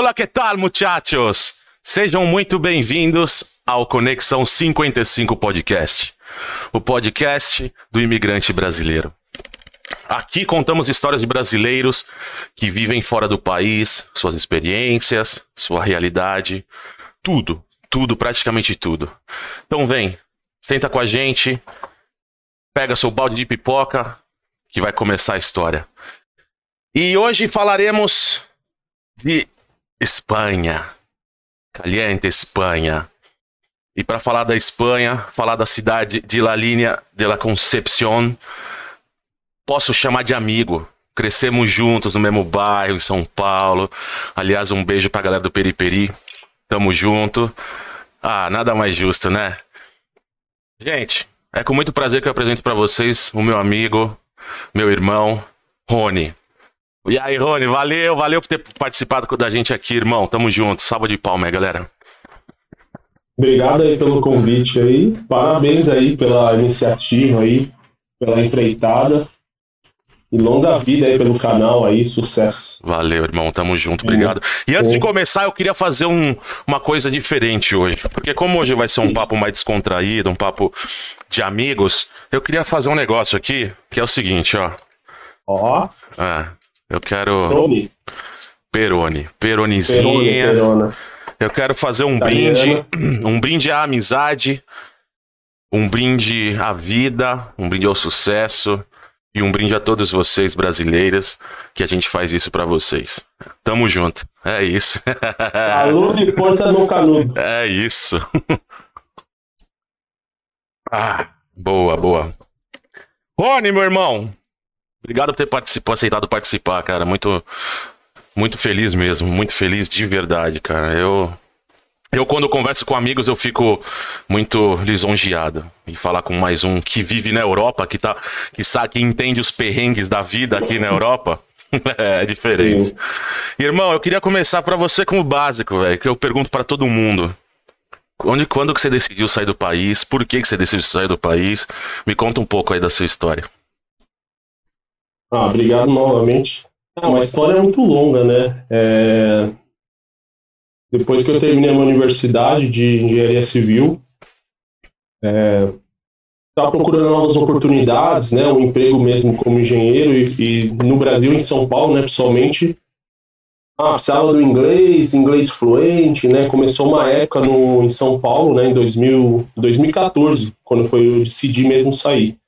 Olá, que tal, muchachos? Sejam muito bem-vindos ao Conexão 55 Podcast, o podcast do imigrante brasileiro. Aqui contamos histórias de brasileiros que vivem fora do país, suas experiências, sua realidade, tudo, tudo, praticamente tudo. Então vem, senta com a gente, pega seu balde de pipoca, que vai começar a história. E hoje falaremos de Espanha. Caliente Espanha. E para falar da Espanha, falar da cidade de La Línea de la Concepción, posso chamar de amigo. Crescemos juntos no mesmo bairro, em São Paulo. Aliás, um beijo pra galera do Periperi. Tamo junto. Ah, nada mais justo, né? Gente, é com muito prazer que eu apresento para vocês o meu amigo, meu irmão, Rony. E aí, Rony, valeu, valeu por ter participado da gente aqui, irmão. Tamo junto. Sábado de palma aí, galera. Obrigado aí pelo convite aí. Parabéns aí pela iniciativa aí, pela empreitada. E longa vida aí pelo canal aí, sucesso. Valeu, irmão, tamo junto, obrigado. E antes de começar, eu queria fazer um, uma coisa diferente hoje. Porque como hoje vai ser um papo mais descontraído, um papo de amigos, eu queria fazer um negócio aqui, que é o seguinte, ó. Ó. É, eu quero. Peroni. Peroni. Peronizinha. Peroni, perona. Eu quero fazer um Italiana. brinde, um brinde à amizade, um brinde à vida, um brinde ao sucesso e um brinde a todos vocês brasileiros que a gente faz isso pra vocês. Tamo junto. É isso. Saúde e força no canudo. É isso. ah, boa, boa. Rony, meu irmão. Obrigado por ter participado, aceitado participar, cara. Muito, muito feliz mesmo. Muito feliz de verdade, cara. Eu, eu quando converso com amigos, eu fico muito lisonjeado. E falar com mais um que vive na Europa, que tá, que sabe, que entende os perrengues da vida aqui na Europa. é diferente. Irmão, eu queria começar pra você com o básico, velho, que eu pergunto pra todo mundo. Onde, quando que você decidiu sair do país? Por que, que você decidiu sair do país? Me conta um pouco aí da sua história. Ah, obrigado novamente. É uma história muito longa, né? É, Depois que eu terminei a minha universidade de engenharia civil, é... estava procurando novas oportunidades, né? Um emprego mesmo como engenheiro e, e no Brasil, em São Paulo, né? Pessoalmente, ah, precisava do inglês, inglês fluente, né? Começou uma época no, em São Paulo, né? Em 2000, 2014, quando foi eu decidi mesmo sair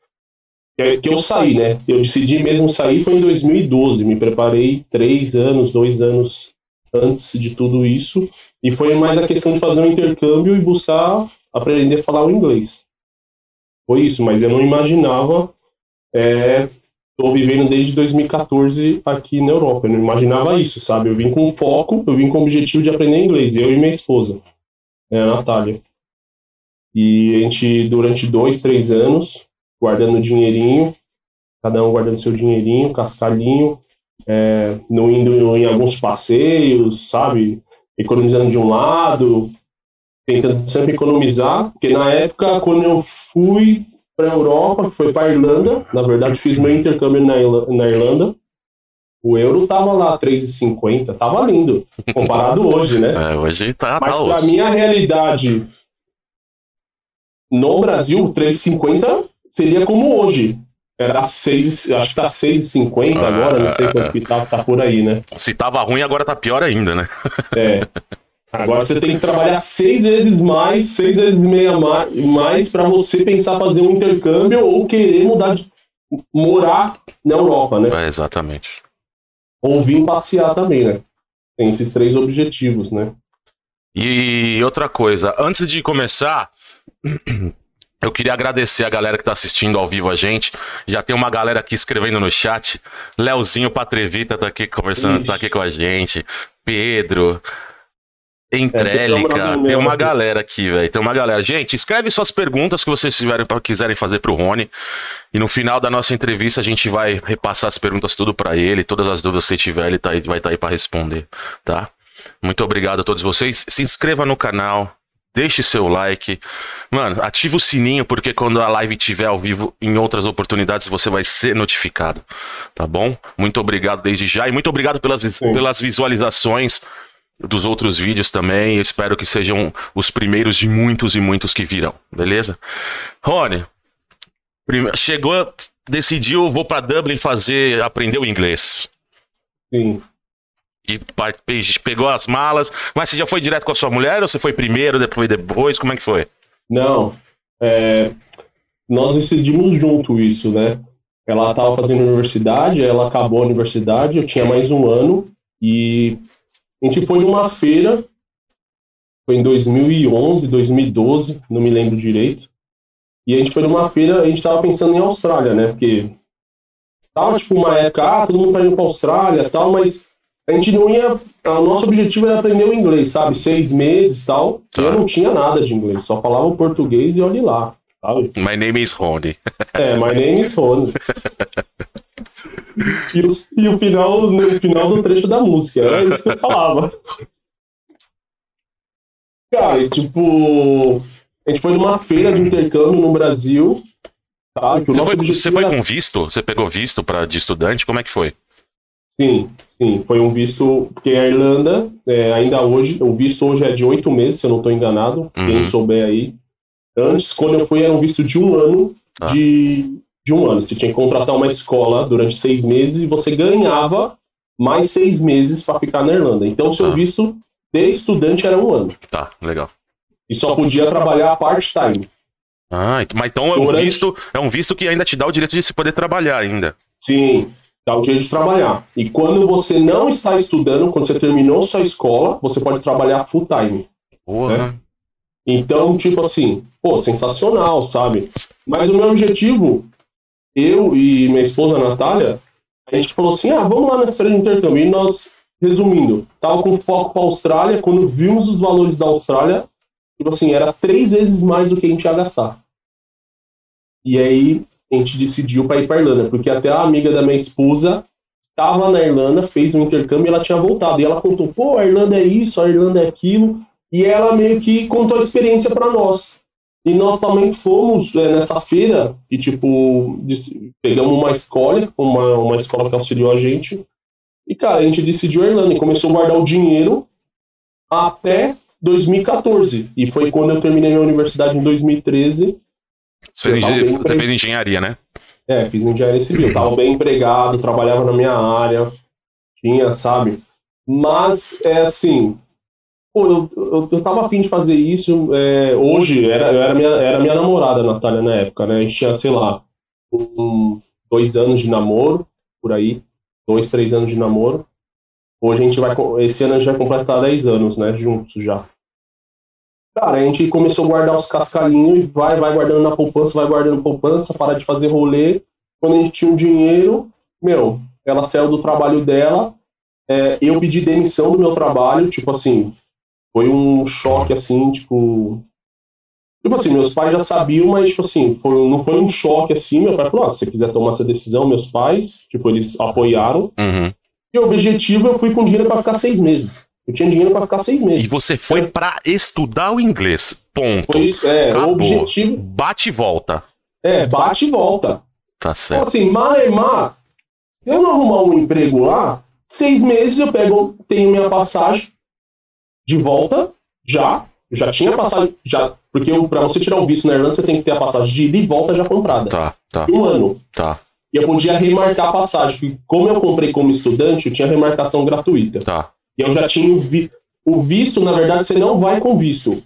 que que eu saí, né? Eu decidi mesmo sair foi em 2012. Me preparei três anos, dois anos antes de tudo isso. E foi mais a questão de fazer um intercâmbio e buscar aprender a falar o inglês. Foi isso, mas eu não imaginava. Estou vivendo desde 2014 aqui na Europa. Eu não imaginava isso, sabe? Eu vim com foco, eu vim com o objetivo de aprender inglês. Eu e minha esposa, né, a Natália. E a gente, durante dois, três anos, guardando dinheirinho, cada um guardando seu dinheirinho, cascalhinho, é, não indo em alguns passeios, sabe? Economizando de um lado, tentando sempre economizar, porque na época, quando eu fui para a Europa, que foi para a Irlanda, na verdade fiz meu intercâmbio na, Irla- na Irlanda, o euro tava lá 3,50, tava lindo, comparado hoje, né? É, hoje tá, Mas tá para osso. minha realidade no Brasil, 3,50 seria como hoje. Era 6, acho que tá 6,50 agora, não sei quanto que tá, tá por aí, né? Se tava ruim, agora tá pior ainda, né? É. Agora você tem que trabalhar seis vezes mais, seis vezes e meia ma- mais para você pensar fazer um intercâmbio ou querer mudar de morar na Europa, né? É, exatamente. Ou vir passear também, né? Tem esses três objetivos, né? E outra coisa, antes de começar, eu queria agradecer a galera que tá assistindo ao vivo a gente. Já tem uma galera aqui escrevendo no chat. Leozinho Patrevita tá aqui conversando, Ixi. tá aqui com a gente. Pedro. É, tem uma Entrélica, reunião tem uma galera aqui, velho. Tem uma galera. Gente, escreve suas perguntas que vocês tiverem, quiserem fazer pro Rony. E no final da nossa entrevista a gente vai repassar as perguntas tudo pra ele. Todas as dúvidas que você tiver, ele tá aí, vai estar aí pra responder, tá? Muito obrigado a todos vocês. Se inscreva no canal, deixe seu like. Mano, ative o sininho, porque quando a live estiver ao vivo em outras oportunidades, você vai ser notificado. Tá bom? Muito obrigado desde já. E muito obrigado pelas, Sim. pelas visualizações. dos outros vídeos também. Eu espero que sejam os primeiros de muitos e muitos que virão, beleza? Rony, chegou, decidiu, vou para Dublin fazer, aprender o inglês. Sim. E pe- pegou as malas. Mas você já foi direto com a sua mulher ou você foi primeiro, depois depois? Como é que foi? Não. é, nós decidimos junto isso, né? Ela estava fazendo universidade, ela acabou a universidade, eu tinha mais um ano e a gente foi numa feira, foi em 2011, 2012, não me lembro direito. E a gente foi numa feira, a gente estava pensando em Austrália, né? Porque tava tipo uma época, ah, todo mundo tá indo pra Austrália e tal, mas a gente não ia. O nosso objetivo era aprender o inglês, sabe? Seis meses e tal. Tá. eu não tinha nada de inglês, só falava o português e olhe lá, sabe? My name is Rony. É, my name is Rony. E, o- e o final, no final do trecho da música, é isso que eu falava. Cara, e, tipo, a gente foi numa feira de intercâmbio no Brasil, tá? O Você foi, você foi era- com visto? Você pegou visto para de estudante? Como é que foi? Sim, sim, foi um visto, porque a Irlanda, é, ainda hoje, o visto hoje é de oito meses, se eu não estou enganado, Uhum. quem souber aí. Antes, quando eu fui, era um visto de um ano, Tá. de, de um ano. Você tinha que contratar uma escola durante seis meses e você ganhava mais seis meses para ficar na Irlanda. Então, o seu Tá. visto de estudante era um ano. Tá, legal. E só podia trabalhar part-time. Ah, mas então é um Durante- visto, é um visto que ainda te dá o direito de se poder trabalhar ainda. Sim, dá o direito de trabalhar. E quando você não está estudando, quando você terminou sua escola, você pode trabalhar full-time. Porra. Então, tipo assim, pô, sensacional, sabe? Mas o meu objetivo, eu e minha esposa a Natália, a gente falou assim: ah, vamos lá nessa feira de intercâmbio. E nós, resumindo, tava com foco para Austrália. Quando vimos os valores da Austrália, tipo assim, era três vezes mais do que a gente ia gastar. E aí a gente decidiu para ir para Irlanda, porque até a amiga da minha esposa estava na Irlanda, fez um intercâmbio e ela tinha voltado. E ela contou: pô, a Irlanda é isso, a Irlanda é aquilo. E ela meio que contou a experiência para nós. E nós também fomos é, nessa feira e, tipo, pegamos uma escola, uma, uma escola que auxiliou a gente. E, cara, a gente decidiu a Irlanda e começou a guardar o dinheiro até 2014. E foi quando eu terminei minha universidade em 2013. Você, fez, bem você fez engenharia, né? É, fiz engenharia civil. Tava bem empregado, trabalhava na minha área, tinha, sabe? Mas, é assim, pô, eu, eu, eu tava afim de fazer isso. é, hoje, era, eu era minha, era minha namorada, Natália, na época, né? A gente tinha, sei lá, um, dois anos de namoro, por aí. Dois, três anos de namoro. Hoje a gente vai, esse ano a gente vai completar 10 anos, né? Juntos já. Cara, a gente começou a guardar os cascalhinhos e vai, vai guardando na poupança, vai guardando poupança, para de fazer rolê. Quando a gente tinha um dinheiro, meu, ela saiu do trabalho dela, é, eu pedi demissão do meu trabalho, tipo assim, foi um choque assim, tipo. Tipo assim, meus pais já sabiam, mas, tipo assim, foi, não foi um choque assim. Meu pai falou: ah, se você quiser tomar essa decisão, meus pais, tipo, eles apoiaram. Uhum. E o objetivo, eu fui com dinheiro para ficar seis meses. Eu tinha dinheiro para ficar seis meses. E você foi pra estudar o inglês. Ponto. Foi isso, é, Acabou. o objetivo Bate e volta. é bate e volta. Tá Então, certo. assim, Malemar, se eu não arrumar um emprego lá, seis meses eu pego, tenho minha passagem de volta, já. Eu já tinha passagem, já. Porque pra você tirar o visto na Irlanda, você tem que ter a passagem de ida e volta já comprada. Tá, tá, Um ano. tá, E eu podia remarcar a passagem. porque Como eu comprei como estudante, eu tinha remarcação gratuita. tá. Eu já tinha o, vi o visto, na verdade, você não vai com visto.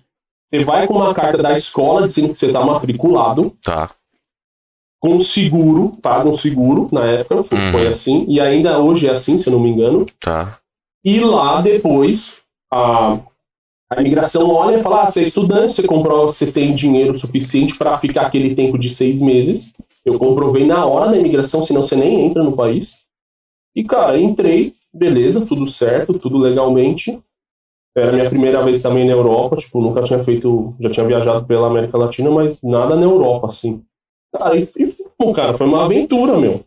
Você vai com uma carta da escola dizendo que você está matriculado, Tá. com seguro, tá? Com seguro, na época foi, Uhum. foi assim, e ainda hoje é assim, se eu não me engano. Tá. E lá depois, a, a imigração olha e fala: ah, você é estudante, você comprova que você tem dinheiro suficiente para ficar aquele tempo de seis meses. Eu comprovei na hora da imigração, senão você nem entra no país. E, cara, entrei, beleza, tudo certo, tudo legalmente. Era minha primeira vez também na Europa, tipo, nunca tinha feito, já tinha viajado pela América Latina, mas nada na Europa, assim. Cara, e, e cara, foi uma aventura, meu.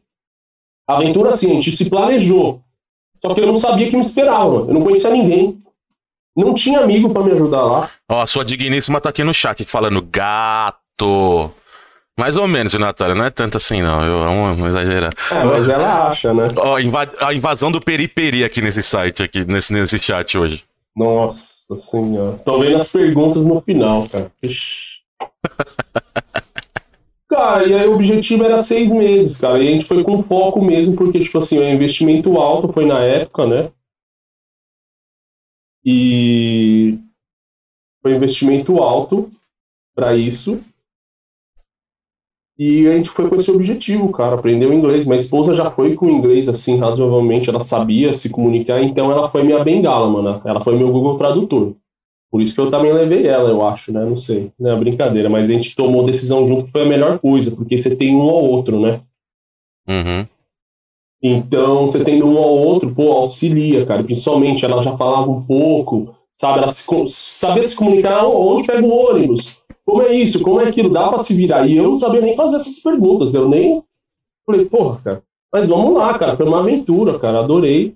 Aventura, assim, a gente se planejou. Só que eu não sabia que me esperava, eu não conhecia ninguém. Não tinha amigo pra me ajudar lá. Ó, a sua digníssima tá aqui no chat falando gato. Mais ou menos, Natália? Não é tanto assim, não. Eu amo exagerar. É, mas ela acha, né? Ó, a invasão do periperi aqui nesse site, aqui, nesse, nesse chat hoje. Nossa senhora. Tô vendo as perguntas no final, cara. Cara, e aí o objetivo era seis meses, cara. E a gente foi com foco mesmo, porque, tipo assim, o investimento alto foi na época, né? E foi investimento alto para isso. E a gente foi com esse objetivo, cara, aprender o inglês. Minha esposa já foi com o inglês, assim, razoavelmente, ela sabia se comunicar, então ela foi minha bengala, mano. Ela foi meu Google Tradutor. Por isso que eu também levei ela, eu acho, né? Não sei. Não é brincadeira, mas a gente tomou decisão junto que foi a melhor coisa, porque você tem um ao outro, né? Uhum. Então, você tendo um ao outro, pô, auxilia, cara. Principalmente, ela já falava um pouco, sabe? Ela se, sabia se comunicar onde pega o ônibus. Como é isso? Como é aquilo? Dá pra se virar? E eu não sabia nem fazer essas perguntas. Eu nem. Falei, porra, cara. Mas vamos lá, cara. Foi uma aventura, cara. Adorei.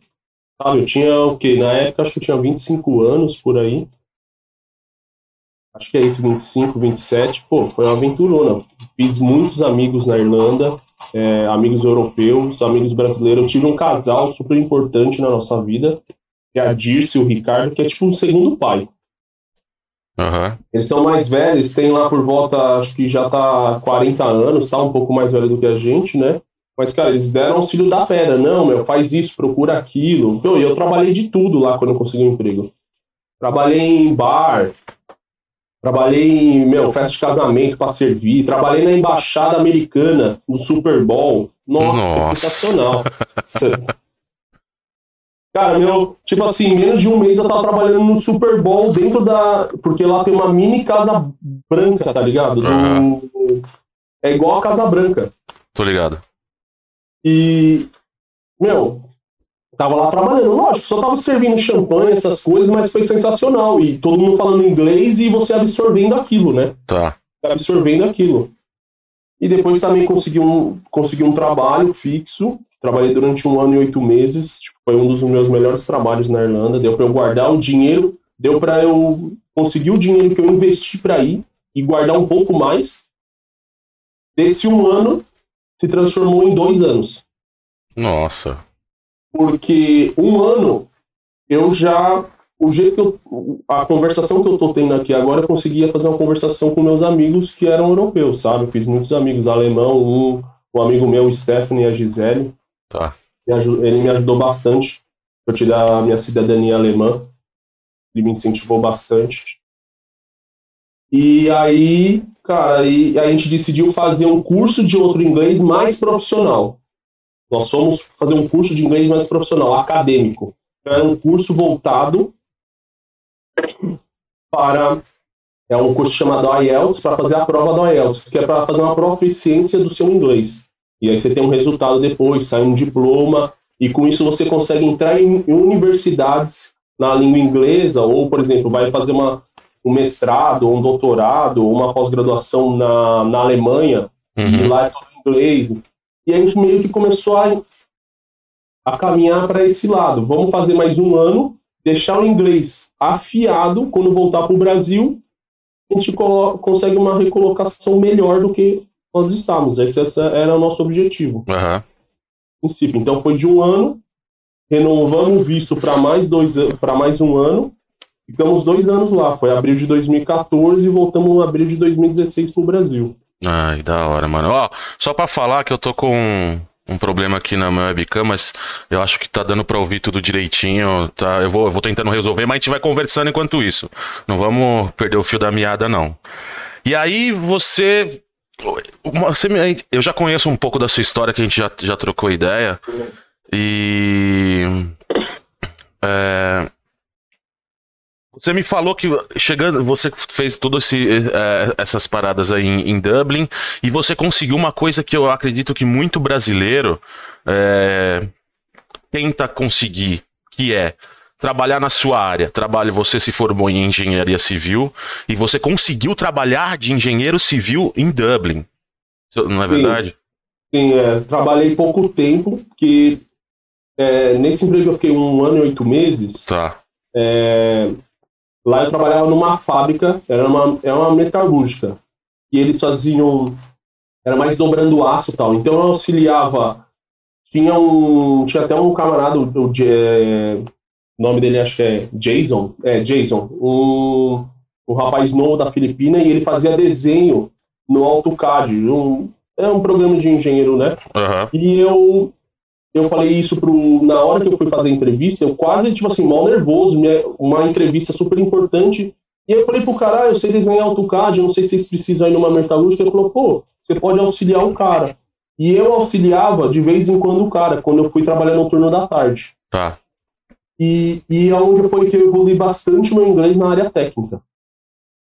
Sabe, eu tinha o quê? Na época, acho que eu tinha 25 anos por aí. Acho que é isso, 25, 27. Pô, foi uma aventurona. Fiz muitos amigos na Irlanda, é, amigos europeus, amigos brasileiros. Eu tive um casal super importante na nossa vida, que é a Dirce e o Ricardo, que é tipo um segundo pai. Uhum. Eles são mais velhos, tem lá por volta, acho que já tá 40 anos, tá um pouco mais velho do que a gente, né? Mas, cara, eles deram auxílio da pedra. Não, meu, faz isso, procura aquilo. E eu trabalhei de tudo lá quando eu consegui um emprego. Trabalhei em bar, Trabalhei em, meu, festa de casamento para servir. Trabalhei na embaixada americana, no Super Bowl. Nossa, Nossa. que sensacional. Cara, meu, tipo assim, menos de um mês eu tava trabalhando no Super Bowl dentro da. Porque lá tem uma mini Casa Branca, tá ligado? Do... É igual a Casa Branca. Tô ligado. E. Meu, Tava lá trabalhando, lógico, só tava servindo champanhe, essas coisas, mas foi sensacional. E todo mundo falando inglês e você absorvendo aquilo, né? Tá. Absorvendo aquilo. E depois também consegui um, consegui um trabalho fixo. Trabalhei durante um ano e oito meses. Tipo, foi um dos meus melhores trabalhos na Irlanda. Deu para eu guardar o dinheiro, deu para eu conseguir o dinheiro que eu investi para ir e guardar um pouco mais. Desse um ano se transformou em dois anos. Nossa porque um ano eu já o jeito que eu, a conversação que eu tô tendo aqui agora eu conseguia fazer uma conversação com meus amigos que eram europeus, sabe? Eu fiz muitos amigos alemão, um, um amigo meu, o Stephanie e a Gisele. Tá. Ele me ajudou bastante para tirar a minha cidadania alemã. Ele me incentivou bastante. E aí, cara, aí a gente decidiu fazer um curso de outro inglês mais profissional. Nós fomos fazer um curso de inglês mais profissional, acadêmico. Era um curso voltado para é um curso chamado IELTS para fazer a prova do IELTS, que é para fazer uma proficiência do seu inglês. E aí você tem um resultado depois, sai um diploma, e com isso você consegue entrar em, universidades na língua inglesa, ou, por exemplo, vai fazer uma, um mestrado, ou um doutorado, ou uma pós-graduação na, na Alemanha, uhum. e lá é todo inglês. E a gente meio que começou a, a caminhar para esse lado. Vamos fazer mais um ano, deixar o inglês afiado quando voltar para o Brasil, a gente consegue uma recolocação melhor do que nós estávamos. Esse, esse era o nosso objetivo. Uhum. Princípio. Então foi de um ano, renovamos o visto para mais dois para mais um ano. Ficamos dois anos lá. Foi abril de 2014 e voltamos em abril de 2016 para o Brasil. Ai, da hora, mano. Ó, só pra falar que eu tô com um, problema aqui na minha webcam, mas eu acho que tá dando pra ouvir tudo direitinho, tá? Eu vou, eu vou tentando resolver, mas a gente vai conversando enquanto isso. Não vamos perder o fio da meada, não. E aí você. você eu já conheço um pouco da sua história, que a gente já, já trocou ideia. E. É, você me falou que chegando, você fez todas é, essas paradas aí em, em, Dublin e você conseguiu uma coisa que eu acredito que muito brasileiro é, tenta conseguir, que é trabalhar na sua área. Trabalho, você se formou em engenharia civil e você conseguiu trabalhar de engenheiro civil em Dublin. Não é Sim. verdade? Sim, é, trabalhei pouco tempo, que é, nesse emprego eu fiquei um ano e oito meses. Tá. É, Lá eu trabalhava numa fábrica, era uma, era uma metalúrgica. E eles faziam. Era mais dobrando aço e tal. Então eu auxiliava. Tinha um. Tinha até um camarada, o, o nome dele acho que é Jason, é Jason, um, um rapaz novo da Filipina, e ele fazia desenho no AutoCAD, um, é um programa de engenheiro, né? Aham. E eu eu falei isso pro na hora que eu fui fazer a entrevista, eu quase tipo assim, mal nervoso, minha, uma entrevista super importante. E eu falei pro cara, ah, eu sei desenhar AutoCAD, eu não sei se vocês precisam ir numa metalúrgica. Ele falou, pô, você pode auxiliar o cara. E eu auxiliava de vez em quando o cara, quando eu fui trabalhar no turno da tarde. Tá. E, e é onde foi que eu evolui bastante meu inglês na área técnica.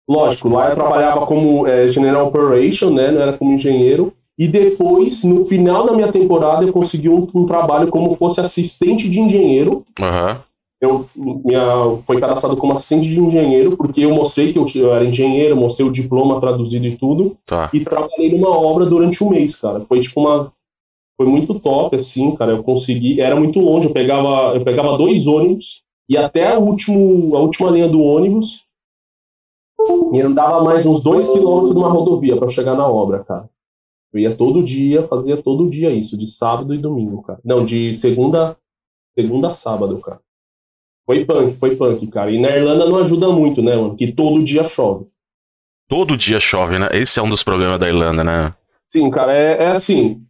Lógico, lá eu trabalhava como é, General Operation, né, não era como engenheiro. E depois, no final da minha temporada, eu consegui um, um trabalho como fosse assistente de engenheiro. Aham. Eu minha, foi cadastrado como assistente de engenheiro, porque eu mostrei que eu, eu era engenheiro, mostrei o diploma traduzido e tudo. Tá. E trabalhei numa obra durante um mês, cara. Foi tipo uma. Foi muito top, assim, cara. Eu consegui. Era muito longe, eu pegava, eu pegava dois ônibus e até a, último, a última linha do ônibus. E andava mais uns dois quilômetros numa rodovia para chegar na obra, cara. Eu ia todo dia, fazia todo dia isso, de sábado e domingo, cara. Não, de segunda, segunda a sábado, cara. Foi punk, foi punk, cara. E na Irlanda não ajuda muito, né, mano? Que todo dia chove. Todo dia chove, né? Esse é um dos problemas da Irlanda, né? Sim, cara, é, é assim.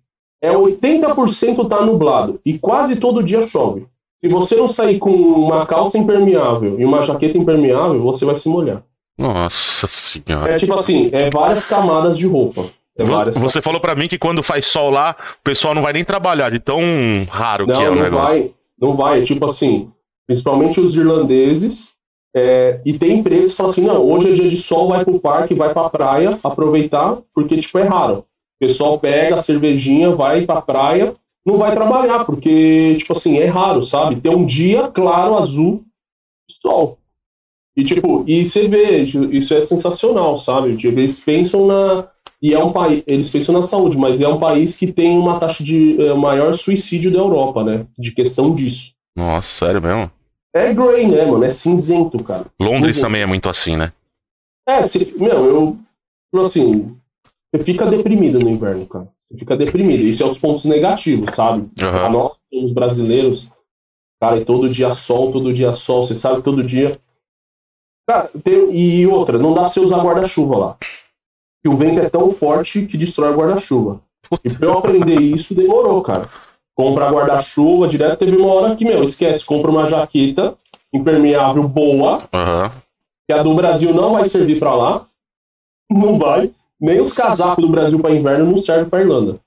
É 80% tá nublado e quase todo dia chove. Se você não sair com uma calça impermeável e uma jaqueta impermeável, você vai se molhar. Nossa senhora. É tipo assim, é várias camadas de roupa. É Você falou pra mim que quando faz sol lá, o pessoal não vai nem trabalhar, de tão raro Não, que é o não negócio. vai, não vai. Tipo assim, principalmente os irlandeses. é, e tem empresas que falam assim, não, hoje é dia de sol, vai pro parque, vai pra praia, aproveitar, porque, tipo, é raro. O pessoal pega a cervejinha, vai pra praia, não vai trabalhar, porque, tipo assim, é raro, sabe? Tem um dia claro, azul, sol. E, tipo, e você vê, isso é sensacional, sabe? Tipo, eles pensam na... E é um país, eles pensam na saúde, mas é um país que tem uma taxa de é, maior suicídio da Europa, né? De questão disso. Nossa, sério mesmo? É grey, né, mano? É cinzento, cara. Londres Cinzento. também é muito assim, né? É, se, meu, eu. Assim, você fica deprimido no inverno, cara. Você fica deprimido. Isso é os pontos negativos, sabe? A nós, os brasileiros, cara, e todo dia sol, todo dia sol, você sabe, todo dia. Cara, tem- e outra, não dá pra você usar guarda-chuva lá. E o vento é tão forte que destrói o guarda-chuva. E pra eu aprender isso, demorou, cara. Comprar guarda-chuva direto, teve uma hora que, meu, esquece, compra uma jaqueta impermeável boa, Aham. que a do Brasil não vai servir pra lá. Não vai. Nem os casacos do Brasil para inverno não servem pra Irlanda.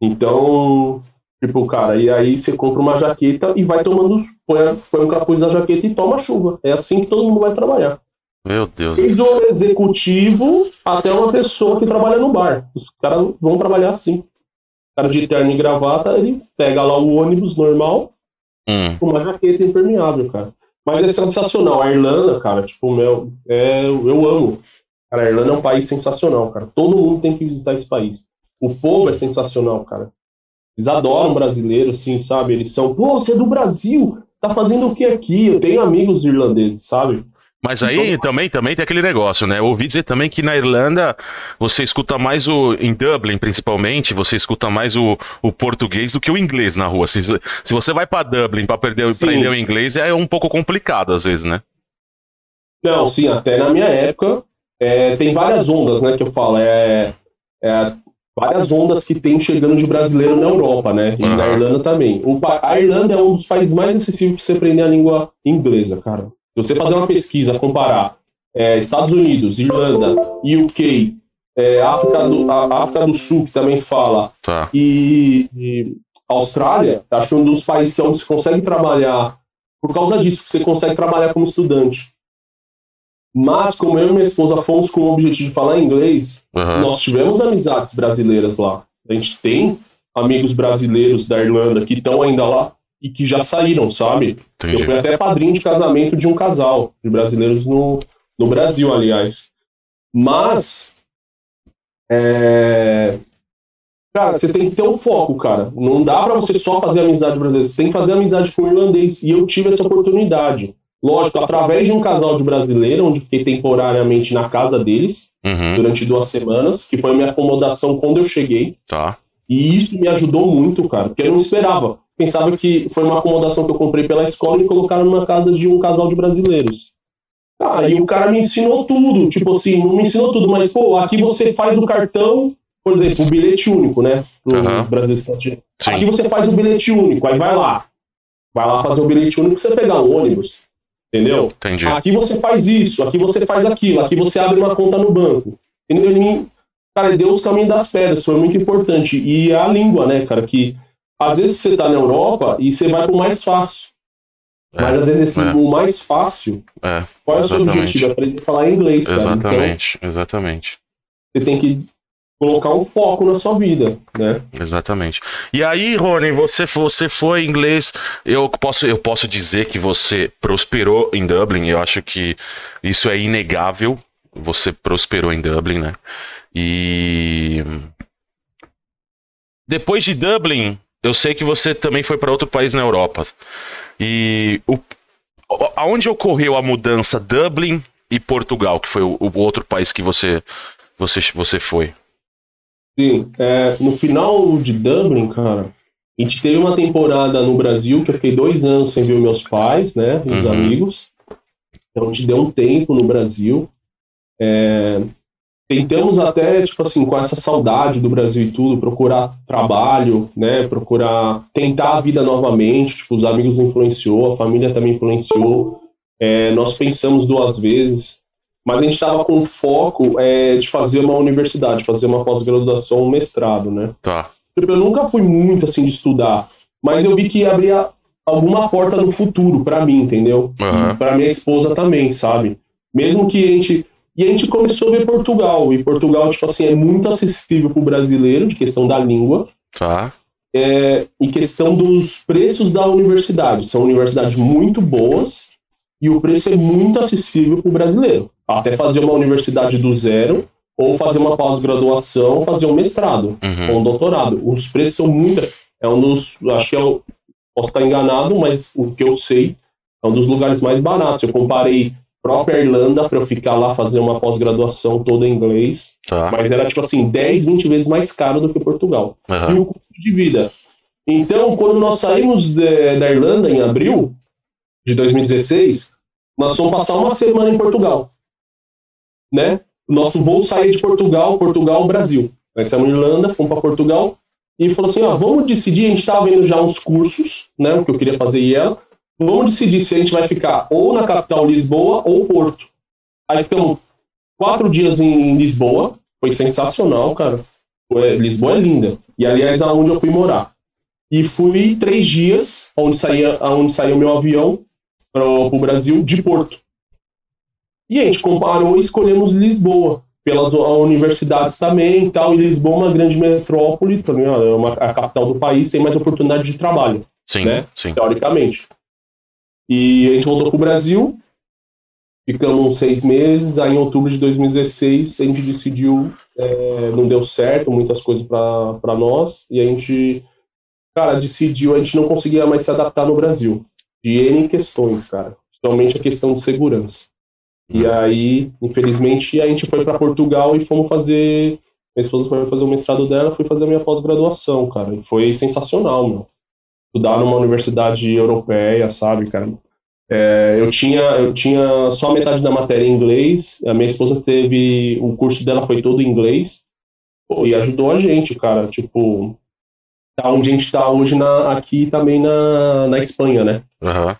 Então, tipo, cara, e aí você compra uma jaqueta e vai tomando, põe, põe um capuz na jaqueta e toma chuva. É assim que todo mundo vai trabalhar. Meu Deus. Desde o executivo até uma pessoa que trabalha no bar. Os caras vão trabalhar assim. O cara de terno e gravata, ele pega lá o ônibus normal, Hum. com uma jaqueta impermeável, cara. Mas é sensacional. A Irlanda, cara, tipo, meu, é, eu amo. Cara, a Irlanda é um país sensacional, cara. Todo mundo tem que visitar esse país. O povo é sensacional, cara. Eles adoram brasileiro, assim, sabe? Eles são, pô, você é do Brasil, tá fazendo o que aqui? Eu tenho amigos irlandeses, sabe? Mas aí também, também tem aquele negócio, né? Eu ouvi dizer também que na Irlanda você escuta mais o. Em Dublin, principalmente, você escuta mais o, o português do que o inglês na rua. Se, se você vai pra Dublin perder, Sim. aprender o inglês, é um pouco complicado às vezes, né? Não, sim, até na minha época, é, tem várias ondas, né, que eu falo. É, é, várias ondas que tem chegando de brasileiro na Europa, né? E na Aham. Irlanda também. A Irlanda é um dos países mais acessíveis para você aprender a língua inglesa, cara. Se você fazer uma pesquisa, comparar é, Estados Unidos, Irlanda, UK, é, África, do, a- África do Sul, que também fala, Tá. e, e Austrália, acho que é um dos países que é onde você consegue trabalhar, por causa disso, você consegue trabalhar como estudante. Mas, como eu e minha esposa fomos com o objetivo de falar inglês, Aham. nós tivemos amizades brasileiras lá. A gente tem amigos brasileiros da Irlanda que estão ainda lá e que já saíram, sabe? Eu Entendi. fui até padrinho de casamento de um casal de brasileiros no, no Brasil, aliás. Mas, é, cara, você tem que ter um foco, cara. Não dá pra você só fazer amizade brasileira. Você tem que fazer amizade com o irlandês. E eu tive essa oportunidade. Lógico, através de um casal de brasileiro, onde fiquei temporariamente na casa deles Uhum. durante duas semanas, que foi a minha acomodação quando eu cheguei. Tá. E isso me ajudou muito, cara, porque eu não esperava. Pensava que foi uma acomodação que eu comprei pela escola e colocaram numa casa de um casal de brasileiros. Aí o cara me ensinou tudo, tipo assim, não me ensinou tudo, mas, pô, aqui você faz o cartão, por exemplo, o bilhete único, né? Os brasileiros. Aqui você faz o bilhete único, aí vai lá. Vai lá fazer o bilhete único você pegar um ônibus. Entendeu? Entendi. Aqui você faz isso, aqui você faz aquilo, aqui você abre uma conta no banco. Entendeu? Ele me, cara, ele deu os caminhos das pedras, foi muito importante. E a língua, né, cara, que às vezes você tá na Europa e você vai pro mais fácil. Mas às vezes esse, é. o mais fácil, É, qual é o seu objetivo? Aprender a falar inglês. Então exatamente, exatamente. você tem que colocar um foco na sua vida, né? Exatamente. E aí, Rony, você, você foi inglês. Eu posso, eu posso dizer que você prosperou em Dublin. Eu acho que isso é inegável. Você prosperou em Dublin, né? E depois de Dublin, eu sei que você também foi para outro país na Europa. E o, aonde ocorreu a mudança Dublin e Portugal, que foi o, o outro país que você você, você foi? Sim, é, no final de Dublin, cara, a gente teve uma temporada no Brasil que eu fiquei dois anos sem ver meus pais, né, os Uhum. amigos. Então a gente deu um tempo no Brasil. É, tentamos até, tipo assim, com essa saudade do Brasil e tudo, procurar trabalho, né, procurar tentar a vida novamente. Tipo, os amigos influenciou, a família também influenciou. É, nós pensamos duas vezes, mas a gente estava com foco é, de fazer uma universidade, fazer uma pós-graduação, um mestrado, né? Tá. Tipo, Eu nunca fui muito assim de estudar, mas eu vi que abria alguma porta no futuro pra mim, entendeu? Aham. E pra minha esposa também, sabe? Mesmo que a gente e a gente começou a ver Portugal, e Portugal tipo assim é muito acessível pro brasileiro de questão da língua, Tá. é, em questão dos preços da universidade. São universidades muito boas e o preço é muito acessível para o brasileiro. Até fazer uma universidade do zero, ou fazer uma pós-graduação, fazer um mestrado Uhum. ou um doutorado. Os preços são muito. É um dos. Acho que é o. Posso estar enganado, mas o que eu sei é um dos lugares mais baratos. Eu comparei própria Irlanda para eu ficar lá fazer uma pós-graduação toda em inglês, Tá. mas era tipo assim, 10, 20 vezes mais caro do que Portugal e Aham. o custo de vida. Então, quando nós saímos de- da Irlanda em abril de 2016, nós fomos passar uma semana em Portugal. Né? Nosso voo saiu de Portugal, Portugal, Brasil. Nós saímos em Irlanda, fomos para Portugal e falou assim: ó, vamos decidir. A gente estava vendo já uns cursos, né? O que eu queria fazer e ela. Vamos decidir se a gente vai ficar ou na capital Lisboa ou Porto. Aí ficamos quatro dias em Lisboa, foi sensacional, cara. Foi- Lisboa é linda. E aliás, aonde eu fui morar. E fui três dias, onde saía, aonde saía o meu avião para o Brasil, de Porto. E a gente comparou e escolhemos Lisboa, pelas universidades também e tal. E Lisboa é uma grande metrópole, também é uma, a capital do país, tem mais oportunidade de trabalho Sim, né? sim. teoricamente. E a gente voltou pro Brasil, ficamos seis meses, aí em outubro de 2016 a gente decidiu, é, não deu certo, muitas coisas para nós, e a gente, cara, decidiu, a gente não conseguia mais se adaptar no Brasil, de N questões, cara, principalmente a questão de segurança. E Hum. aí, infelizmente, a gente foi para Portugal e fomos fazer, minha esposa foi fazer o mestrado dela, fui fazer a minha pós-graduação, cara, e foi sensacional, meu estudar numa universidade europeia, sabe, cara? É, eu tinha eu tinha só metade da matéria em inglês, a minha esposa teve o curso dela foi todo em inglês e ajudou a gente, cara, tipo tá onde a gente tá hoje na, aqui também na, na Espanha, né? Aham.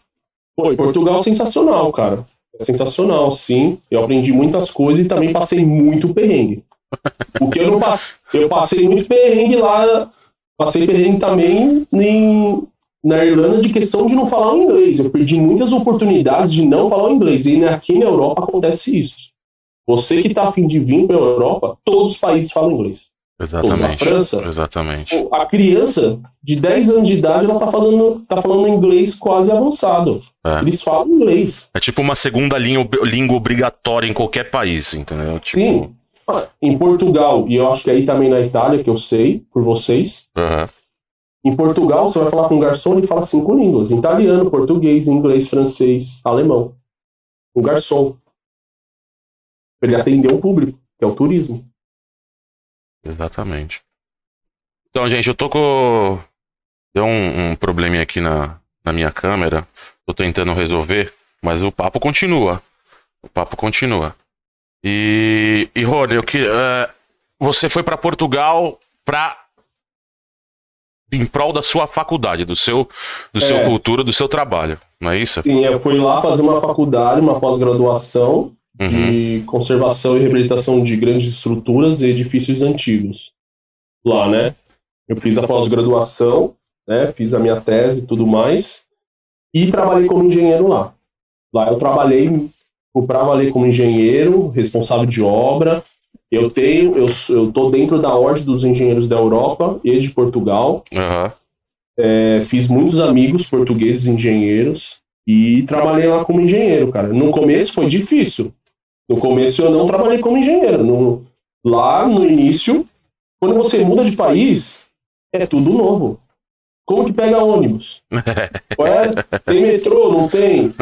Pô, Portugal é sensacional, cara. É sensacional, sim. Eu aprendi muitas coisas e também passei muito perrengue. O que eu não passei, eu passei muito perrengue lá, passei perrengue também em, na Irlanda de questão de não falar o inglês. Eu perdi muitas oportunidades de não falar o inglês. E aqui na Europa acontece isso. Você que tá afim de vir para a Europa, todos os países falam inglês. Exatamente. a França? Exatamente. A criança de 10 anos de idade, ela tá, fazendo, tá falando inglês quase avançado. É. Eles falam inglês. É tipo uma segunda linha, língua obrigatória em qualquer país, entendeu? Tipo, Sim. Ah, Em Portugal, e eu acho que aí também na Itália, que eu sei, por vocês, aham. em Portugal você vai falar com um garçom e fala cinco línguas: italiano, português, inglês, francês, alemão. Um garçom. Pra ele atender o público, que é o turismo. Exatamente. Então, gente, eu tô com. Deu um, um probleminha aqui na, na minha câmera. Tô tentando resolver, mas o papo continua. O papo continua. E, e Rony, eu que, uh, você foi para Portugal para em prol da sua faculdade, do seu, do seu É. cultura, do seu trabalho, não é isso? Sim, eu fui lá fazer uma faculdade, uma pós-graduação Uhum. de conservação e reabilitação de grandes estruturas e edifícios antigos. Lá, né? Eu fiz a pós-graduação, né? Fiz a minha tese e tudo mais. E trabalhei como engenheiro lá. Lá eu trabalhei para valer como engenheiro, responsável de obra. Eu tenho, eu, tô dentro da ordem dos engenheiros da Europa e de Portugal. Aham. É, fiz muitos amigos portugueses engenheiros e trabalhei lá como engenheiro, cara. No começo foi difícil. No começo eu não trabalhei como engenheiro. No- lá no início, quando você muda de país, é tudo novo. Como que pega ônibus? Tem metrô, não tem?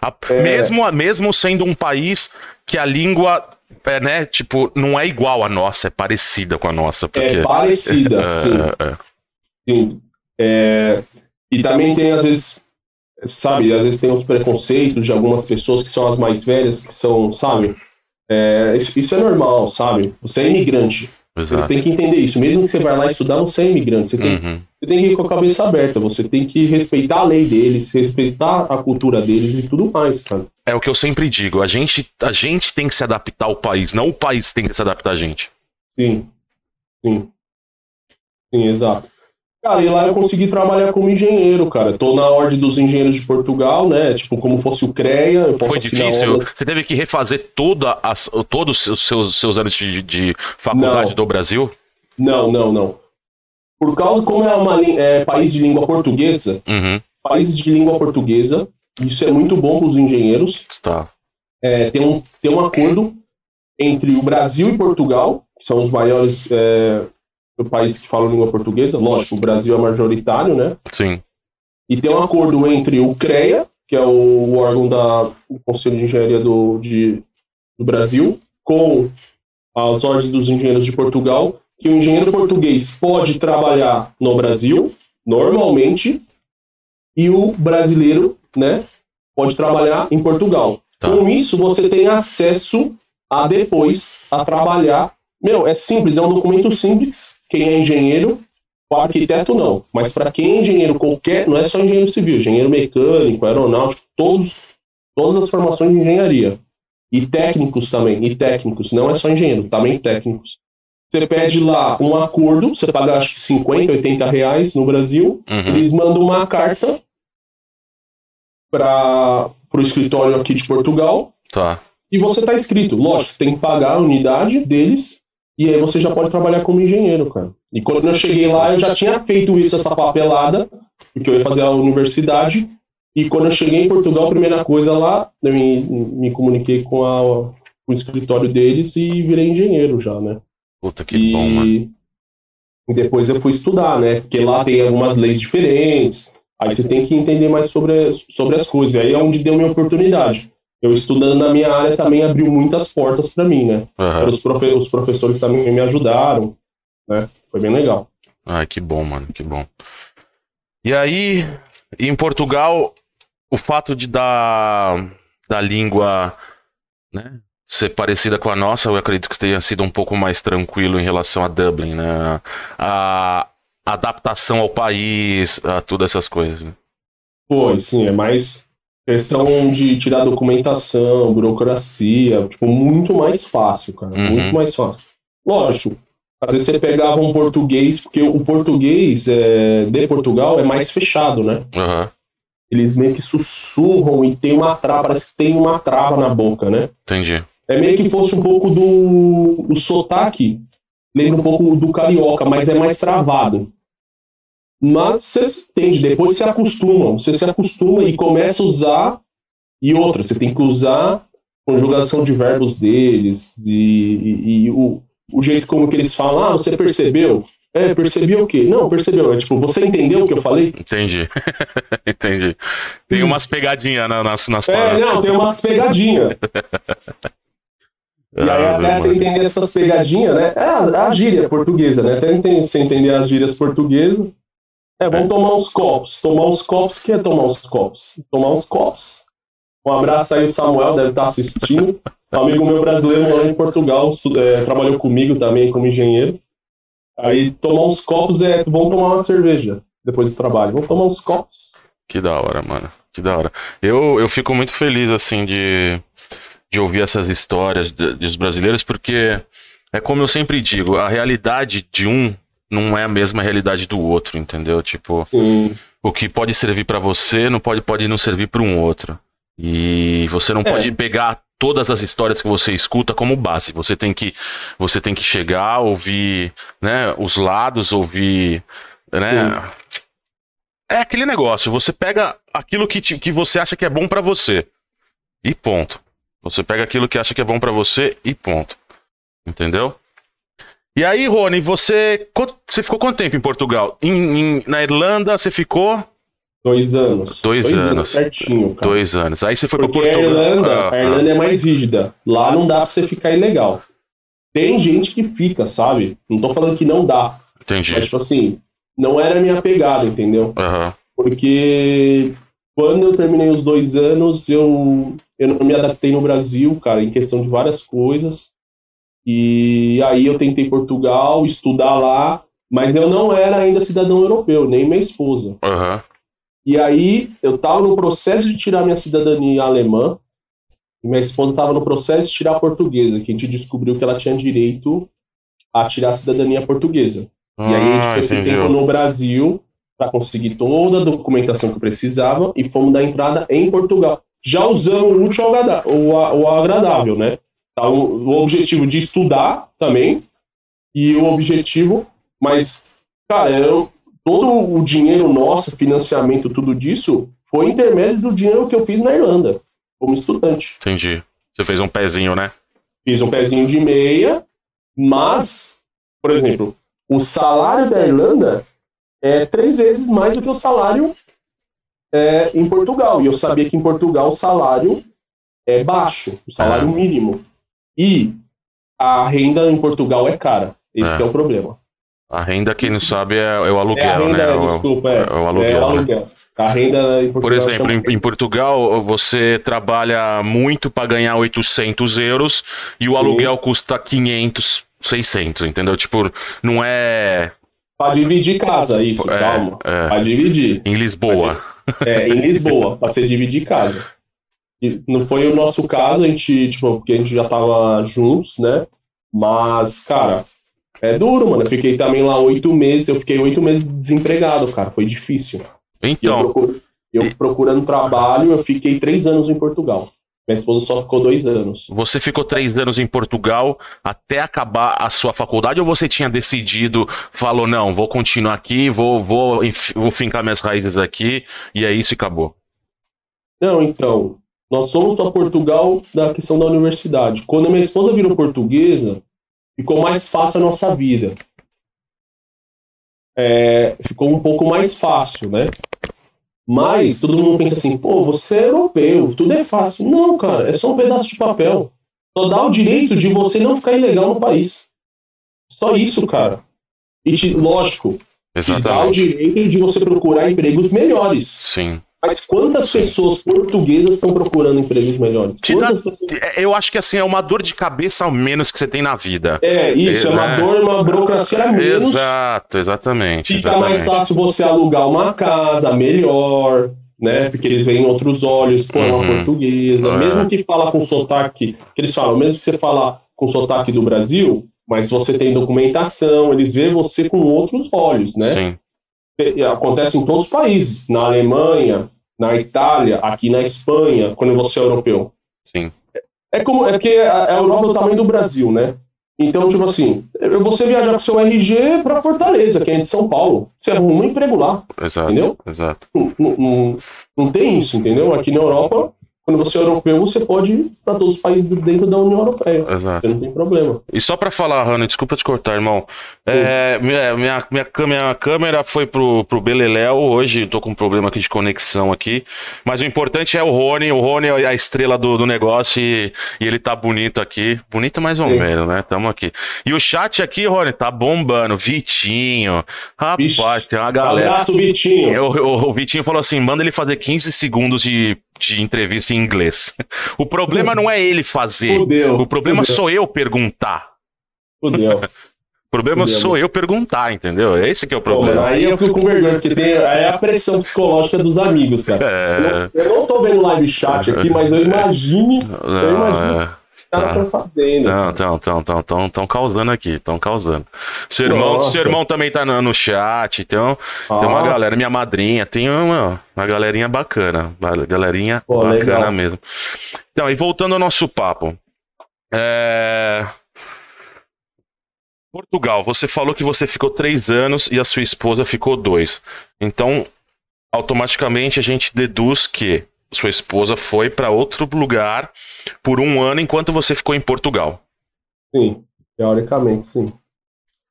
A- É. mesmo, mesmo sendo um país que a língua é, né, tipo, não é igual à nossa, é parecida com a nossa. Porque, É parecida, sim. é, é. Sim. É, e também tem, às vezes, sabe, às vezes tem os preconceitos de algumas pessoas que são as mais velhas, que são, sabe? É, isso, isso é normal, sabe? Você é imigrante. Você exato. tem que entender isso. Mesmo que você vai lá estudar, você é imigrante. Você tem, Uhum. você tem que ir com a cabeça aberta. Você tem que respeitar a lei deles, respeitar a cultura deles e tudo mais, cara. É o que eu sempre digo, a gente, a gente tem que se adaptar ao país, não o país tem que se adaptar a gente. Sim. Sim. Sim, exato. Cara, e lá eu consegui trabalhar como engenheiro, cara. Tô na ordem dos engenheiros de Portugal, né? Tipo, como fosse o CREA, eu posso Foi difícil? obras. Você teve que refazer toda as, todos os seus, seus anos de, de faculdade Não. do Brasil? Não, não, não. Por causa, como é um é, país de língua portuguesa, Uhum. países de língua portuguesa, isso é muito bom para os engenheiros. Tá. É, tem, um, tem um acordo entre o Brasil e Portugal, que são os maiores é, países que falam língua portuguesa. Lógico, o Brasil é majoritário, né? Sim. E tem um acordo entre o CREA, que é o órgão da, do Conselho de Engenharia do, de, do Brasil, com as ordens dos engenheiros de Portugal, que o engenheiro português pode trabalhar no Brasil, normalmente, e o brasileiro, né, pode trabalhar em Portugal. Tá. Com isso, você tem acesso a depois a trabalhar. Meu, é simples, é um documento simples. Quem é engenheiro o arquiteto não, mas para quem é engenheiro qualquer, não é só engenheiro civil, engenheiro mecânico, aeronáutico, todos, todas as formações de engenharia. E técnicos também, e técnicos, não é só engenheiro, também técnicos. Você pede lá um acordo, você paga acho que 50, 80 reais no Brasil, Uhum. eles mandam uma carta para o escritório aqui de Portugal, Tá. e você está inscrito. Lógico, tem que pagar a unidade deles e aí você já pode trabalhar como engenheiro, cara. E quando eu cheguei lá, eu já tinha feito isso, essa papelada, porque eu ia fazer a universidade. E quando eu cheguei em Portugal, a primeira coisa lá, eu me, me comuniquei com, a, com o escritório deles e virei engenheiro já, né? Puta que e, bom, mano. e depois eu fui estudar, né? Porque lá tem algumas leis diferentes. Aí você tem que entender mais sobre, sobre as coisas. Aí é onde deu minha oportunidade. Eu estudando na minha área também abriu muitas portas para mim, né? Aham. Os, profe- os professores também me ajudaram, né? Foi bem legal. Ai, que bom, mano, que bom. E aí, em Portugal, o fato de da, da língua né, ser parecida com a nossa, eu acredito que tenha sido um pouco mais tranquilo em relação a Dublin, né? A adaptação ao país, a todas essas coisas. né? Foi, sim, é mais questão de tirar documentação, burocracia, tipo, muito mais fácil, cara. Uhum. Muito mais fácil. Lógico, às vezes você pegava um português, porque o português é, de Portugal é mais fechado, né? Aham, Eles meio que sussurram e tem uma trava, parece que tem uma trava na boca, né? entendi. É meio que fosse um pouco do. O sotaque lembra um pouco do carioca, mas é mais travado. Mas você entende, depois você acostuma, você se acostuma e começa a usar. E outra, você tem que usar conjugação de verbos deles e, e- e o, o jeito como que eles falam. Ah, você percebeu? É, percebeu o quê? Não, percebeu. É tipo, você entendeu o que eu falei? Entendi. entendi. Tem umas pegadinhas na- nas, nas É, palavras. não, tem umas pegadinhas. E aí, Ah, até você entender essas pegadinhas, né? É a, a gíria portuguesa, né? Até você entender as gírias portuguesas. É, vamos tomar uns copos. Tomar uns copos, que é tomar uns copos? Tomar uns copos. Um abraço aí, o Samuel, deve estar assistindo. Um amigo meu brasileiro morou em Portugal, é, trabalhou comigo também como engenheiro. Aí tomar uns copos é. Vamos tomar uma cerveja depois do trabalho. Vamos tomar uns copos. Que da hora, mano. Que da hora. Eu, eu fico muito feliz, assim, de, de ouvir essas histórias dos brasileiros, porque é como eu sempre digo, a realidade de um não é a mesma realidade do outro, entendeu? Tipo, Sim. o que pode servir para você não pode, pode não servir para um outro. E você não é. pode pegar todas as histórias que você escuta como base. Você tem que você tem que chegar, ouvir, né, os lados, ouvir, né? Sim. É aquele negócio, você pega aquilo que, te, que você acha que é bom para você. E ponto. Você pega aquilo que acha que é bom para você e ponto. Entendeu? E aí, Rony, você, você ficou quanto tempo em Portugal? Em, em, na Irlanda, você ficou? Dois anos. Dois, Dois anos. anos. Certinho, cara. Dois anos. Aí você foi pra Portugal. A Irlanda, ah, a Irlanda ah. é mais rígida. Lá não dá pra você ficar ilegal. Tem gente que fica, sabe? Não tô falando que não dá. Entendi. Mas, tipo assim, não era a minha pegada, entendeu? Uhum. Porque quando eu terminei os dois anos, eu, eu não me adaptei no Brasil, cara, em questão de várias coisas. E aí eu tentei Portugal, estudar lá, mas eu não era ainda cidadão europeu, nem minha esposa. Uhum. E aí eu estava no processo de tirar minha cidadania alemã, e minha esposa estava no processo de tirar a portuguesa, que a gente descobriu que ela tinha direito a tirar a cidadania portuguesa. Ah, e aí a gente ficou esse tempo no Brasil para conseguir toda a documentação que precisava e fomos dar entrada em Portugal. Já usamos o útil o agradável, né? Tá? O, o objetivo de estudar também e o objetivo, mas, cara, eu, todo o dinheiro nosso, financiamento, tudo disso, foi intermédio do dinheiro que eu fiz na Irlanda, como estudante. Entendi. Você fez um pezinho, né? Fiz um pezinho de meia, mas, por exemplo, o salário da Irlanda é três vezes mais do que o salário é, em Portugal. E eu sabia que em Portugal o salário é baixo, o salário é. mínimo. E a renda em Portugal é cara. Esse é, é o problema. A renda, quem não sabe, é, é o aluguel, é a renda, né? Desculpa, é, é, o aluguel. É o aluguel. Né? A renda em Portugal. Por exemplo, em, em, Portugal, você trabalha muito para ganhar 800 euros e o Sim. aluguel custa 500, 600, entendeu? Tipo, não é. Para dividir casa, isso, é, calma. É. Para dividir. Em Lisboa. É, em Lisboa, para você dividir casa. E não foi o nosso caso, a gente, tipo, porque a gente já tava juntos, né? Mas, cara, é duro, mano. Eu fiquei também lá oito meses, eu fiquei oito meses desempregado, cara. Foi difícil. Então. Eu, procur... eu procurando trabalho, eu fiquei três anos em Portugal. Minha esposa só ficou dois anos. Você ficou três anos em Portugal até acabar a sua faculdade ou você tinha decidido, falou, não, vou continuar aqui, vou, vou, vou fincar minhas raízes aqui, e é isso e acabou? Não, então, nós fomos para Portugal da questão da universidade. Quando a minha esposa virou portuguesa, ficou mais fácil a nossa vida. É, ficou um pouco mais fácil, né? Mas todo mundo pensa assim, pô, você é europeu, tudo é fácil. Não, cara, é só um pedaço de papel. Só dá o direito de você não ficar ilegal no país. Só isso, cara. E, te, lógico, Exatamente. te dá o direito de você procurar empregos melhores. Sim. Mas quantas pessoas portuguesas estão procurando empregos melhores? Dá, pessoas... É, eu acho que assim é uma dor de cabeça ao menos que você tem na vida. É, isso, é, é uma né? dor, uma burocracia a menos. Exato, exatamente. Fica exatamente. mais fácil você alugar uma casa melhor, né? Porque eles veem outros olhos com uhum. uma portuguesa. É. Mesmo que fala com sotaque, que eles falam, mesmo que você fala com sotaque do Brasil, mas você tem documentação, eles veem você com outros olhos, né? Sim acontece em todos os países, na Alemanha, na Itália, aqui na Espanha, quando você é europeu. Sim. É como é porque a Europa é o tamanho do Brasil, né? Então, tipo assim, você viajar com seu RG para Fortaleza, que é de São Paulo. Você arruma um emprego lá. Exato. Entendeu? Exato. Não, não, não, não tem isso, entendeu? Aqui na Europa, quando você é europeu, você pode ir para todos os países dentro da União Europeia. Exato. Você não tem problema. E só pra falar, Rano, desculpa te cortar, irmão. É, minha, minha, minha, câmera foi pro, pro Beleléu hoje, tô com um problema aqui de conexão aqui. Mas o importante é o Rony, o Rony é a estrela do, do negócio e, e ele tá bonito aqui. Bonito mais ou Sim. menos, né? Tamo aqui. E o chat aqui, Rony, tá bombando. Vitinho. Rapaz, Vixe. tem uma galera. Abraço, Vitinho. O, o- o Vitinho falou assim: manda ele fazer 15 segundos de, de entrevista em inglês. O problema não é ele fazer. Fudeu. O problema fudeu, sou eu perguntar. Fudeu. O problema Fudeu, sou eu perguntar, entendeu? Esse que é o Pô, problema. aí eu fico com vergonha, porque tem, é a pressão psicológica dos amigos, cara. Eu É. não, eu não tô vendo live chat aqui, mas eu imagino eu imagino. Caras estão fazendo. Não, estão tão, tão, tão, tão causando aqui, estão causando. Seu irmão, Nossa. seu irmão também tá no, no chat, então tem uma Ah, galera, minha madrinha, tem uma, uma galerinha bacana, uma galerinha Pô, bacana legal. mesmo. Então, e voltando ao nosso papo, é... Portugal, você falou que você ficou três anos e a sua esposa ficou dois. Então, automaticamente a gente deduz que sua esposa foi para outro lugar por um ano enquanto você ficou em Portugal. Sim, teoricamente, sim.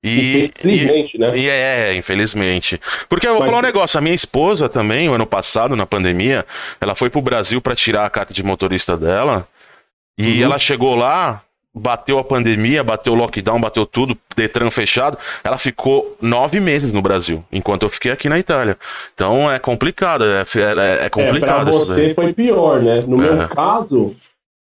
E, Infelizmente, né? e é, infelizmente. Porque eu vou Mas- falar um negócio, a minha esposa também, o ano passado, na pandemia, ela foi pro Brasil para tirar a carta de motorista dela. E Uhum. ela chegou lá, bateu a pandemia, bateu o lockdown, bateu tudo, Detran fechado. Ela ficou nove meses no Brasil, enquanto eu fiquei aqui na Itália. Então é complicado, é, é, é É, complicado. pra isso daí. você foi pior, né? No É. meu caso,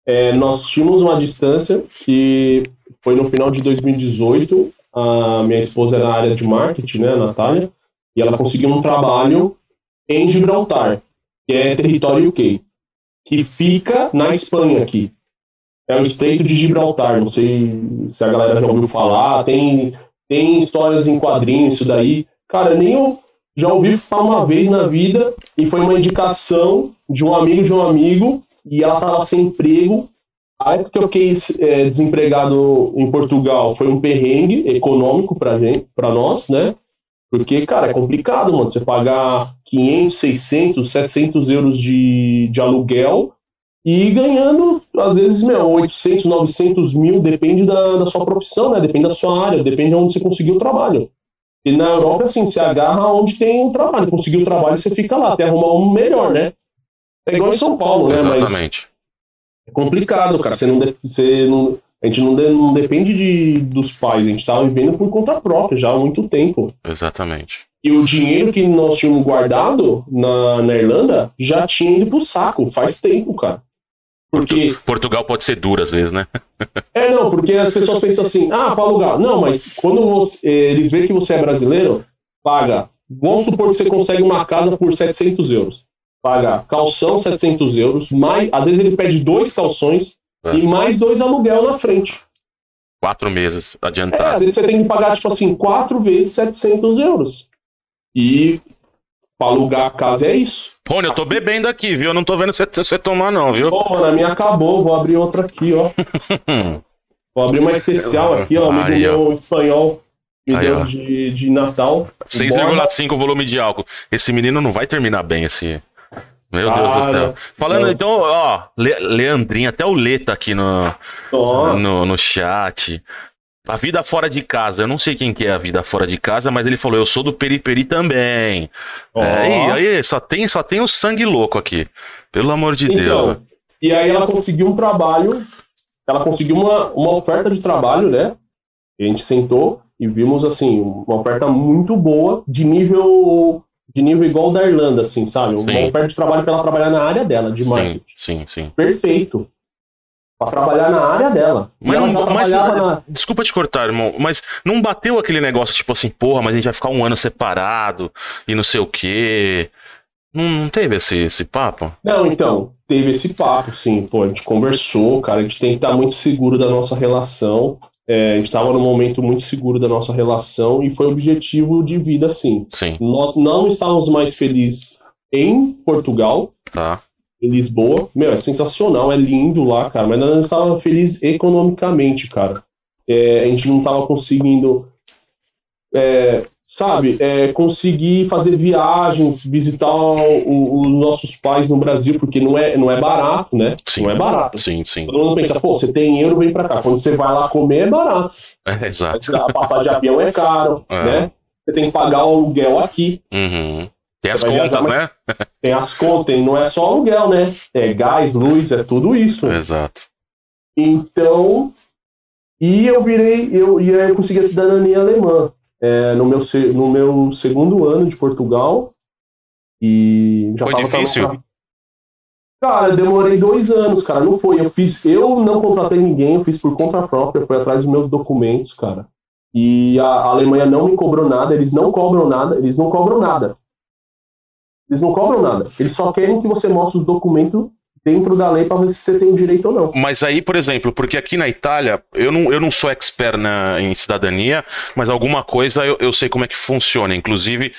é, nós tínhamos uma distância que foi no final de 2018. A minha esposa era na área de marketing, né, a Natália, e ela conseguiu um trabalho em Gibraltar, que é território UK, que fica na Espanha aqui. É o Estreito de Gibraltar, não sei se a galera já ouviu falar, tem, tem histórias em quadrinhos, isso daí. Cara, nem eu já ouvi falar uma vez na vida e foi uma indicação de um amigo de um amigo e ela tava sem emprego. A época que eu fiquei é, desempregado em Portugal foi um perrengue econômico pra gente, para nós, né? Porque, cara, é complicado, mano. Você pagar 500, 600, 700 euros de, de aluguel e ganhando, às vezes, meu, 800, 900 mil, depende da, da sua profissão, né? Depende da sua área, depende de onde você conseguiu o trabalho. E na Europa, assim, você agarra onde tem um trabalho. Conseguiu o trabalho, você fica lá, até arrumar um melhor, né? É igual em São Paulo, né? Mas Exatamente. é complicado, cara. Você não, você não, a gente não, não depende de, dos pais, a gente tá vivendo por conta própria já há muito tempo. Exatamente. E o dinheiro que nós tínhamos guardado na, na Irlanda já tinha ido pro saco, faz tempo, cara. Porque, Portugal pode ser duro às vezes, né? é não, porque as pessoas pensam assim, ah, para alugar. Não, mas quando você- eh, eles veem que você é brasileiro, paga. Vamos supor que você consegue uma casa por 700 euros. Paga calção 700 euros, mais, às vezes ele pede dois calções É. e mais dois aluguel na frente. Quatro meses É, adiantado. às vezes você tem que pagar, tipo assim, quatro vezes 700 euros. E pra alugar a casa é isso. Rony, eu tô bebendo aqui, viu? Eu não tô vendo você, tomar, não, viu? Bom, mano, a minha acabou, vou abrir outra aqui, ó. Vou abrir uma especial aqui, ó. Amigo Aí, ó. meu espanhol me Aí, deu ó. de, de Natal. 6,5 volume de álcool. Esse menino não vai terminar bem, esse. Meu Deus do Cara, céu. Falando nossa. então, ó, Le- Leandrinho, até o Lê tá aqui no, Nossa. no, no chat. A vida fora de casa, eu não sei quem que é a vida fora de casa, mas ele falou, eu sou do Periperi também. Ó. É, e aí, só tem, só tem o sangue louco aqui. Pelo amor de Deus. Então, e aí ela conseguiu um trabalho, ela conseguiu uma, uma oferta de trabalho, né? A gente sentou e vimos, assim, uma oferta muito boa, de nível de nível igual da Irlanda, assim, sabe? Uma Sim. oferta de trabalho para ela trabalhar na área dela, de Sim, marketing. sim, sim. Perfeito. Para trabalhar na área dela. Mas não- mas- na... Desculpa te cortar, irmão, mas não bateu aquele negócio tipo assim, porra, mas a gente vai ficar um ano separado e não sei o quê. Não, não teve esse, esse papo? Não, então, teve esse papo, sim. Pô, a gente conversou, cara, a gente tem que estar muito seguro da nossa relação. É, a gente estava num momento muito seguro da nossa relação e foi objetivo de vida, sim. Sim, Nós não estávamos mais felizes em Portugal, tá. Em Lisboa. Meu, é sensacional, é lindo lá, cara, mas nós não estávamos felizes economicamente, cara. É, a gente não estava conseguindo é, sabe, é, conseguir fazer viagens, visitar o, os nossos pais no Brasil, porque não é, não é barato, né? Sim. Não é barato. Sim, sim. Todo mundo pensa, pô, você tem euro, vem pra cá. Quando você vai lá comer, é barato. É, exato. A passagem de avião é caro, É. né? Você tem que pagar o aluguel aqui. Uhum. Tem as contas, viajar, né? Tem as contas, tem- não é só aluguel, né? É gás, luz, é tudo isso. Exato. Então, e eu virei, eu, e aí eu consegui a cidadania alemã é, no, meu, no meu segundo ano de Portugal. E já Foi tava difícil? Cara, demorei dois anos, cara. Não foi. Eu fiz, eu não contratei ninguém, eu fiz por conta própria, fui atrás dos meus documentos, cara. E a, a Alemanha não me cobrou nada, eles não cobram nada, eles não cobram nada. Eles não cobram nada. Eles só querem que você mostre os documentos dentro da lei para ver se você tem o direito ou não. Mas aí, por exemplo, porque aqui na Itália, eu não, eu não sou expert na, em cidadania, mas alguma coisa eu, eu sei como é que funciona. Inclusive,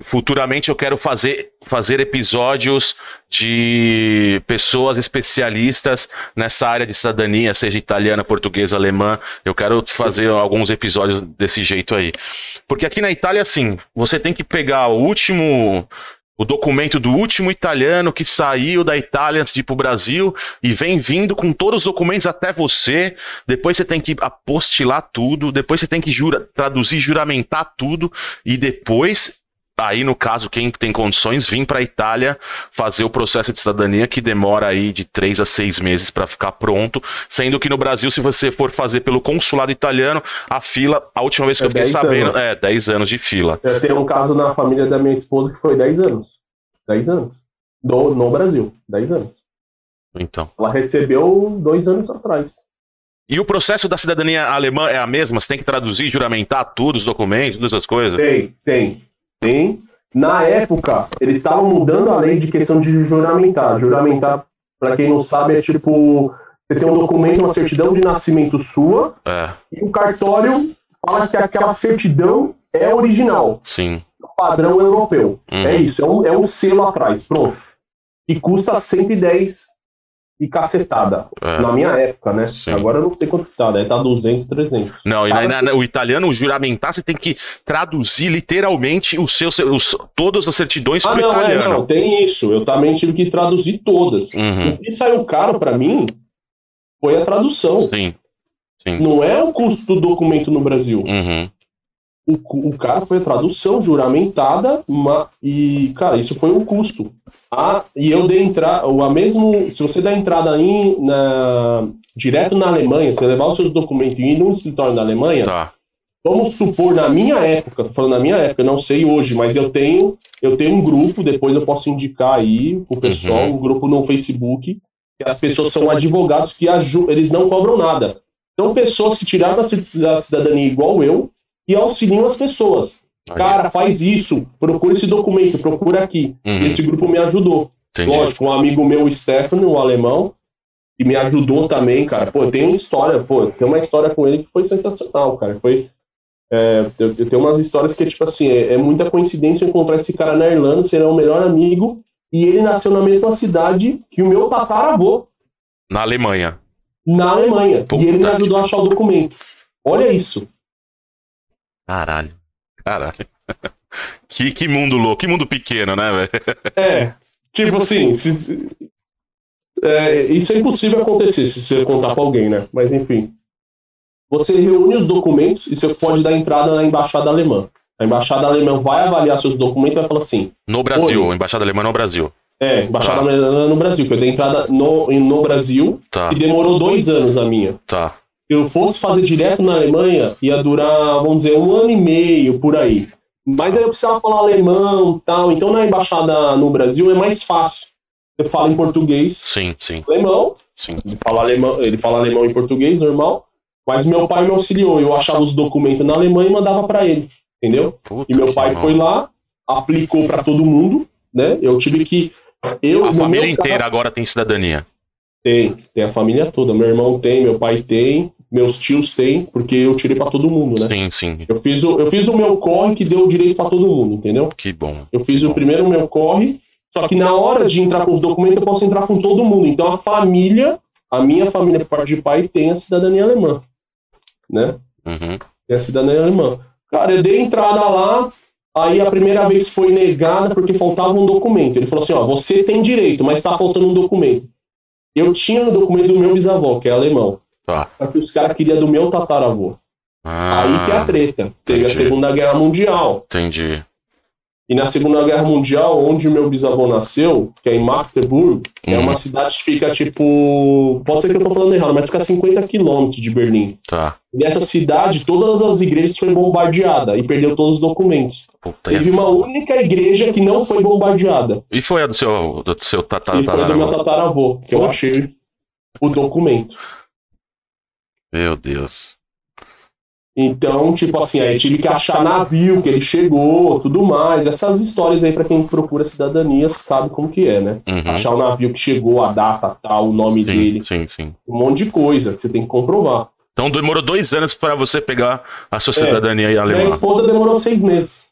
futuramente eu quero fazer, fazer episódios de pessoas especialistas nessa área de cidadania, seja italiana, portuguesa, alemã. Eu quero fazer alguns episódios desse jeito aí. Porque aqui na Itália, assim, você tem que pegar o último. O documento do último italiano que saiu da Itália antes de ir pro Brasil e vem vindo com todos os documentos até você. Depois você tem que apostilar tudo. Depois você tem que jura, traduzir, juramentar tudo. E depois, aí no caso, quem tem condições, vir para a Itália fazer o processo de cidadania que demora aí de três a seis meses para ficar pronto. Sendo que no Brasil, se você for fazer pelo consulado italiano, a fila, a última vez que É eu fiquei 10 sabendo, anos. é 10 anos de fila. Eu tenho um caso na família da minha esposa que foi 10 anos. 10 anos. No, no Brasil. 10 anos. Então. Ela recebeu dois anos atrás. E o processo da cidadania alemã é a mesma? Você tem que traduzir, juramentar tudo, os documentos, todas essas coisas? Tem, tem, tem. Na época, eles estavam mudando a lei de questão de juramentar. Juramentar, para quem não sabe, é tipo. Você tem um documento, uma certidão de nascimento sua, É, e o cartório fala que aquela certidão é original. sim. padrão europeu. Uhum. É isso, é um, é um selo atrás, pronto. E custa 110 e cacetada. É. Na minha época, né? Sim. Agora eu não sei quanto tá, né? Tá 200, 300. Não, e na- na- o italiano, o juramentar, você tem que traduzir literalmente os seus, os, todas as certidões Ah, para o não, é, italiano. não, tem isso. Eu também tive que traduzir todas. Uhum, O que saiu caro pra mim foi a tradução. sim. Sim. Não é o custo do documento no Brasil. Uhum, O, o cara foi a tradução juramentada, ma- e, cara, isso foi um custo. Ah, e eu dei entrada, a mesmo, se você der entrada em, na, direto na Alemanha, você levar os seus documentos e ir num escritório na Alemanha, tá. vamos supor, na minha época, tô falando na minha época, eu não sei hoje, mas eu tenho, eu tenho um grupo, depois eu posso indicar aí o pessoal, Uhum. um grupo no Facebook, que as pessoas são advogados que ajudam, eles não cobram nada. Então, pessoas que tiraram a cidadania igual eu e auxiliam as pessoas. Cara, faz isso, procura esse documento, procura aqui. uhum, E esse grupo me ajudou. entendi. Lógico, um amigo meu, o Stefano, o alemão, que me ajudou também, cara. Pô, tenho uma história, pô, tenho uma história com ele que foi sensacional, cara. Foi. é, eu, eu tenho umas histórias que, tipo assim, é, é muita coincidência eu encontrar esse cara na Irlanda, será o melhor amigo, e ele nasceu na mesma cidade que o meu tataravô, Na Alemanha. na Alemanha. Puta e ele me ajudou a achar o documento. Olha isso. Caralho. Caralho. que, que mundo louco, que mundo pequeno, né, velho? É, tipo assim, se- se- é, isso é impossível acontecer se você contar pra alguém, né? Mas enfim. Você reúne os documentos e você pode dar entrada na embaixada alemã. A embaixada alemã vai avaliar seus documentos e vai falar assim: No Brasil, Oi. embaixada alemã no Brasil. é, embaixada Tá. alemã no Brasil, que eu dei entrada no, no Brasil Tá, e demorou dois anos a minha. tá. Se eu fosse fazer direto na Alemanha, ia durar, vamos dizer, um ano e meio por aí. Mas aí eu precisava falar alemão e tal. Então na embaixada no Brasil é mais fácil. Você fala em português, Sim, sim, alemão, sim. ele fala alemão, ele fala alemão em português, normal. Mas meu pai me auxiliou. Eu achava os documentos na Alemanha e mandava para ele. Entendeu? Puta E meu pai foi lá, aplicou para todo mundo, né? Eu tive que. Eu, A família inteira caso- agora tem cidadania. tem, tem a família toda. Meu irmão tem, meu pai tem, meus tios têm, porque eu tirei para todo mundo, né? Sim, sim. Eu fiz, o, eu fiz o meu corre que deu direito para todo mundo, entendeu? Que bom. Eu fiz o primeiro meu corre, só que na hora de entrar com os documentos eu posso entrar com todo mundo. Então a família, a minha família por parte de pai tem a cidadania alemã, né? Uhum. Tem a cidadania alemã. Cara, eu dei entrada lá, aí a primeira vez foi negada porque faltava um documento. Ele falou assim, ó, você tem direito, mas tá faltando um documento. Eu tinha o um documento do meu bisavô, que é alemão. Tá. Só que os caras queriam do meu tataravô. Ah, Aí que é a treta. Teve a entendi. Segunda Guerra Mundial. Entendi. E na Segunda Guerra Mundial, onde o meu bisavô nasceu, que é em Magdeburg, é Uhum. uma cidade que fica tipo. Pode ser que eu tô falando errado, mas fica a 50 quilômetros de Berlim. Tá. E nessa cidade, todas as igrejas foram bombardeadas e perdeu todos os documentos. Puta, Teve uma única igreja que não foi bombardeada. E foi a do seu, do seu Que foi do meu tataravô? tataravô, que eu achei o documento. Meu Deus. Então, tipo assim, aí tive que achar navio, que ele chegou, tudo mais. Essas histórias aí, pra quem procura cidadania, sabe como que é, né? Uhum. Achar o navio que chegou, a data tal, o nome dele. Sim, sim, sim. Um monte de coisa que você tem que comprovar. Então demorou dois anos para você pegar a sua É. cidadania Minha alemã. esposa demorou seis meses.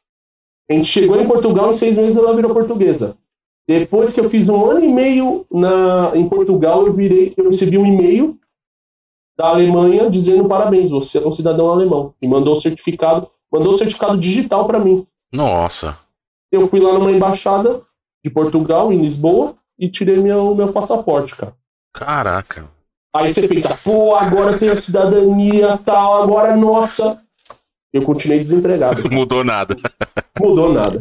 A gente chegou em Portugal em seis meses ela virou portuguesa. Depois que eu fiz um ano e meio na, em Portugal, eu virei, eu recebi um e-mail da Alemanha dizendo parabéns, você é um cidadão alemão. E mandou o certificado, mandou o certificado digital para mim. Nossa. Eu fui lá numa embaixada de Portugal, em Lisboa, e tirei meu, meu passaporte, cara. Caraca. Aí você pensa, pô, agora eu tenho a cidadania tal, agora, nossa. Eu continuei desempregado. Não mudou nada. Mudou nada.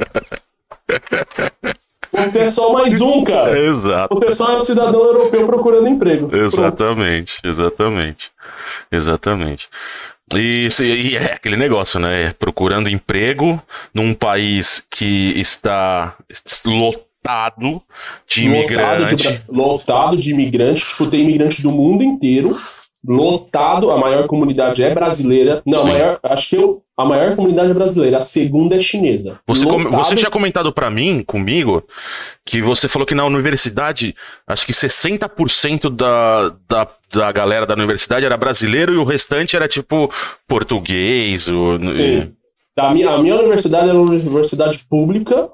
É só mais um, cara. Exato. O pessoal é um cidadão europeu procurando emprego. Pronto. Exatamente, exatamente. Exatamente. E, e é aquele negócio, né? Procurando emprego num país que está lotado de Lotado de, imigrante. lotado de imigrante. Tipo, tem imigrante do mundo inteiro. Lotado. A maior comunidade é brasileira. Não, a maior, acho que eu, a maior comunidade é brasileira. A segunda é chinesa. Você, com- você tinha comentado pra mim, comigo, que você falou que na universidade, acho que 60% da, da, da galera da universidade era brasileiro e o restante era tipo português. O, Sim. Da minha, a minha universidade era uma universidade pública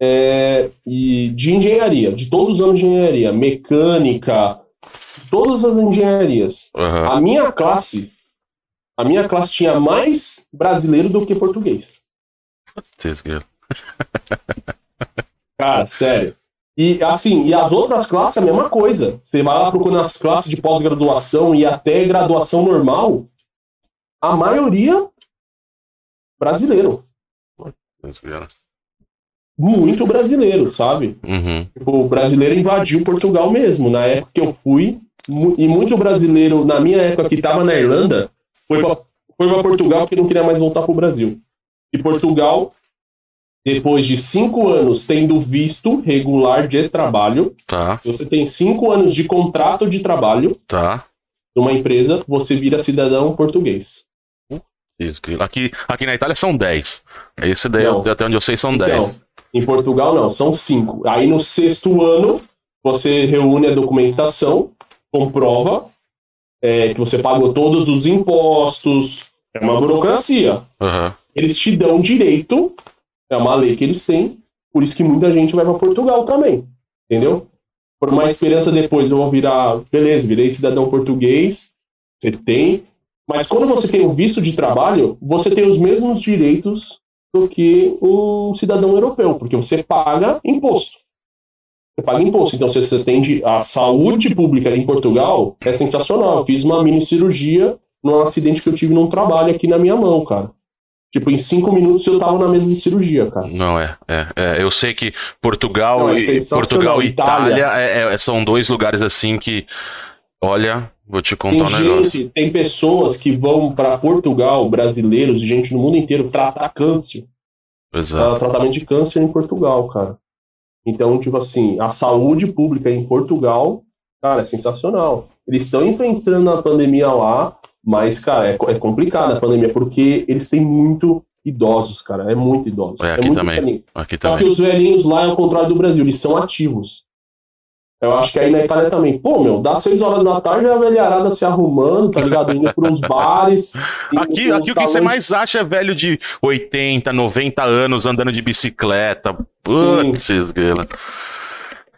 é, e de engenharia, de todos os anos de engenharia, mecânica, todas as engenharias. Aham. A minha classe, a minha classe tinha mais brasileiro do que português. Cara, sério. E assim, e as outras classes a mesma coisa. Você vai lá procurando as classes de pós-graduação e até graduação normal, a maioria brasileiro. Muito brasileiro, sabe? Uhum. Tipo, o brasileiro invadiu Portugal mesmo. Na época que eu fui, e muito brasileiro, na minha época que estava na Irlanda, foi para foi pra Portugal porque não queria mais voltar pro Brasil. E Portugal, depois de cinco anos tendo visto regular de trabalho, Tá, você tem cinco anos de contrato de trabalho tá. numa empresa, você vira cidadão português. Isso, Aqui, aqui na Itália são 10. Esse daí, Não. até onde eu sei, são 10. Então, em Portugal não, são cinco. Aí no sexto ano, você reúne a documentação, comprova é, que você pagou todos os impostos. É uma burocracia. Aham. Eles te dão direito, é uma lei que eles têm, por isso que muita gente vai para Portugal também. Entendeu? Por uma esperança depois, eu vou virar, beleza, virei cidadão português, você tem. Mas quando você tem o visto de trabalho, você tem os mesmos direitos do que um cidadão europeu, porque você paga imposto. Você paga imposto. Então, se você tem de- a saúde pública em Portugal, é sensacional. Eu fiz uma mini cirurgia num acidente que eu tive num trabalho aqui na minha mão, cara. Tipo, em cinco minutos eu tava na mesa de cirurgia, cara. Não, é, é, é. Eu sei que Portugal, Não, é e. Portugal e Itália. Itália é- é- são dois lugares assim que, olha, vou te contar Tem um negócio. gente, tem pessoas que vão para Portugal, brasileiros, gente no mundo inteiro, tratar câncer. Exato. Tratamento de câncer em Portugal, cara. Então, tipo assim, a saúde pública em Portugal, cara, é sensacional. Eles estão enfrentando a pandemia lá, mas, cara, é, é complicado a pandemia, porque eles têm muito idosos, cara. É muito idosos. É, aqui muito também. velhinho. Aqui Só que também. os velhinhos lá é o contrário do Brasil, eles são ativos. Eu acho que aí na Itália também. Pô, meu, dá seis horas da tarde a velharada se arrumando, tá ligado? Indo pros bares. Aqui, aqui o que você mais acha é velho de 80, 90 anos andando de bicicleta. Putz, grila.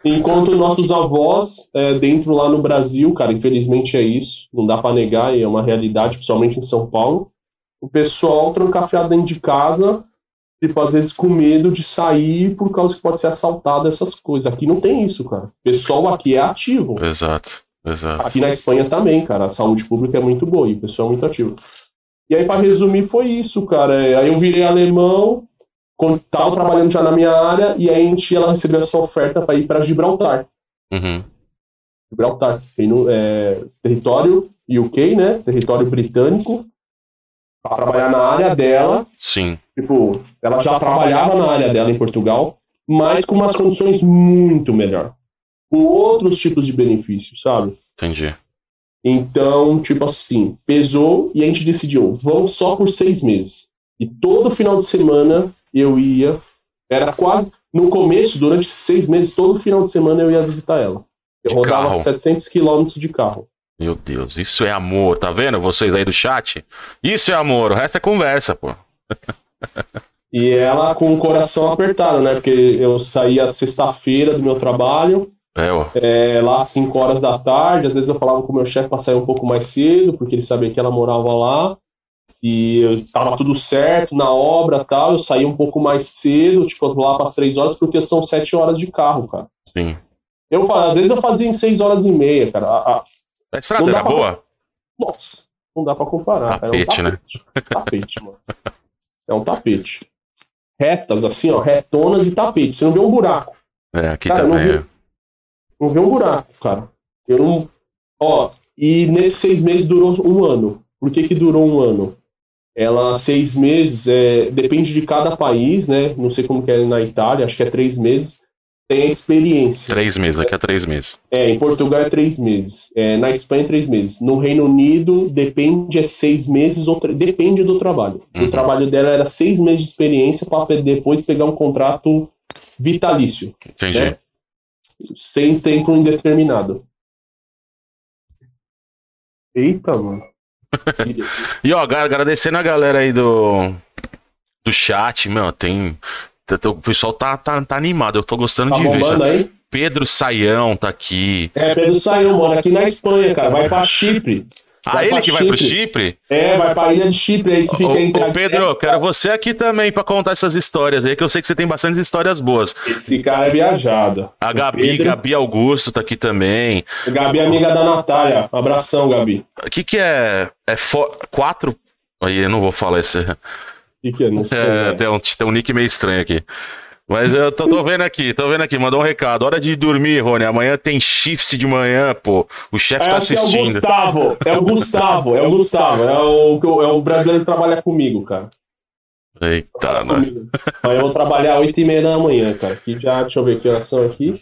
Enquanto nossos avós, é, dentro lá no Brasil, cara, infelizmente é isso, não dá pra negar, e é uma realidade, principalmente em São Paulo, o pessoal trancafiado dentro de casa, tipo, às vezes com medo de sair por causa que pode ser assaltado, essas coisas. Aqui não tem isso, cara. O pessoal aqui é ativo. Exato, exato. Aqui na Espanha também, cara. A saúde pública é muito boa e o pessoal é muito ativo. E aí, para resumir, foi isso, cara. É, Aí eu virei alemão, quando tava trabalhando já na minha área, e aí a gente, ela recebeu essa oferta para ir para Gibraltar. Uhum. Gibraltar, Reino, é, território UK, né? Território britânico, para trabalhar na área dela. Sim, Tipo, ela já trabalhava na área dela em Portugal, mas com umas condições muito melhor, com outros tipos de benefícios, sabe? entendi. Então, tipo assim, pesou e a gente decidiu, vamos só por seis meses. E todo final de semana eu ia, era quase, no começo, durante seis meses, todo final de semana eu ia visitar ela. Eu De rodava carro? 700 quilômetros de carro. Meu Deus, isso é amor, tá vendo? Vocês aí do chat? Isso é amor, o resto é conversa, pô. E ela com o coração apertado, né? Porque eu saía sexta-feira do meu trabalho, É, ó. é, lá às 5 horas da tarde. Às vezes eu falava com o meu chefe para sair um pouco mais cedo, porque ele sabia que ela morava lá. E eu, tava tudo certo na obra tal. Eu saía um pouco mais cedo, tipo, lá para as 3 horas, porque são 7 horas de carro, cara. Sim. Eu, às vezes eu fazia em 6 horas e meia, cara. A- a- A estrada Não dá era pra- boa? nossa, não dá para comparar. Tapete, é um né? tapete, tapete, mano. É um tapete. Retas, assim, ó, retonas e tapete. Você não vê um buraco. É, aqui Cara, não também. vi. Não vê um buraco, cara. Eu não. Ó, e nesses seis meses durou um ano. Por que, que durou um ano? Ela, seis meses, é, depende de cada país, né? Não sei como que é na Itália, acho que é três meses. Tem a experiência. Três meses, daqui a três meses. É, em Portugal é três meses. É, na Espanha é três meses. No Reino Unido depende é seis meses ou depende do trabalho. Uhum. O trabalho dela era seis meses de experiência para depois pegar um contrato vitalício, Entendi. né? sem tempo indeterminado. Eita, mano. E ó, agra- agradecendo a galera aí do, do chat, meu, tem. T- t- O pessoal tá, tá, tá animado, eu tô gostando Tá de ver. sabe? aí? Pedro Saião tá aqui. É, Pedro saiu, mano, aqui na Espanha, cara. Vai pra Chipre. Ah, ele que vai pro Chipre. Chipre? É, vai pra ilha de Chipre aí que fica Ô, entre ô, Pedro, quero você aqui também pra contar essas histórias aí, que eu sei que você tem bastante histórias boas. Esse cara é viajado. A Gabi, Pedro- Gabi Augusto tá aqui também. Gabi, é amiga da Natália. Abração, Gabi. O que que é? É fo- quatro? Aí eu não vou falar esse. Que, que é? Não sei. É, né? tem, um, tem um nick meio estranho aqui. Mas eu tô, tô vendo aqui, tô vendo aqui, mandou um recado. Hora de dormir, Rony. Amanhã tem shift de manhã, pô. O chefe tá É, acho que é o assistindo. Gustavo. É o Gustavo. É o Gustavo. É o, que é o brasileiro que trabalha comigo, cara. Eita, né? Amanhã eu vou trabalhar 8 e meia da manhã, cara. Aqui já, deixa eu ver que horas são aqui.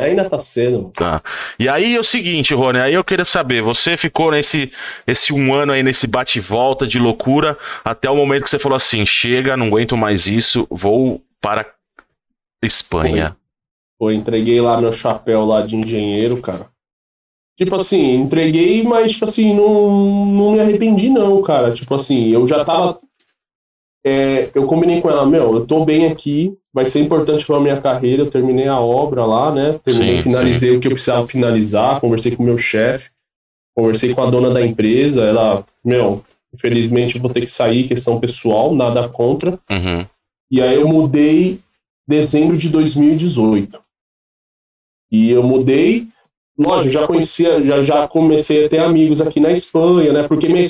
Ainda tá cedo. Tá. E aí é o seguinte, Rony, aí eu queria saber, você ficou nesse esse um ano aí nesse bate volta de loucura até o momento que você falou assim, chega, não aguento mais isso, vou para Espanha. Pô, entreguei lá meu chapéu lá de engenheiro, cara. Tipo assim, entreguei, mas, tipo assim, não, não me arrependi, não, cara. Tipo assim, eu já tava. É, eu combinei com ela, meu, eu tô bem aqui, vai ser importante pra minha carreira. Eu terminei a obra lá, né? Terminei, Sim, finalizei o que eu precisava finalizar, conversei com o meu chefe, conversei com a dona da empresa. Ela, meu, infelizmente eu vou ter que sair, questão pessoal, nada contra. Uhum. E aí eu mudei dezembro de 2018. E eu mudei, lógico, já conhecia, já, já comecei a ter amigos aqui na Espanha, né? Porque minha,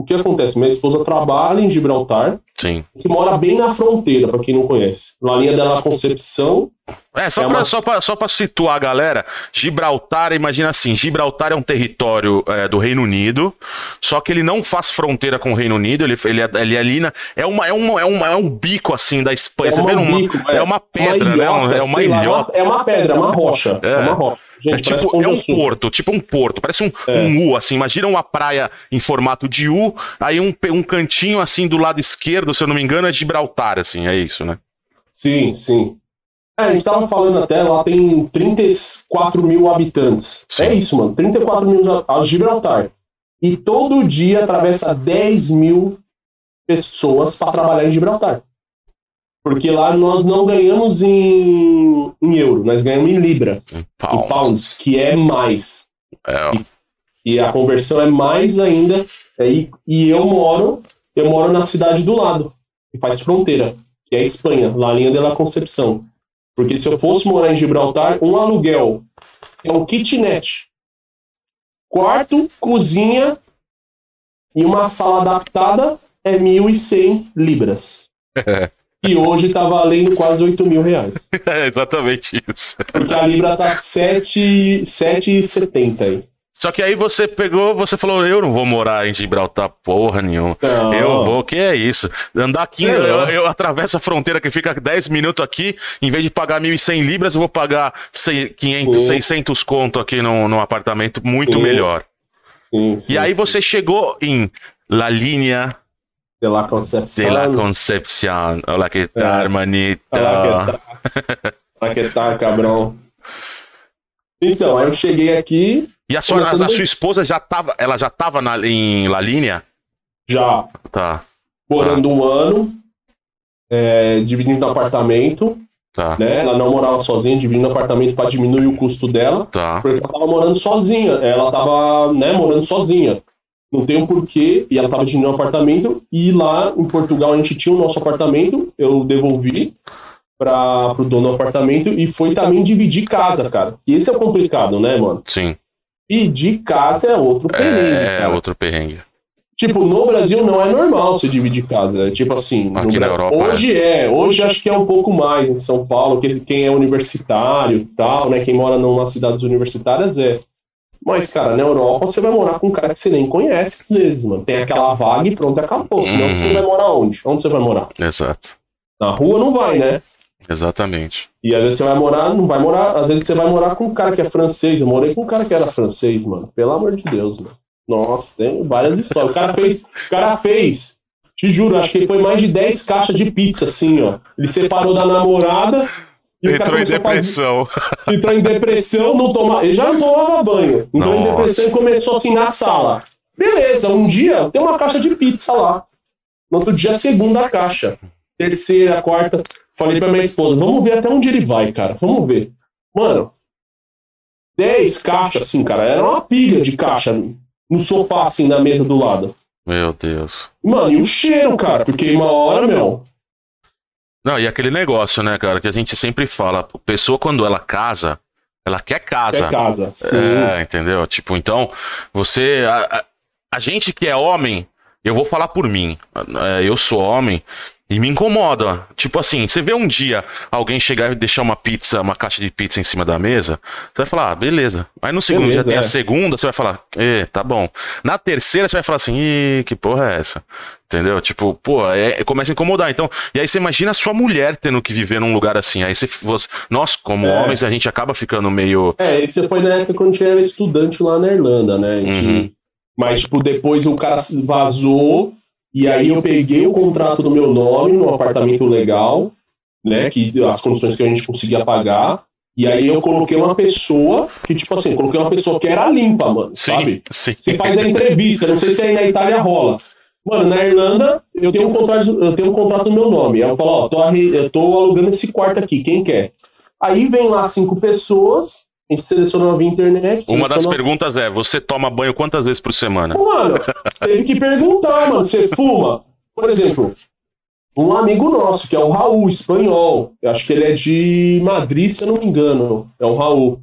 o que acontece? Minha esposa trabalha em Gibraltar, Sim. que mora bem na fronteira, para quem não conhece. Na linha dela Concepção. É, só, É pra, uma- só, pra, só pra situar a galera, Gibraltar, imagina assim, Gibraltar é um território é, do Reino Unido, só que ele não faz fronteira com o Reino Unido, ele, ele, é- ele é ali na, é, uma, é, uma, é, uma, é um bico assim da Espanha, uma vê uma, bico, é uma pedra, né? Um- é uma sei lá, ilhota. É uma pedra, é uma rocha. É. É, uma rocha. Gente, É tipo, é um porto, tipo um porto, parece um, É. um U, assim, imagina uma praia em formato de U, aí um, um cantinho assim do lado esquerdo, se eu não me engano, é Gibraltar, assim, é isso, né? Sim, sim. É, a gente tava falando até, lá tem 34 mil habitantes. Sim. É isso, mano. 34 mil a Gibraltar. E todo dia atravessa 10 mil pessoas para trabalhar em Gibraltar. Porque lá nós não ganhamos em, em euro, nós ganhamos em libra, Um em pau. pounds, que é mais. É, ó. E a conversão é mais ainda. É, E, e eu moro eu moro na cidade do lado, que faz fronteira, que é a Espanha, La Linha de la Concepção. Porque se eu fosse morar em Gibraltar, um aluguel é um kitnet, quarto, cozinha e uma sala adaptada é 1.100 libras. E hoje tá valendo quase 8 mil reais. É exatamente isso. Porque a Libra tá 7,70 aí. Só que aí você pegou, você falou, eu não vou morar em Gibraltar porra nenhuma. Não. Eu vou, que é isso? Andar aqui, eu, eu atravesso a fronteira que fica 10 minutos aqui, em vez de pagar 1.100 libras, eu vou pagar 100, 500, Sim. 600 conto aqui num, num apartamento muito melhor. Sim, sim, E aí sim. você chegou em La Linha De la Concepción. de la Concepción. Olha que tal, É. hermanita. Tá. Olha que tá, cabrão. Então, aí eu cheguei aqui, E a sua, a, a sua esposa já tava, ela já tava na, em La Linha? já Tá, morando um ano, é, dividindo apartamento, tá, né? Ela não morava sozinha, dividindo apartamento para diminuir o custo dela. tá. Porque ela tava morando sozinha. Ela tava, né, morando sozinha. Não tem um porquê. E ela tava dividindo um apartamento. E lá em Portugal a gente tinha o nosso apartamento. Eu devolvi para pro dono do apartamento. E foi também dividir casa, cara. E esse é o complicado, né, mano? Sim. Pedir casa é outro perrengue, É, cara. outro perrengue. Tipo, no Brasil não é normal você dividir casa. É Tipo assim, Aqui na Europa, hoje é. Hoje acho que é um pouco mais em São Paulo, que quem é universitário e tal, né? Quem mora numa cidades universitárias é. Mas, cara, na Europa você vai morar com um cara que você nem conhece às vezes, mano. Tem aquela vaga e pronto, acabou. Senão Uhum. você vai morar onde? Onde você vai morar? Exato. Na rua não vai, né? Exatamente. E às vezes você vai morar, não vai morar, às vezes você vai morar com um cara que é francês. Eu morei com um cara que era francês, mano. Pelo amor de Deus, mano. Nossa, tem várias histórias. O cara fez, o cara fez, te juro, acho que foi mais de 10 caixas de pizza, assim, ó. Ele separou da namorada Entrou em a fazer- depressão. entrou em depressão, não toma, ele já não tomava banho. Entrou em Nossa. depressão e começou assim na sala. Beleza, um dia tem uma caixa de pizza lá. No outro dia, segunda caixa. Terceira, quarta. Falei pra minha esposa, vamos ver até onde ele vai, cara. Vamos ver. Mano, 10 caixas, assim, cara. Era uma pilha de caixa no sofá, assim, na mesa do lado. Meu Deus. Mano, e o cheiro, cara? Porque uma hora, meu. Não, e aquele negócio, né, cara, que a gente sempre fala, a pessoa quando ela casa, ela quer casa. É casa. Sim. É, entendeu? Tipo, então, você. A, a- a gente que é homem, eu vou falar por mim. é, eu sou homem e me incomoda. Tipo assim, você vê um dia alguém chegar e deixar uma pizza, uma caixa de pizza em cima da mesa, você vai falar, ah, beleza. Aí no segundo Beleza, dia tem é. a segunda, você vai falar, é, tá bom. Na terceira, você vai falar assim, ih, que porra é essa? Entendeu? Tipo, pô, é, começa a incomodar. Então, e aí você imagina a sua mulher tendo que viver num lugar assim. Aí você, você- nós, como É. homens, a gente acaba ficando meio. É, isso foi na época quando a gente era estudante lá na Irlanda, né? Gente- Uhum. Mas, tipo, depois o cara vazou, e aí eu peguei o contrato do meu nome no apartamento legal, né? Que as condições que a gente conseguia pagar. E aí eu coloquei uma pessoa que, tipo assim, coloquei uma pessoa que era limpa, mano, Sim, sabe? sim. Você faz a entrevista, não sei se aí na Itália rola. Mano, na Irlanda, eu tenho um contrato, eu tenho um contrato no meu nome. Aí eu falo, ó, tô, eu tô alugando esse quarto aqui, quem quer? Aí vem lá cinco pessoas, a gente seleciona via internet. Uma das perguntas é: você toma banho quantas vezes por semana? Mano, teve que perguntar, mano, você fuma? Por exemplo, um amigo nosso, que é o Raul, espanhol. Eu acho que ele é de Madrid, se eu não me engano. É o Raul.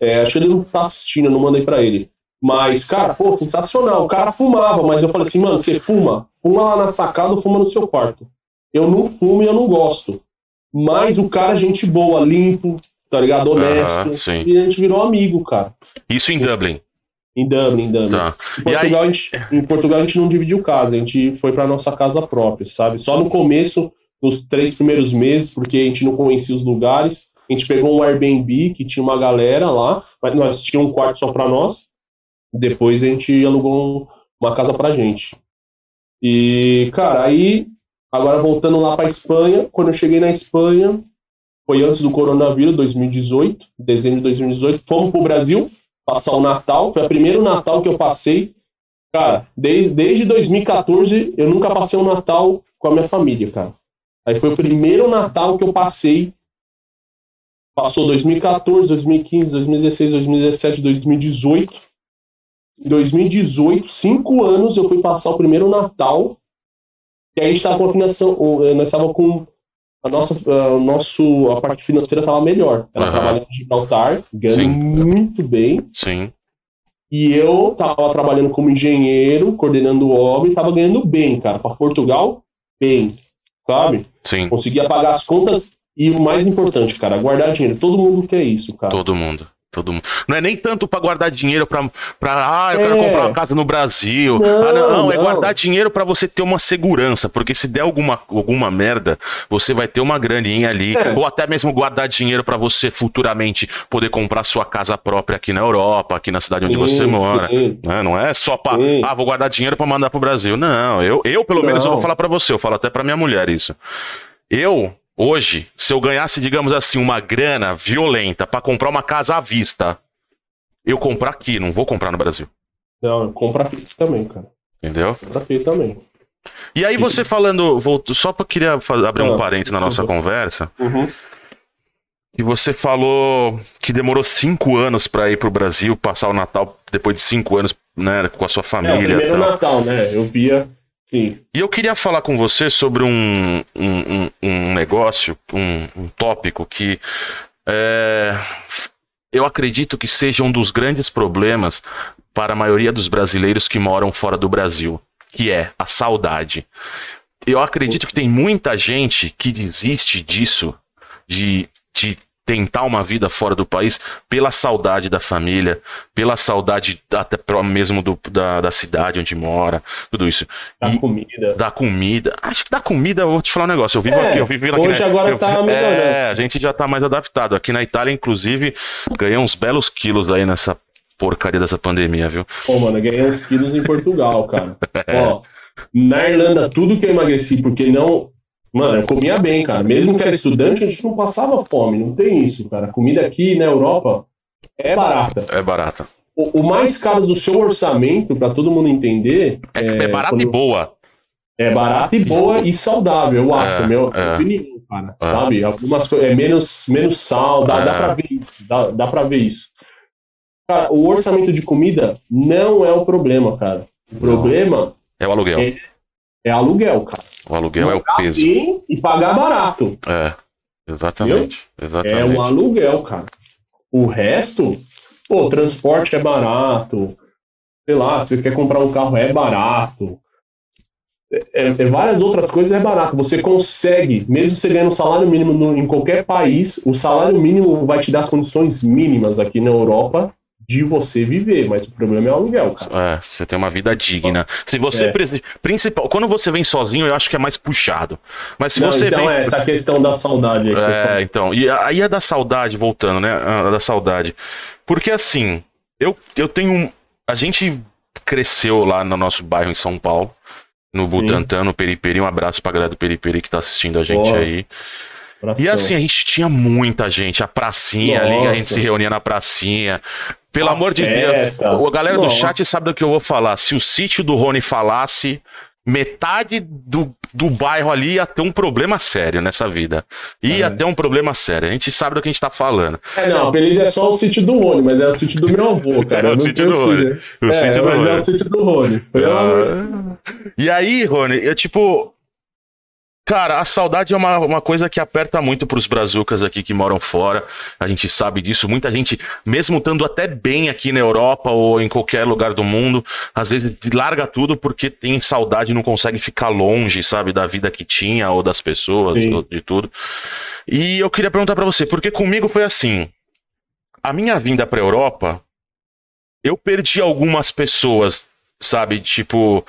É, acho que ele não tá assistindo, eu não mandei pra ele. Mas, cara, pô, sensacional. O cara fumava, mas eu falei assim, mano, você fuma? Fuma lá na sacada ou fuma no seu quarto? Eu não fumo e eu não gosto. Mas o cara é gente boa, limpo, tá ligado? Honesto. E a gente virou amigo, cara. Isso em Dublin. Em Dublin, em Dublin. Tá. Em E aí- Portugal, a gente, em Portugal a gente não dividiu casa, a gente foi pra nossa casa própria, sabe? Só no começo, nos três primeiros meses, porque a gente não conhecia os lugares. A gente pegou um Airbnb que tinha uma galera lá, mas nós tínhamos um quarto só pra nós. Depois a gente alugou um- uma casa pra gente. E, cara, aí, agora voltando lá pra Espanha, quando eu cheguei na Espanha, foi antes do coronavírus, 2018, dezembro de 2018, fomos pro Brasil passar o Natal. Foi o primeiro Natal que eu passei. Cara, desde, desde 2014 eu nunca passei um Natal com a minha família, cara. Aí foi o primeiro Natal que eu passei. Passou 2014, 2015, 2016, 2017, 2018. Em 2018, cinco anos eu fui passar o primeiro Natal E a gente estava com a financiação, nós estávamos com a nossa, a, nosso, a parte financeira estava melhor. Ela uhum. trabalhava em Gibraltar, ganhando Sim. muito bem. Sim. E eu estava trabalhando como engenheiro, coordenando obra, e estava ganhando bem, cara. Para Portugal, bem, sabe? Sim. Conseguia pagar as contas e o mais importante, cara, guardar dinheiro. Todo mundo quer isso, cara. Todo mundo. Todo mundo. Não é nem tanto para guardar dinheiro para ah, eu é. quero comprar uma casa no Brasil. Não, ah, não, não. é guardar dinheiro para você ter uma segurança, porque se der alguma, alguma merda, você vai ter uma graninha ali, é. ou até mesmo guardar dinheiro para você futuramente poder comprar sua casa própria aqui na Europa, aqui na cidade onde sim, você mora. Né? Não é só para, ah, vou guardar dinheiro para mandar pro Brasil. Não, eu, eu pelo não. menos eu vou falar para você, eu falo até para minha mulher isso. Eu Hoje, se eu ganhasse, digamos assim, uma grana violenta para comprar uma casa à vista, eu compro aqui, não vou comprar no Brasil. Não, eu compro aqui também, cara. Entendeu? Compro aqui também. E aí você falando, voltou, só para queria abrir um ah, parênteses na nossa conversa. Uhum. E você falou que demorou cinco anos para ir pro Brasil, passar o Natal depois de cinco anos, né, com a sua família. É, o primeiro Natal, né? Eu via Sim. E eu queria falar com você sobre um, um, um negócio, um, um, tópico que é, eu acredito que seja um dos grandes problemas para a maioria dos brasileiros que moram fora do Brasil, que é a saudade. Eu acredito que tem muita gente que desiste disso, de, de tentar uma vida fora do país pela saudade da família, pela saudade até mesmo do, da, da cidade onde mora, tudo isso. Da e, comida. Da comida. Acho que da comida, eu vou te falar um negócio. Eu vivo é, aqui, eu vivo aqui. Hoje na, agora eu, tá melhorando. É, a gente já tá mais adaptado. Aqui na Itália, inclusive, ganhei uns belos quilos aí nessa porcaria dessa pandemia, viu? Pô, mano, eu ganhei uns quilos em Portugal, cara. é. Ó, na Irlanda, tudo que eu emagreci, porque não Mano, eu comia bem, cara. Mesmo que era estudante, a gente não passava fome. Não tem isso, cara. Comida aqui na Europa é barata. É barata. O, o mais caro do seu orçamento, para todo mundo entender. É, é, é barata quando... e boa. É barata e boa e saudável, eu acho. É, meu, é. opinião, cara. É. Sabe? Algumas coisas. É menos, menos sal, dá, dá pra ver. Dá, dá pra ver isso. Cara, o orçamento de comida não é o problema, cara. O problema. É o aluguel. É, é aluguel, cara. O aluguel é o peso. Bem e pagar barato. É, exatamente, exatamente. É um aluguel, cara. O resto, pô, transporte é barato. Sei lá, você quer comprar um carro é barato. É, é, várias outras coisas é barato. Você consegue, mesmo você ganhando um salário mínimo no, em qualquer país, o salário mínimo vai te dar as condições mínimas aqui na Europa de você viver, mas o problema é o aluguel, cara. É, você tem uma vida digna. Se você é. principal, quando você vem sozinho, eu acho que é mais puxado. Mas se Não, você então vem é essa questão da saudade aí que É, então, e aí é da saudade voltando, né? A da saudade. Porque assim, eu eu tenho a gente cresceu lá no nosso bairro em São Paulo, no Butantã, no Periperi. Um abraço pra galera do Periperi que tá assistindo a gente Boa. aí. E assim, a gente tinha muita gente, a pracinha Nossa. ali, a gente se reunia na pracinha. Pelo As amor de festas. Deus, a galera Nossa. do chat sabe do que eu vou falar. Se o sítio do Rony falasse, metade do, do bairro ali ia ter um problema sério nessa vida. Ia é. ter um problema sério. A gente sabe do que a gente tá falando. É, não, o apelido é só o sítio do Rony, mas é o sítio do meu avô, cara. É o sítio do Rony. O é, sítio do Rony. É o sítio do Rony. E aí, Rony, eu tipo, Cara, a saudade é uma, uma coisa que aperta muito pros brazucas aqui que moram fora. A gente sabe disso. Muita gente, mesmo estando até bem aqui na Europa ou em qualquer lugar do mundo, às vezes larga tudo porque tem saudade e não consegue ficar longe, sabe, da vida que tinha ou das pessoas, ou de tudo. E eu queria perguntar para você, porque comigo foi assim. A minha vinda pra Europa, eu perdi algumas pessoas, sabe, tipo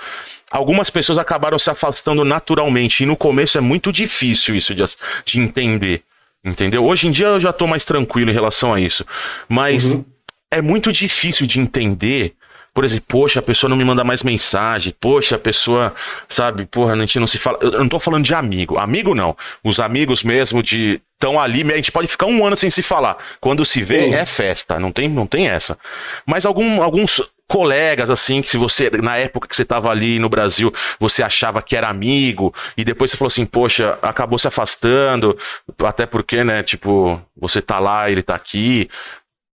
algumas pessoas acabaram se afastando naturalmente. E no começo é muito difícil isso de, de entender. Entendeu? Hoje em dia eu já tô mais tranquilo em relação a isso. Mas uhum. é muito difícil de entender. Por exemplo, poxa, a pessoa não me manda mais mensagem. Poxa, a pessoa, sabe, porra, a gente não se fala. Eu não tô falando de amigo. Amigo não. Os amigos mesmo de. Estão ali, a gente pode ficar um ano sem se falar. Quando se vê, uhum. é festa. Não tem, não tem essa. Mas algum, alguns colegas, assim, que se você, na época que você estava ali no Brasil, você achava que era amigo, e depois você falou assim, poxa, acabou se afastando, até porque, né, tipo, você tá lá, ele tá aqui.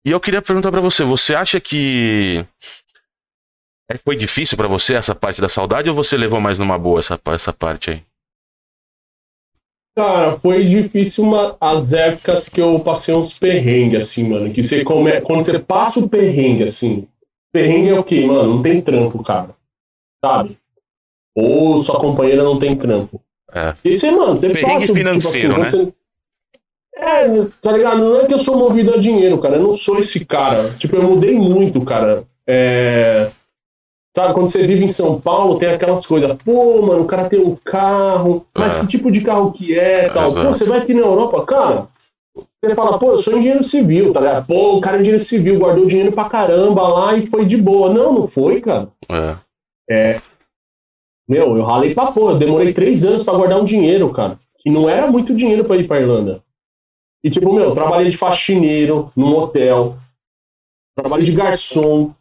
E eu queria perguntar para você, você acha que É, foi difícil pra você essa parte da saudade ou você levou mais numa boa essa, essa parte aí? Cara, foi difícil uma, as épocas que eu passei uns perrengues, assim, mano. Que você come, quando você passa o perrengue, assim. Perrengue é o quê, mano? Não tem trampo, cara. Sabe? Ou sua companheira não tem trampo. É. E você, mano, você Perrengue passa, financeiro, tipo assim, quando você- É, tá ligado? Não é que eu sou movido a dinheiro, cara. Eu não sou esse cara. Tipo, eu mudei muito, cara. É... Sabe, quando você vive em São Paulo, tem aquelas coisas. Pô, mano, o cara tem um carro. Mas É. que tipo de carro que é tal? Exato. Pô, você vai aqui na Europa, cara. Você fala, pô, eu sou engenheiro civil, tá ligado? Pô, o cara é engenheiro civil, guardou dinheiro pra caramba lá e foi de boa. Não, não foi, cara. É. Meu, eu ralei pra pô, eu demorei três anos pra guardar um dinheiro, cara. Que não era muito dinheiro pra ir pra Irlanda. E tipo, meu, eu trabalhei de faxineiro num hotel. Trabalhei de garçom.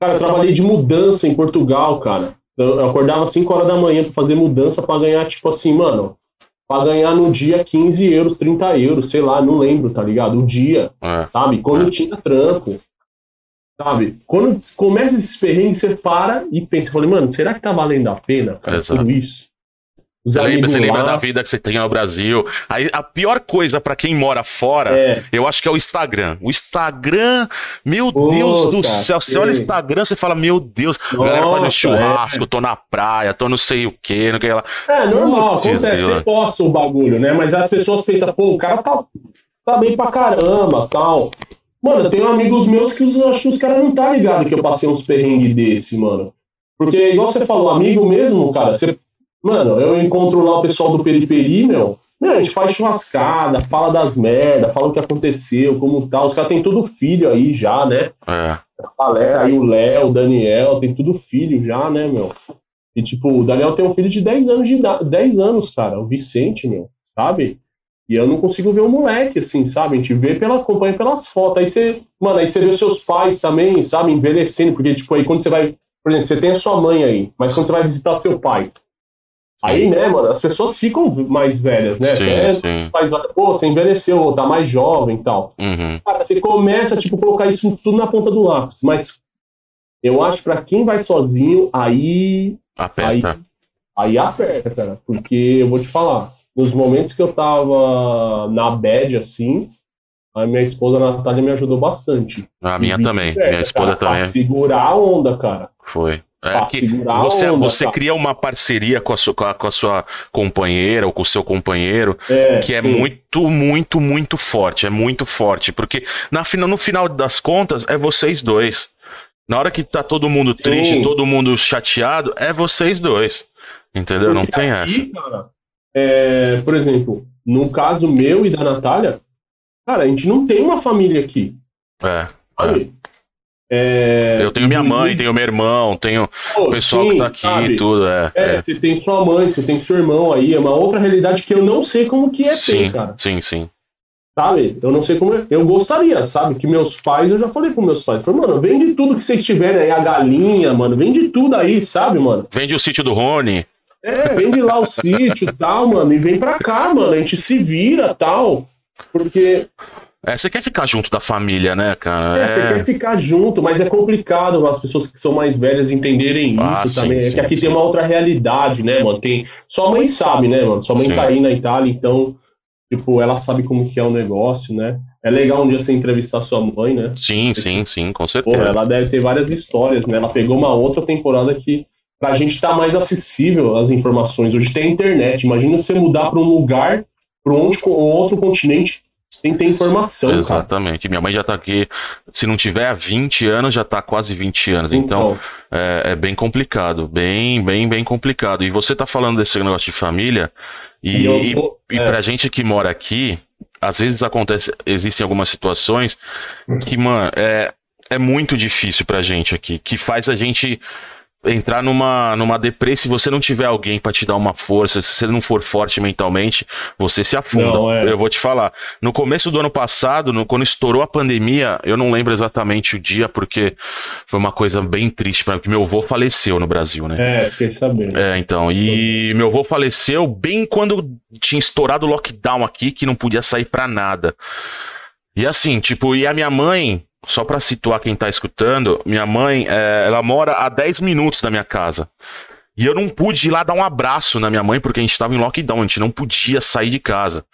Cara, eu trabalhei de mudança em Portugal, cara. Eu, eu acordava às 5 horas da manhã pra fazer mudança pra ganhar, tipo assim, mano. Pra ganhar no dia 15 euros, 30 euros, sei lá, não lembro, tá ligado? O dia É. sabe? Quando É. tinha trampo, sabe? Quando começa esses perrengues, você para e pensa, falei, mano, será que tá valendo a pena, cara, Exato. tudo isso? Você lembra, você lembra da vida que você tem no Brasil. Aí, a pior coisa pra quem mora fora, É, eu acho que é o Instagram. O Instagram, meu Puta, Deus do céu. Você sei. olha o Instagram, você fala, meu Deus, a galera um Nossa, churrasco, tô na praia, tô não sei o quê, não sei lá. é normal, Putz, acontece, grila. você posta o bagulho, né? Mas as pessoas pensam, pô, o cara tá, tá bem pra caramba, tal. Mano, eu tenho amigos meus que os, acho que os caras não tá ligado que eu passei uns perrengues desse, mano. Porque, igual você falou, amigo mesmo, cara, você. Mano, eu encontro lá o pessoal do Periperi, meu. Meu, a gente faz churrascada, fala das merda, fala o que aconteceu, como tá. Os caras têm tudo filho aí já, né? É, A galera aí, o Léo, o Daniel, tem tudo filho já, né, meu? E, tipo, o Daniel tem um filho de 10 anos de idade, 10 anos, cara, o Vicente, meu, sabe? E eu não consigo ver o moleque, assim, sabe? A gente vê pela, acompanha pelas fotos. Aí você, mano, aí você vê os seus pais também, sabe, envelhecendo, porque, tipo, aí quando você vai, por exemplo, você tem a sua mãe aí, mas quando você vai visitar seu pai, aí, né, mano, as pessoas ficam mais velhas, né? Até sim, sim. pai vai, pô, você envelheceu, tá mais jovem e tal. Uhum. Cara, você começa, tipo, colocar isso tudo na ponta do lápis. Mas eu acho que pra quem vai sozinho, aí, Aperta. aí aperta, cara. Porque eu vou te falar, nos momentos que eu tava na bad, assim, a minha esposa a Natália me ajudou bastante. A minha também. vice-versa, Minha esposa cara, Pra também. segurar a onda, cara. Foi. É Pra que você, onda. você cria uma parceria com a, sua, com, a, sua companheira ou com o seu companheiro É, que é sim. muito, muito, muito forte. É muito forte. Porque na, no final das contas, é vocês dois. Na hora que tá todo mundo triste, Sim. todo mundo chateado, é vocês dois. Entendeu? Não Porque tem aqui, essa. cara, é, por exemplo, no caso meu e da Natália, cara, a gente não tem uma família aqui. É. Sabe? É, Eu tenho minha mãe, 2000, tenho meu irmão, tenho o pessoal sim, que tá aqui sabe? e tudo. É, É, é. você tem sua mãe, você tem seu irmão aí, é uma outra realidade que eu não sei como que é ter, Sim, cara. sim, sim. Sabe? Eu não sei como é. Eu gostaria, sabe? Que meus pais, eu já falei com meus pais, falei, mano, vende tudo que vocês tiverem aí, a galinha, mano, vende tudo aí, sabe, mano? Vende o sítio do Rony. É, vende lá o sítio e tal, mano, e vem pra cá, mano, a gente se vira tal. Porque É, você quer ficar junto da família, né, cara? É, você quer ficar junto, mas é complicado as pessoas que são mais velhas entenderem Ah, isso sim, também. é sim, que aqui sim. tem uma outra realidade, né, mano? Tem... Sua mãe sabe, né, mano? Sua mãe Sim. tá aí na Itália, então, tipo, ela sabe como que é o negócio, né? É legal um dia você entrevistar sua mãe, né? Sim, sim, sim, com Porra, certeza. ela deve ter várias histórias, né? Ela pegou uma outra temporada que pra gente tá mais acessível as informações. Hoje tem internet. Imagina você mudar pra um lugar, pra um outro- continente, sem ter informação, cara. Exatamente. Minha mãe já tá aqui, se não tiver há 20 anos, já tá quase 20 anos. Então, é, é bem complicado. Bem, bem, bem complicado. E você tá falando desse negócio de família, e, E e, e é. pra gente que mora aqui, às vezes acontece, existem algumas situações que, mano, é, é muito difícil pra gente aqui, que faz a gente entrar numa, numa deprê se você não tiver alguém pra te dar uma força, se você não for forte mentalmente, você se afunda. Não, é. Eu vou te falar. No começo do ano passado, no- quando estourou a pandemia, eu não lembro exatamente o dia, porque foi uma coisa bem triste para mim, porque meu avô faleceu no Brasil, né? É, fiquei sabendo. É, então, e meu avô faleceu bem quando tinha estourado o lockdown aqui, que não podia sair pra nada. E assim, tipo, e a minha mãe só para situar quem tá escutando, minha mãe, é, ela mora a 10 minutos da minha casa. E eu não pude ir lá dar um abraço na minha mãe porque a gente estava em lockdown, a gente não podia sair de casa.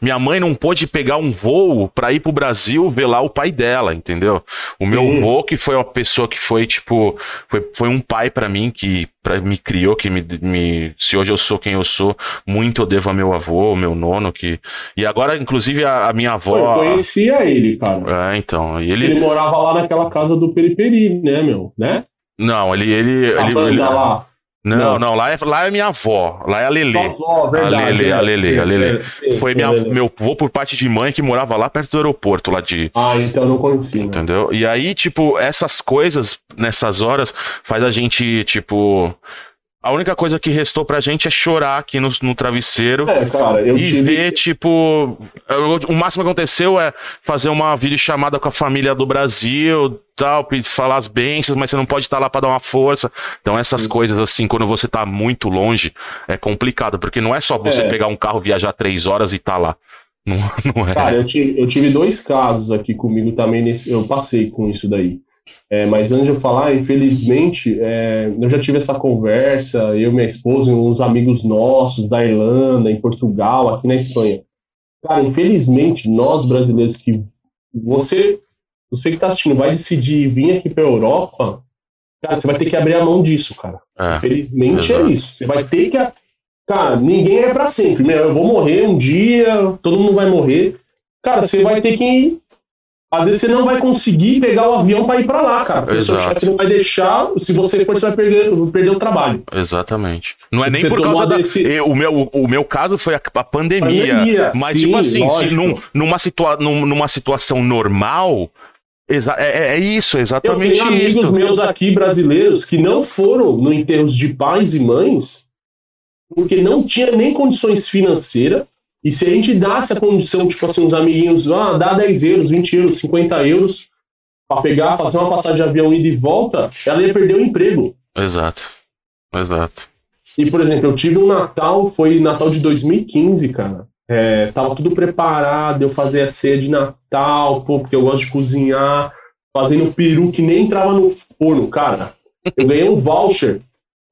Minha mãe não pôde pegar um voo para ir pro Brasil ver lá o pai dela, entendeu? O meu Sim. avô, que foi uma pessoa que foi, tipo, foi, foi um pai para mim, que pra, me criou, que me, me. Se hoje eu sou quem eu sou, muito eu devo a meu avô, ao meu nono, que. E agora, inclusive, a, a minha avó. Eu conhecia ele, cara. É, então. Ele... ele morava lá naquela casa do Periperi, né, meu? Né? Não, ele. ele, a ele, ele... lá. Não, não, não, lá, é, lá é minha avó. Lá é a Lelê. Verdade, a Lelê, é. a Lelê, a Lelê. É, Foi sim, minha, meu avô por parte de mãe que morava lá perto do aeroporto, lá de. Ah, então eu não conheci. Né? Entendeu? E aí, tipo, essas coisas, nessas horas, faz a gente, tipo. A única coisa que restou pra gente é chorar aqui no, no travesseiro. É, cara, eu e tive... ver, tipo. O máximo que aconteceu é fazer uma videochamada com a família do Brasil, tal, falar as bênçãos, mas você não pode estar lá para dar uma força. Então, essas Sim. coisas, assim, quando você tá muito longe, é complicado, porque não é só você é. pegar um carro, viajar três horas e tá lá. Não, não é. Cara, eu tive, eu tive dois casos aqui comigo também, nesse, eu passei com isso daí. É, mas antes de eu falar, infelizmente, é, eu já tive essa conversa, eu, minha esposa, uns amigos nossos da Irlanda, em Portugal, aqui na Espanha. Cara, infelizmente, nós brasileiros que você, você que está assistindo, vai decidir vir aqui para Europa, cara, você vai ter que abrir a mão disso, cara. É, infelizmente é é isso. Você vai ter que. Cara, ninguém é para sempre. Meu, eu vou morrer um dia, todo mundo vai morrer. Cara, você vai ter que às vezes você não vai conseguir pegar o avião para ir para lá, cara. Porque o seu chefe não vai deixar. Se você for, você vai perder, perder o trabalho. Exatamente. Não é nem por causa da. Desse... O, meu, o meu caso foi a, a pandemia, pandemia. Mas, tipo sim, tipo assim, se num, numa, situa numa situação normal. Exa é, é, isso, exatamente Eu tenho isso. amigos meus aqui brasileiros que não foram no enterros de pais e mães porque não tinha nem condições financeiras e se a gente dá essa condição, tipo assim, uns amiguinhos, ah, dá 10 euros, 20 euros, 50 euros, para pegar, fazer uma passagem de avião ida e volta, ela ia perder o emprego. Exato. Exato. E, por exemplo, eu tive um Natal, foi Natal de 2015, cara. É, tava tudo preparado, eu fazia a ceia de Natal, pô, porque eu gosto de cozinhar, fazendo peru que nem entrava no forno, cara. Eu ganhei um voucher.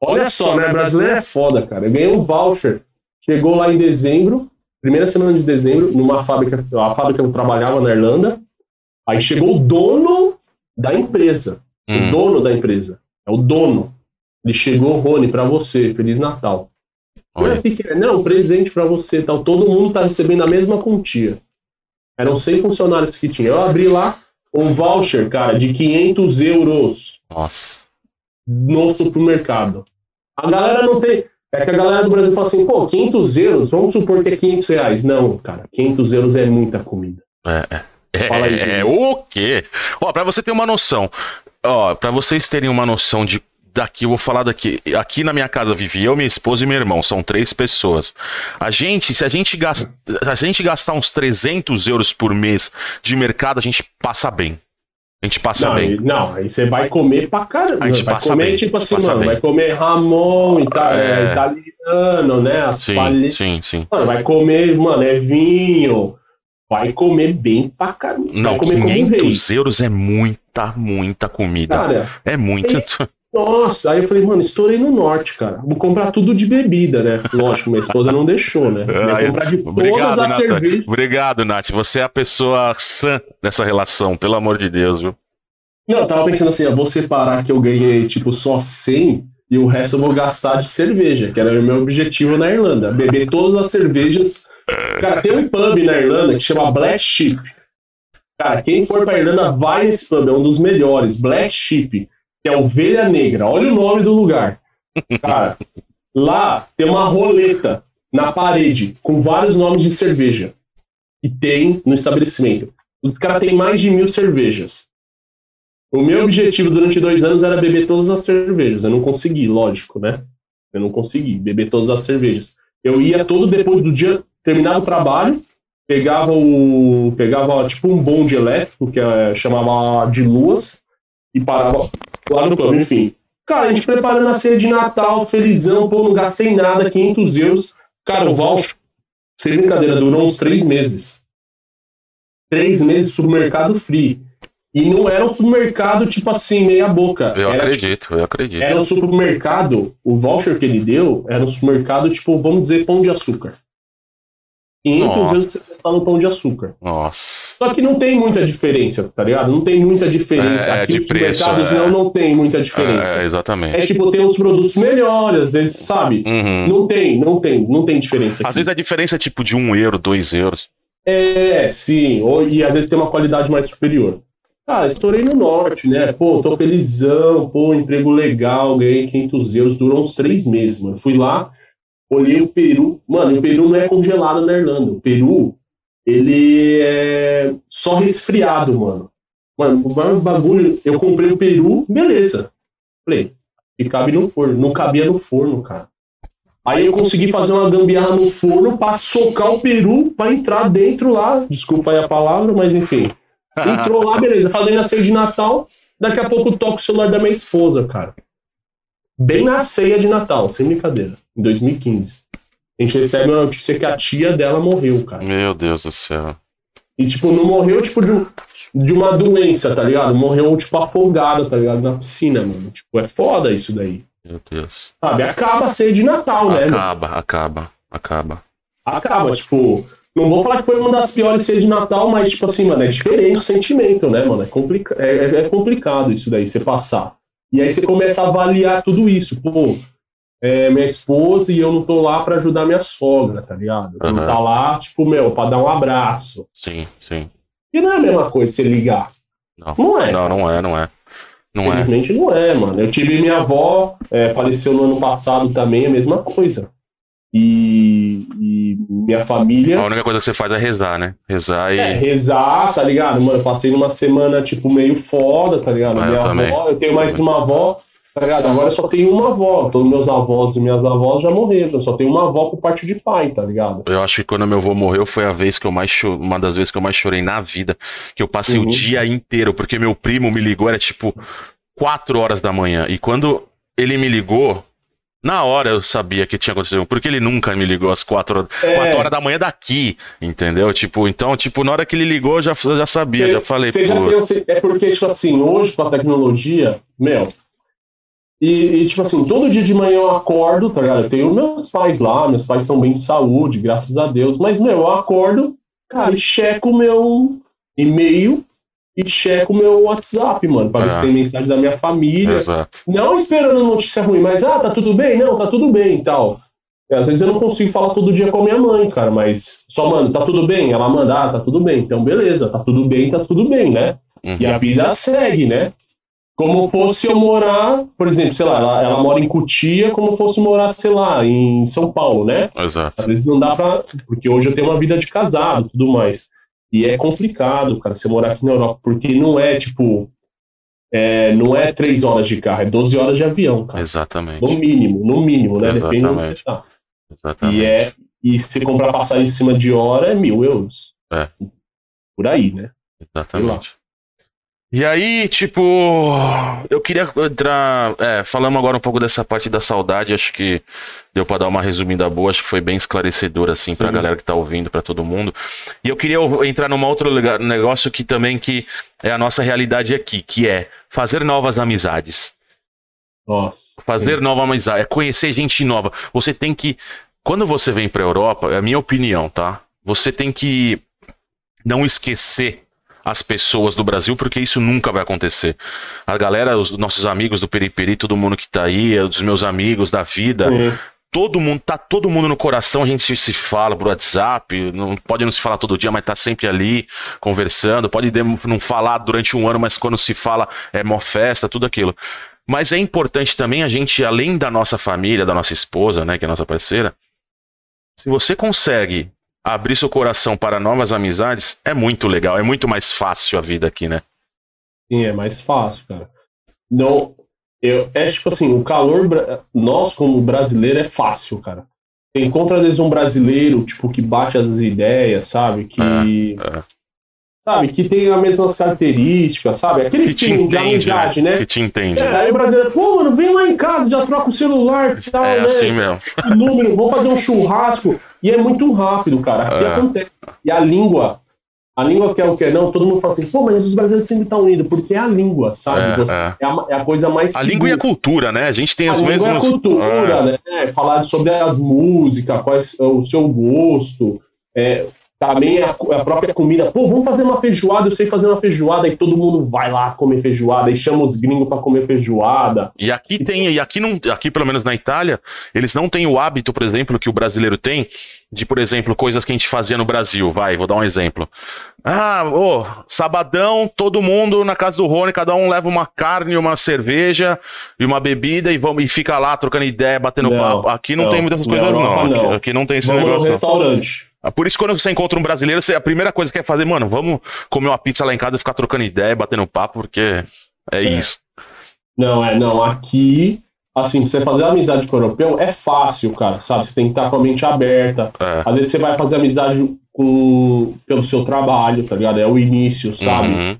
Olha só, né? Brasileiro é foda, cara. Eu ganhei um voucher. Chegou lá em dezembro, primeira semana de dezembro, numa fábrica, a fábrica que eu trabalhava na Irlanda. Aí chegou o dono da empresa. Hum. O dono da empresa. É o dono. Ele chegou, Rony, para você. Feliz Natal. Olha. Não, presente para você. Tal. Todo mundo tá recebendo a mesma quantia. Eram 100 funcionários que tinha. Eu abri lá um voucher, cara, de 500 euros. Nossa. No supermercado. A galera não tem. É que a galera do Brasil fala assim, pô, 500 euros, vamos supor que é 500 reais. Não, cara, 500 euros é muita comida. É, é. Fala aí, é, é o quê? Ó, pra você ter uma noção, ó, pra vocês terem uma noção de daqui, eu vou falar daqui. Aqui na minha casa vive eu, minha esposa e meu irmão, são três pessoas. A gente, se a gente, gasta, a gente gastar uns 300 euros por mês de mercado, a gente passa bem. A gente passa não, bem. Não, aí você vai comer pra caramba. A gente vai passa comer, bem. tipo assim, mano, bem. vai comer Ramon, ita é... italiano, né? As sim, palhe... sim, sim. Mano, vai comer, mano, é vinho. Vai comer bem pra caramba. Não, vai comer 500 euros é muita, muita comida. Cara, é muito. É... Nossa, aí eu falei, mano, estourei no norte, cara. Vou comprar tudo de bebida, né? Lógico, minha esposa não deixou, né? Vou comprar de Obrigado, todas as cervejas. Obrigado, Nath. Você é a pessoa sã dessa relação, pelo amor de Deus, viu? Não, eu tava pensando assim, eu vou separar que eu ganhei, tipo, só 100 e o resto eu vou gastar de cerveja, que era o meu objetivo na Irlanda. Beber todas as cervejas. Cara, tem um pub na Irlanda que chama Black Sheep. Cara, quem for pra Irlanda vai nesse pub, é um dos melhores. Black Sheep que é Ovelha Negra. Olha o nome do lugar. Cara, lá tem uma roleta na parede com vários nomes de cerveja. E tem no estabelecimento. Os caras têm mais de mil cervejas. O meu objetivo durante dois anos era beber todas as cervejas. Eu não consegui, lógico, né? Eu não consegui beber todas as cervejas. Eu ia todo depois do dia, terminava o trabalho, pegava o. pegava tipo um bonde elétrico, que é, chamava de luas, e parava lá no clube, enfim. Cara, a gente preparando a ceia de Natal, felizão, pô, não gastei nada, 500 euros. Cara, o voucher, sem brincadeira, durou uns três meses. Três meses supermercado free. E não era um supermercado, tipo assim, meia boca. Eu era, acredito, tipo, eu acredito. Era um supermercado, o voucher que ele deu era um supermercado, tipo, vamos dizer, pão de açúcar. 500 vezes você tá no pão de açúcar. Nossa. Só que não tem muita diferença, tá ligado? Não tem muita diferença. É, Aqui de os preço, é. não, não tem muita diferença. É, exatamente. É tipo, tem uns produtos melhores, às vezes, sabe? Uhum. Não tem, não tem, não tem diferença. Às aqui. vezes a diferença é tipo de um euro, dois euros. É, sim. Ou, e às vezes tem uma qualidade mais superior. Cara, estourei no norte, né? Pô, tô felizão, pô, emprego legal, ganhei 500 euros, durou uns três meses, mano. Fui lá, olhei o Peru. Mano, o Peru não é congelado na Irlanda. O Peru, ele é só resfriado, mano. Mano, o bagulho, eu comprei o Peru, beleza. Falei, e cabe no forno. Não cabia no forno, cara. Aí eu consegui fazer uma gambiarra no forno pra socar o peru pra entrar dentro lá. Desculpa aí a palavra, mas enfim. Entrou lá, beleza. Fazendo a ceia de Natal. Daqui a pouco toca o celular da minha esposa, cara. Bem na ceia de Natal, sem brincadeira. Em 2015. A gente recebe uma notícia que a tia dela morreu, cara. Meu Deus do céu. E, tipo, não morreu, tipo, de, um- de uma doença, tá ligado? Morreu, tipo, afogada, tá ligado? Na piscina, mano. Tipo, é foda isso daí. Meu Deus. Sabe? Acaba a ceia de Natal, né, mano? Acaba, acaba, acaba. acaba, tipo, não vou falar que foi uma das piores ceias de Natal, mas, tipo assim, mano, é diferente o sentimento, né, mano? É, complica é, é- é complicado isso daí, você passar. E aí você começa a avaliar tudo isso. Pô, é minha esposa e eu não tô lá pra ajudar minha sogra, tá ligado? Não Aham. tá lá, tipo, meu, pra dar um abraço. Sim, sim. E não é a mesma coisa você ligar. Não, Não é. não, não é, não é. Não é. Infelizmente não é, mano. Eu tive minha avó, é, faleceu no ano passado também, a mesma coisa. E, e minha família. A única coisa que você faz é rezar, né? Rezar e. É, rezar, tá ligado? Mano, eu passei numa semana, tipo, meio foda, tá ligado? Ah, eu Minha também. avó, eu tenho mais de uma avó, ligado? Agora eu só tenho uma avó. Todos meus avós e minhas avós já morreram. Eu só tenho uma avó por parte de pai, tá ligado? Eu acho que quando meu avô morreu foi a vez que eu mais cho... uma das vezes que eu mais chorei na vida, que eu passei Uhum. o dia inteiro, porque meu primo me ligou, era tipo 4 horas da manhã. E quando ele me ligou, na hora eu sabia que tinha acontecido, porque ele nunca me ligou às 4 horas, É, 4 horas da manhã daqui, entendeu? Tipo, então, tipo, na hora que ele ligou, eu já, já sabia, Cê- já falei, já tem, é porque, tipo assim, hoje com a tecnologia, meu. E, e, tipo assim, todo dia de manhã eu acordo, tá ligado? Eu tenho meus pais lá, meus pais estão bem de saúde, graças a Deus. Mas, meu, eu acordo, cara, e checo o meu e-mail e checo o meu WhatsApp, mano, pra ver Ah. se tem mensagem da minha família. exato. Não esperando notícia ruim, mas, ah, tá tudo bem? Não, tá tudo bem e tal. Às vezes eu não consigo falar todo dia com a minha mãe, cara, mas só, mano, tá tudo bem? Ela manda, ah, tá tudo bem. Então, beleza, tá tudo bem, tá tudo bem, né? Uhum. E a vida segue, né? Como fosse eu morar, por exemplo, sei lá, ela, ela mora em Cutia, como fosse morar, sei lá, em São Paulo, né? Exato. Às vezes não dá pra. Porque hoje eu tenho uma vida de casado e tudo mais. E é complicado, cara, você morar aqui na Europa, porque não é tipo. é, não é três horas de carro, é 12 horas de avião, cara. Exatamente. No mínimo, no mínimo, né? Depende de onde você Exatamente. tá. Exatamente. E, é, e se comprar passagem em cima de hora é mil euros. É. Por aí, né? Exatamente. E aí, tipo, eu queria entrar. É, falamos agora um pouco dessa parte da saudade, acho que deu pra dar uma resumida boa, acho que foi bem esclarecedor, assim, pra Sim. galera que tá ouvindo, pra todo mundo. E eu queria entrar num outro lugar- negócio que também que é a nossa realidade aqui, que é fazer novas amizades. Nossa. Fazer nova amizade, é conhecer gente nova. Você tem que. Quando você vem pra Europa, é a minha opinião, tá? Você tem que não esquecer as pessoas do Brasil, porque isso nunca vai acontecer. A galera, os nossos amigos do Periperi, todo mundo que tá aí, os meus amigos da vida, Sim. todo mundo, tá todo mundo no coração, a gente se, fala por WhatsApp, não pode não se falar todo dia, mas tá sempre ali conversando, pode não falar durante um ano, mas quando se fala é mó festa, tudo aquilo. Mas é importante também a gente, além da nossa família, da nossa esposa, né, que é a nossa parceira, se você consegue abrir seu coração para novas amizades, é muito legal, é muito mais fácil a vida aqui, né? Sim, é mais fácil, cara. Não, eu, é tipo assim, o calor, nós como brasileiro é fácil, cara. Você encontra às vezes um brasileiro, tipo, que bate as ideias, sabe? Que, é. Sabe, que tem as mesmas características, sabe? Aquele Que te feeling de entende, amizade, né? né? Que te entende. É, aí o brasileiro, pô, mano, vem lá em casa, já troca o celular e tal, É né? assim mesmo. número, vamos fazer um churrasco. E é muito rápido, cara. Aqui É. acontece. E a língua, a língua quer o que não, todo mundo fala assim, pô, mas os brasileiros sempre estão unidos, porque é a língua, sabe? É, Você- é. é a, é a coisa mais A língua e a cultura, né? A gente tem a as língua mesmas. é a cultura, Ah, né? Falar sobre as músicas, quais é o seu gosto, é, também a, a própria comida. Pô, vamos fazer uma feijoada, eu sei fazer uma feijoada, e todo mundo vai lá comer feijoada, e chama os gringos pra comer feijoada. E aqui tem, e aqui não, aqui pelo menos na Itália, eles não têm o hábito, por exemplo, que o brasileiro tem, de, por exemplo, coisas que a gente fazia no Brasil. Vai, vou dar um exemplo. Ah, ô, sabadão, todo mundo na casa do Rony, cada um leva uma carne, uma cerveja e uma bebida e vamos e fica lá trocando ideia, batendo Não, papo. Aqui não, não. tem muitas coisas não. Europa, Aqui, não. aqui não tem esse vamos no negócio. não. restaurante. Ah, Por isso, quando você encontra um brasileiro, você- a primeira coisa que quer fazer, mano, vamos comer uma pizza lá em casa e ficar trocando ideia, batendo papo, porque é, isso. Não, é, não. Aqui, assim, você fazer amizade com o europeu é fácil, cara, sabe? Você tem que estar com a mente aberta. É. Às vezes você vai fazer amizade com, pelo seu trabalho, tá ligado? É o início, sabe? Uhum.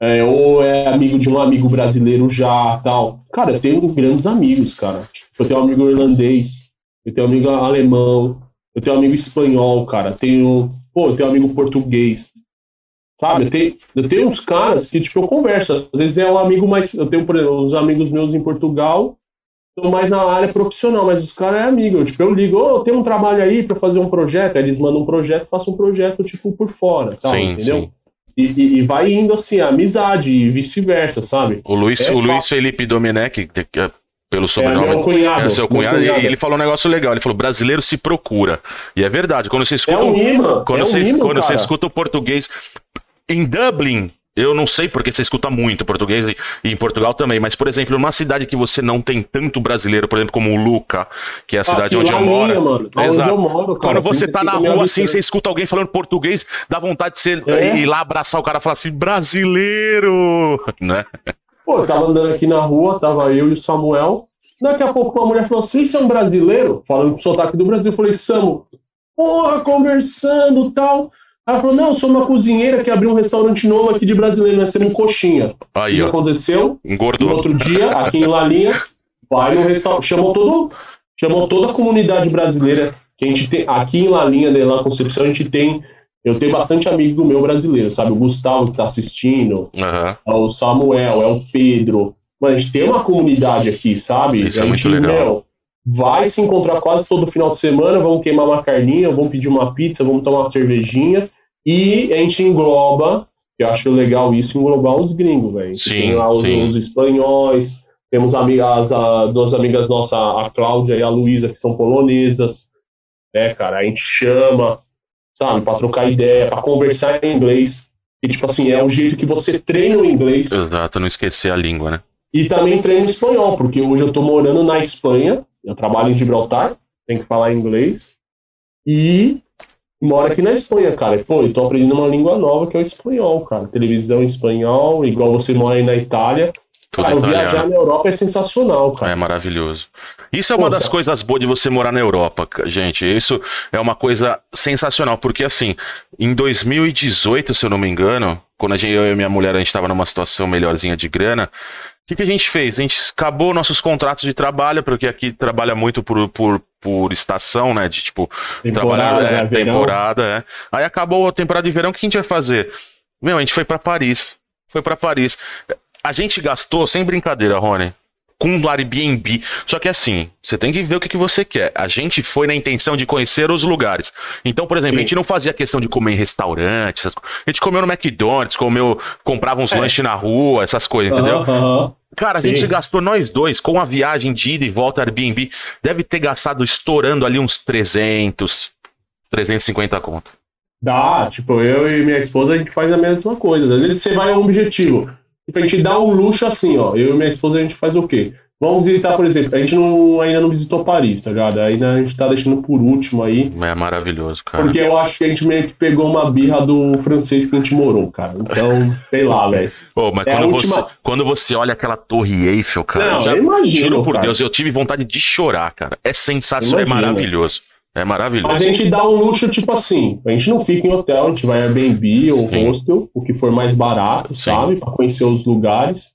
É, ou é amigo de um amigo brasileiro já, tal. Cara, eu tenho grandes amigos, cara. Eu tenho um amigo irlandês, eu tenho um amigo alemão, eu tenho um amigo espanhol, cara. Tenho, pô, eu tenho um amigo português. Sabe? Eu tenho, eu tenho uns caras que, tipo, eu converso. Às vezes é um amigo mais. Eu tenho, por exemplo, uns amigos meus em Portugal, estão mais na área profissional, mas os caras é amigo. Eu, tipo, eu ligo, ô, tem um trabalho aí pra fazer um projeto. Aí eles mandam um projeto, faço um projeto, tipo, por fora, tal, Sim, entendeu? sim. E, e- e vai indo assim, a amizade e vice-versa, sabe? O Luiz, É o Luiz. Felipe Domenech, é pelo É sobrenome. meu cunhado. É seu meu cunhado, e ele falou um negócio legal. Ele falou: brasileiro se procura. E é verdade. Quando você É escuta, um imã. quando é um você, quando você escuta o português. Em Dublin, eu não sei porque você escuta muito português e, em Portugal também, mas, por exemplo, numa cidade que você não tem tanto brasileiro, por exemplo, como o Luca, que é a cidade Aqui onde eu moro. Linha, mano. Exato. Onde eu moro, cara, Quando você tá na 35 mil rua assim, você escuta alguém falando português, dá vontade de você É. ir lá abraçar o cara e falar assim, brasileiro! Né? Pô, eu tava andando aqui na rua, tava eu e o Samuel. Daqui a pouco uma mulher falou: Vocês são brasileiro? Falando com sotaque do Brasil. Eu falei: Samu, porra, conversando tal. Ela falou: Não, eu sou uma cozinheira que abriu um restaurante novo aqui de brasileiro, nós temos coxinha. O Aí, que ó, aconteceu? No engordou. outro dia, aqui em Lalinha, vai no restaurante. Chamou todo, chamou toda a comunidade brasileira que a gente tem. Aqui em Lalinha, de La Concepção, a gente tem. Eu tenho bastante amigo meu brasileiro, sabe? O Gustavo que tá assistindo, é o Samuel, é o Pedro. Mas a gente tem uma comunidade aqui, sabe? Isso é a muito gente, legal. meu, vai se encontrar quase todo final de semana, vamos queimar uma carninha, vamos pedir uma pizza, vamos tomar uma cervejinha. E a gente engloba, eu acho legal isso, englobar os gringos, velho. Tem lá os, os espanhóis, temos amigas, a, duas amigas nossas, a Cláudia e a Luísa, que são polonesas. É, cara, a gente chama, sabe, pra trocar ideia, pra conversar em inglês. E, tipo assim, é o jeito que você treina o inglês Exato, não esquecer a língua, né? e também treino espanhol, porque hoje eu tô morando na Espanha, eu trabalho em Gibraltar, tenho que falar inglês, e moro aqui na Espanha, cara. Pô, eu tô aprendendo uma língua nova que é o espanhol, cara. Televisão em espanhol, igual você mora aí na Itália. Tudo cara, italiano. viajar na Europa é sensacional, cara. É maravilhoso. Isso é uma Pô, das coisas boas de você morar na Europa, gente. Isso é uma coisa sensacional, porque assim, em 2018, se eu não me engano, quando a gente, eu e minha mulher a gente estava numa situação melhorzinha de grana, o que, que a gente fez? A gente acabou nossos contratos de trabalho, porque aqui trabalha muito por, por, por estação, né? De tipo, trabalhar Temporada, é, né, verão. temporada, é. Aí acabou a temporada de verão, o que a gente vai fazer? Meu, a gente foi pra Paris. Foi pra Paris. A gente gastou, sem brincadeira, Rony, com um Airbnb. Só que assim, você tem que ver o que, que você quer. A gente foi na intenção de conhecer os lugares. Então, por exemplo, a Sim. gente não fazia questão de comer em restaurante, essas a gente comeu no McDonald's, comeu, comprava uns É. lanches na rua, essas coisas, entendeu? Cara, a Sim. gente gastou nós dois com a viagem de ida e volta Airbnb. Deve ter gastado estourando ali uns 300, 350 conto. Dá, tipo, eu e minha esposa, a gente faz a mesma coisa. Às vezes você vai a um objetivo. A gente dá um luxo assim, ó. Eu e minha esposa, a gente faz o quê? Vamos visitar, por exemplo, a gente não, ainda não visitou Paris, tá ligado? Ainda a gente tá deixando por último aí. É maravilhoso, cara. Porque eu acho que a gente meio que pegou uma birra do francês que a gente morou, cara. Então, sei lá, velho. Pô, mas É quando, última- você, quando você olha aquela torre Eiffel, cara, Não, já, eu imagino, juro por cara. Deus, eu tive vontade de chorar, cara. É sensacional, é Imagino. maravilhoso. É maravilhoso. A gente dá um luxo, tipo assim, a gente não fica em hotel, a gente vai Airbnb ou Sim. hostel, o que for mais barato, Sim. sabe? Pra conhecer os lugares.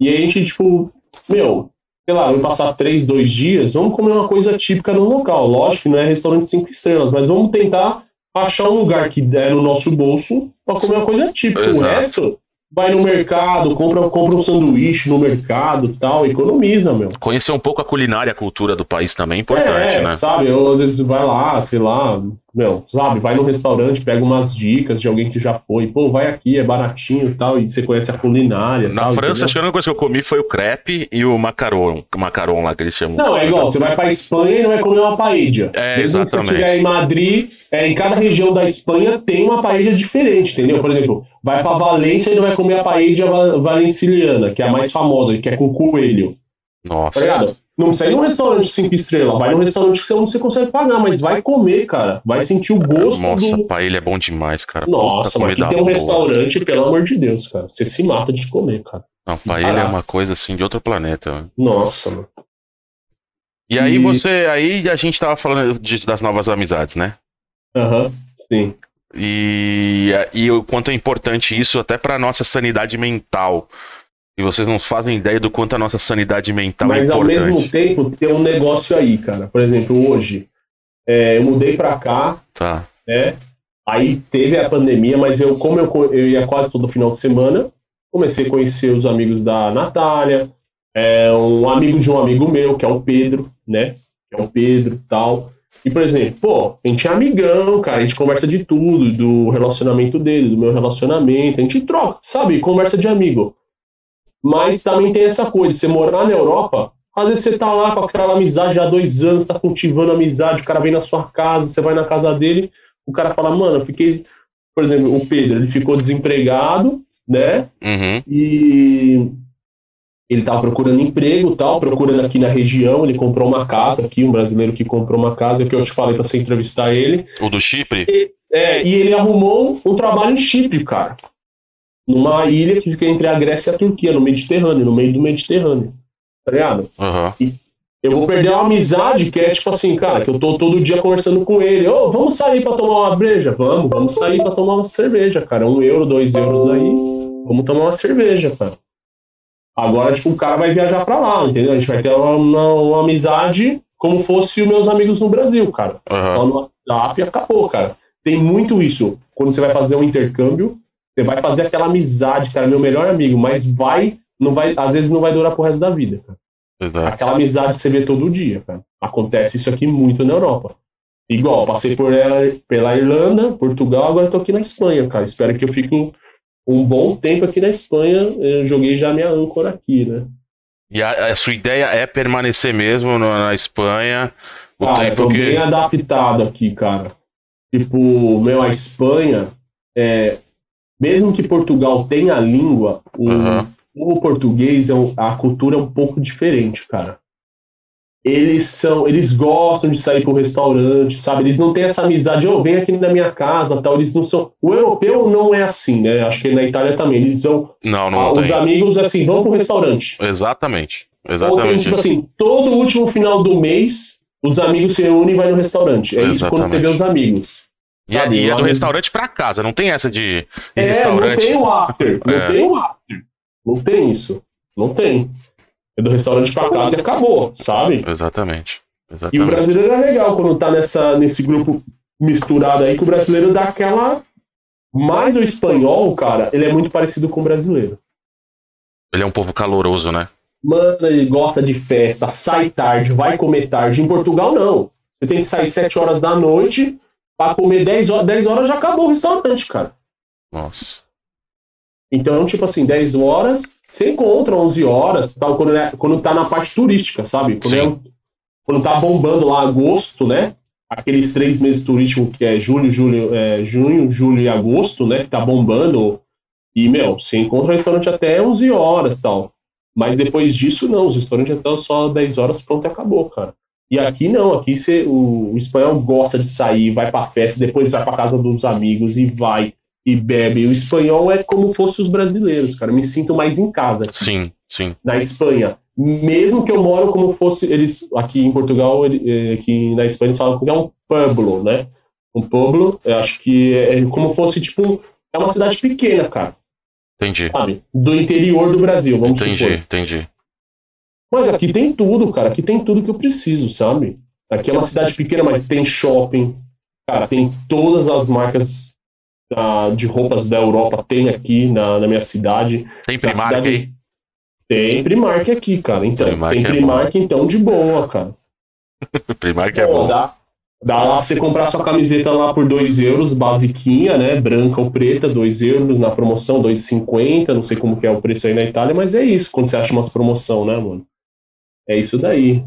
E aí a gente, tipo, meu, sei lá, vamos passar três, dois dias, vamos comer uma coisa típica no local. Lógico que não é restaurante cinco estrelas, mas vamos tentar achar um lugar que der no nosso bolso pra comer uma coisa típica. O Exato. resto, vai no mercado, compra, compra um sanduíche no mercado tal, economiza, meu. Conhecer um pouco a culinária, a cultura do país também é importante, é, né? sabe? Às vezes vai lá, sei lá, meu, sabe? Vai no restaurante, pega umas dicas de alguém que já foi. Pô, vai aqui, é baratinho e tal, e você conhece a culinária. Na tal, França, entendeu? acho que a única coisa que eu comi foi o crepe e o macaron, macaron lá que eles chamam. Não, é igual, você vai pra Espanha e não vai comer uma paella. É, Mesmo que exatamente. você estiver em Madrid, é, em cada região da Espanha tem uma paella diferente, entendeu? Por exemplo, vai pra Valência e não vai comer a paella va- valenciana, que é a mais famosa, que é com coelho. Tá Nossa. ligado? Não precisa ir num restaurante cinco estrelas, vai num restaurante que você consegue pagar, mas vai comer, cara. Vai sentir o gosto Nossa, do. paella é bom demais, cara. Nossa, mas aqui tem um boa. restaurante, pelo amor de Deus, cara. Você se mata de comer, cara. Não, paella é uma coisa assim de outro planeta. Nossa, mano. E aí você, aí a gente tava falando de- das novas amizades, né? Aham, sim. E, e o quanto é importante isso até pra nossa sanidade mental. E vocês não fazem ideia do quanto a nossa sanidade mental é Mas ao importante. mesmo tempo tem um negócio aí, cara. Por exemplo, hoje, é, eu mudei pra cá, Tá. né? Aí teve a pandemia, mas eu, como eu, eu ia quase todo final de semana, comecei a conhecer os amigos da Natália, é, um amigo de um amigo meu, que é o Pedro, né? Que é o Pedro e tal. E, por exemplo, pô, a gente é amigão, cara, a gente conversa de tudo, do relacionamento dele, do meu relacionamento, a gente troca, sabe? Conversa de amigo. Mas também tem essa coisa, você morar na Europa, às vezes você tá lá com aquela amizade há dois anos, tá cultivando amizade, o cara vem na sua casa, você vai na casa dele, o cara fala, mano, eu fiquei. Por exemplo, o Pedro, ele ficou desempregado, né? Uhum. E ele tava procurando emprego tal, procurando aqui na região, ele comprou uma casa aqui, um brasileiro que comprou uma casa, que eu te falei pra você entrevistar ele. O do Chipre? É, e ele arrumou um trabalho em Chipre, cara. Numa ilha que fica entre a Grécia e a Turquia, no Mediterrâneo, no meio do Mediterrâneo. Tá ligado? Aham. Eu vou perder uma amizade que é tipo assim, cara, que eu tô todo dia conversando com ele. Ô, vamos sair pra tomar uma breja? Vamos, vamos sair pra tomar uma cerveja, cara. Um euro, dois euros aí. Vamos tomar uma cerveja, cara. Agora, tipo, o cara vai viajar pra lá, entendeu? A gente vai ter uma, uma- uma amizade como fosse os meus amigos no Brasil, cara. Aham. Só no WhatsApp e acabou, cara. Tem muito isso. Quando você vai fazer um intercâmbio, você vai fazer aquela amizade, cara, meu melhor amigo, mas vai, não vai, às vezes não vai durar pro resto da vida, cara. Exato. Aquela amizade você vê todo dia, cara. Acontece isso aqui muito na Europa. Igual, passei por ela, pela Irlanda, Portugal, agora tô aqui na Espanha, cara. Espero que eu fique um, um bom tempo aqui na Espanha. Eu joguei já minha âncora aqui, né? E a, a sua ideia é permanecer mesmo no- na Espanha o Cara, eu tempo tô que. bem adaptado aqui, cara. Tipo, meu, a Espanha, é, mesmo que Portugal tenha a língua, o, Aham. o português, é um- a cultura é um pouco diferente, cara. Eles são, eles gostam de sair pro restaurante, sabe? Eles não têm essa amizade, ô, vem aqui na minha casa, tal. Eles não são. O europeu não é assim, né? Acho que na Itália também. Eles são. Não, não ah, os tem. amigos, assim, vão pro restaurante. Exatamente. Ou tem, Exatamente. tipo assim, todo último final do mês, os amigos se reúnem e vai no restaurante. É isso quando você Exatamente. vê os amigos. E é, e é do restaurante pra casa, não tem essa de ir É, não restaurante. tem o after. Não É. tem o after. Não tem isso. Não tem. É do restaurante pra casa e acabou, sabe? Exatamente. E o Exatamente. brasileiro é legal quando tá nessa, nesse grupo misturado aí, que o brasileiro dá aquela. Mais do espanhol, cara, ele é muito parecido com o brasileiro. Ele é um povo caloroso, né? Mano, ele gosta de festa, sai tarde, vai comer tarde. Em Portugal, não. Você tem que sair 7 horas da noite pra comer 10 horas. 10 horas já acabou o restaurante, cara. Nossa. Então, tipo assim, 10 horas, você encontra 11 horas, tal, quando, é, quando tá na parte turística, sabe? Quando, é quando tá bombando lá agosto, né? Aqueles três meses turísticos que é julho, julho, é, junho, julho e agosto, né? Que tá bombando. E, meu, você encontra restaurante até 11 horas tal. Mas depois disso, não. Os restaurantes até só 10 horas, pronto, acabou, cara. E aqui não, aqui você, o, o espanhol gosta de sair, vai pra festa, depois vai pra casa dos amigos e vai e bebe. O espanhol é como fosse os brasileiros, cara. Eu me sinto mais em casa aqui, Sim, sim. na Espanha. Mesmo que eu moro como fosse eles aqui em Portugal, ele- eh, aqui na Espanha eles falam que é um pueblo, né? Um pueblo, eu acho que é como fosse tipo é uma cidade pequena, cara, Entendi. sabe? Do interior do Brasil, vamos Entendi, supor. entendi. Mas aqui tem tudo, cara. Aqui tem tudo que eu preciso, sabe? Aqui é uma cidade pequena, mas tem shopping. Cara, tem todas as marcas uh, de roupas da Europa, tem aqui na, na minha cidade. Tem Primark cidade... aí? Tem Primark aqui, cara. Então, Primark tem é Primark, é então, de boa, cara. Primark é bom. Dá, dá lá pra você comprar sua camiseta lá por 2 euros, basiquinha, né? Branca ou preta, 2 euros na promoção, 2,50. Não sei como que é o preço aí na Itália, mas é isso quando você acha umas promoção, né, mano? É isso daí.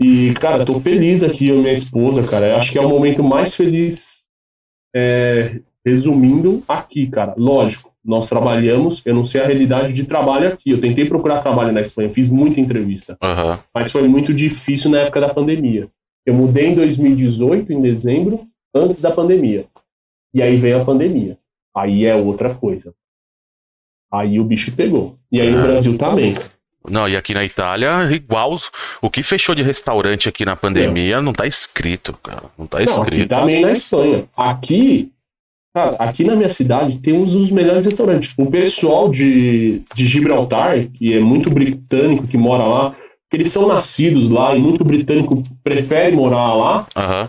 E, cara, tô feliz aqui, eu e minha esposa, cara. Eu acho que é o momento mais feliz, é, resumindo, aqui, cara. Lógico, nós trabalhamos, eu não sei a realidade de trabalho aqui. Eu tentei procurar trabalho na Espanha, fiz muita entrevista. Uhum. Mas foi muito difícil na época da pandemia. Eu mudei em 2018, em dezembro, antes da pandemia. E aí veio a pandemia. Aí é outra coisa. Aí o bicho pegou. E aí no Brasil também. Não, e aqui na Itália, igual. O que fechou de restaurante aqui na pandemia é. não tá escrito, cara. Não tá escrito. Não, aqui também na Espanha. Aqui, cara, aqui na minha cidade tem uns dos melhores restaurantes. O pessoal de, de Gibraltar, que é muito britânico, que mora lá, que eles são nascidos lá e muito britânico prefere morar lá, uhum.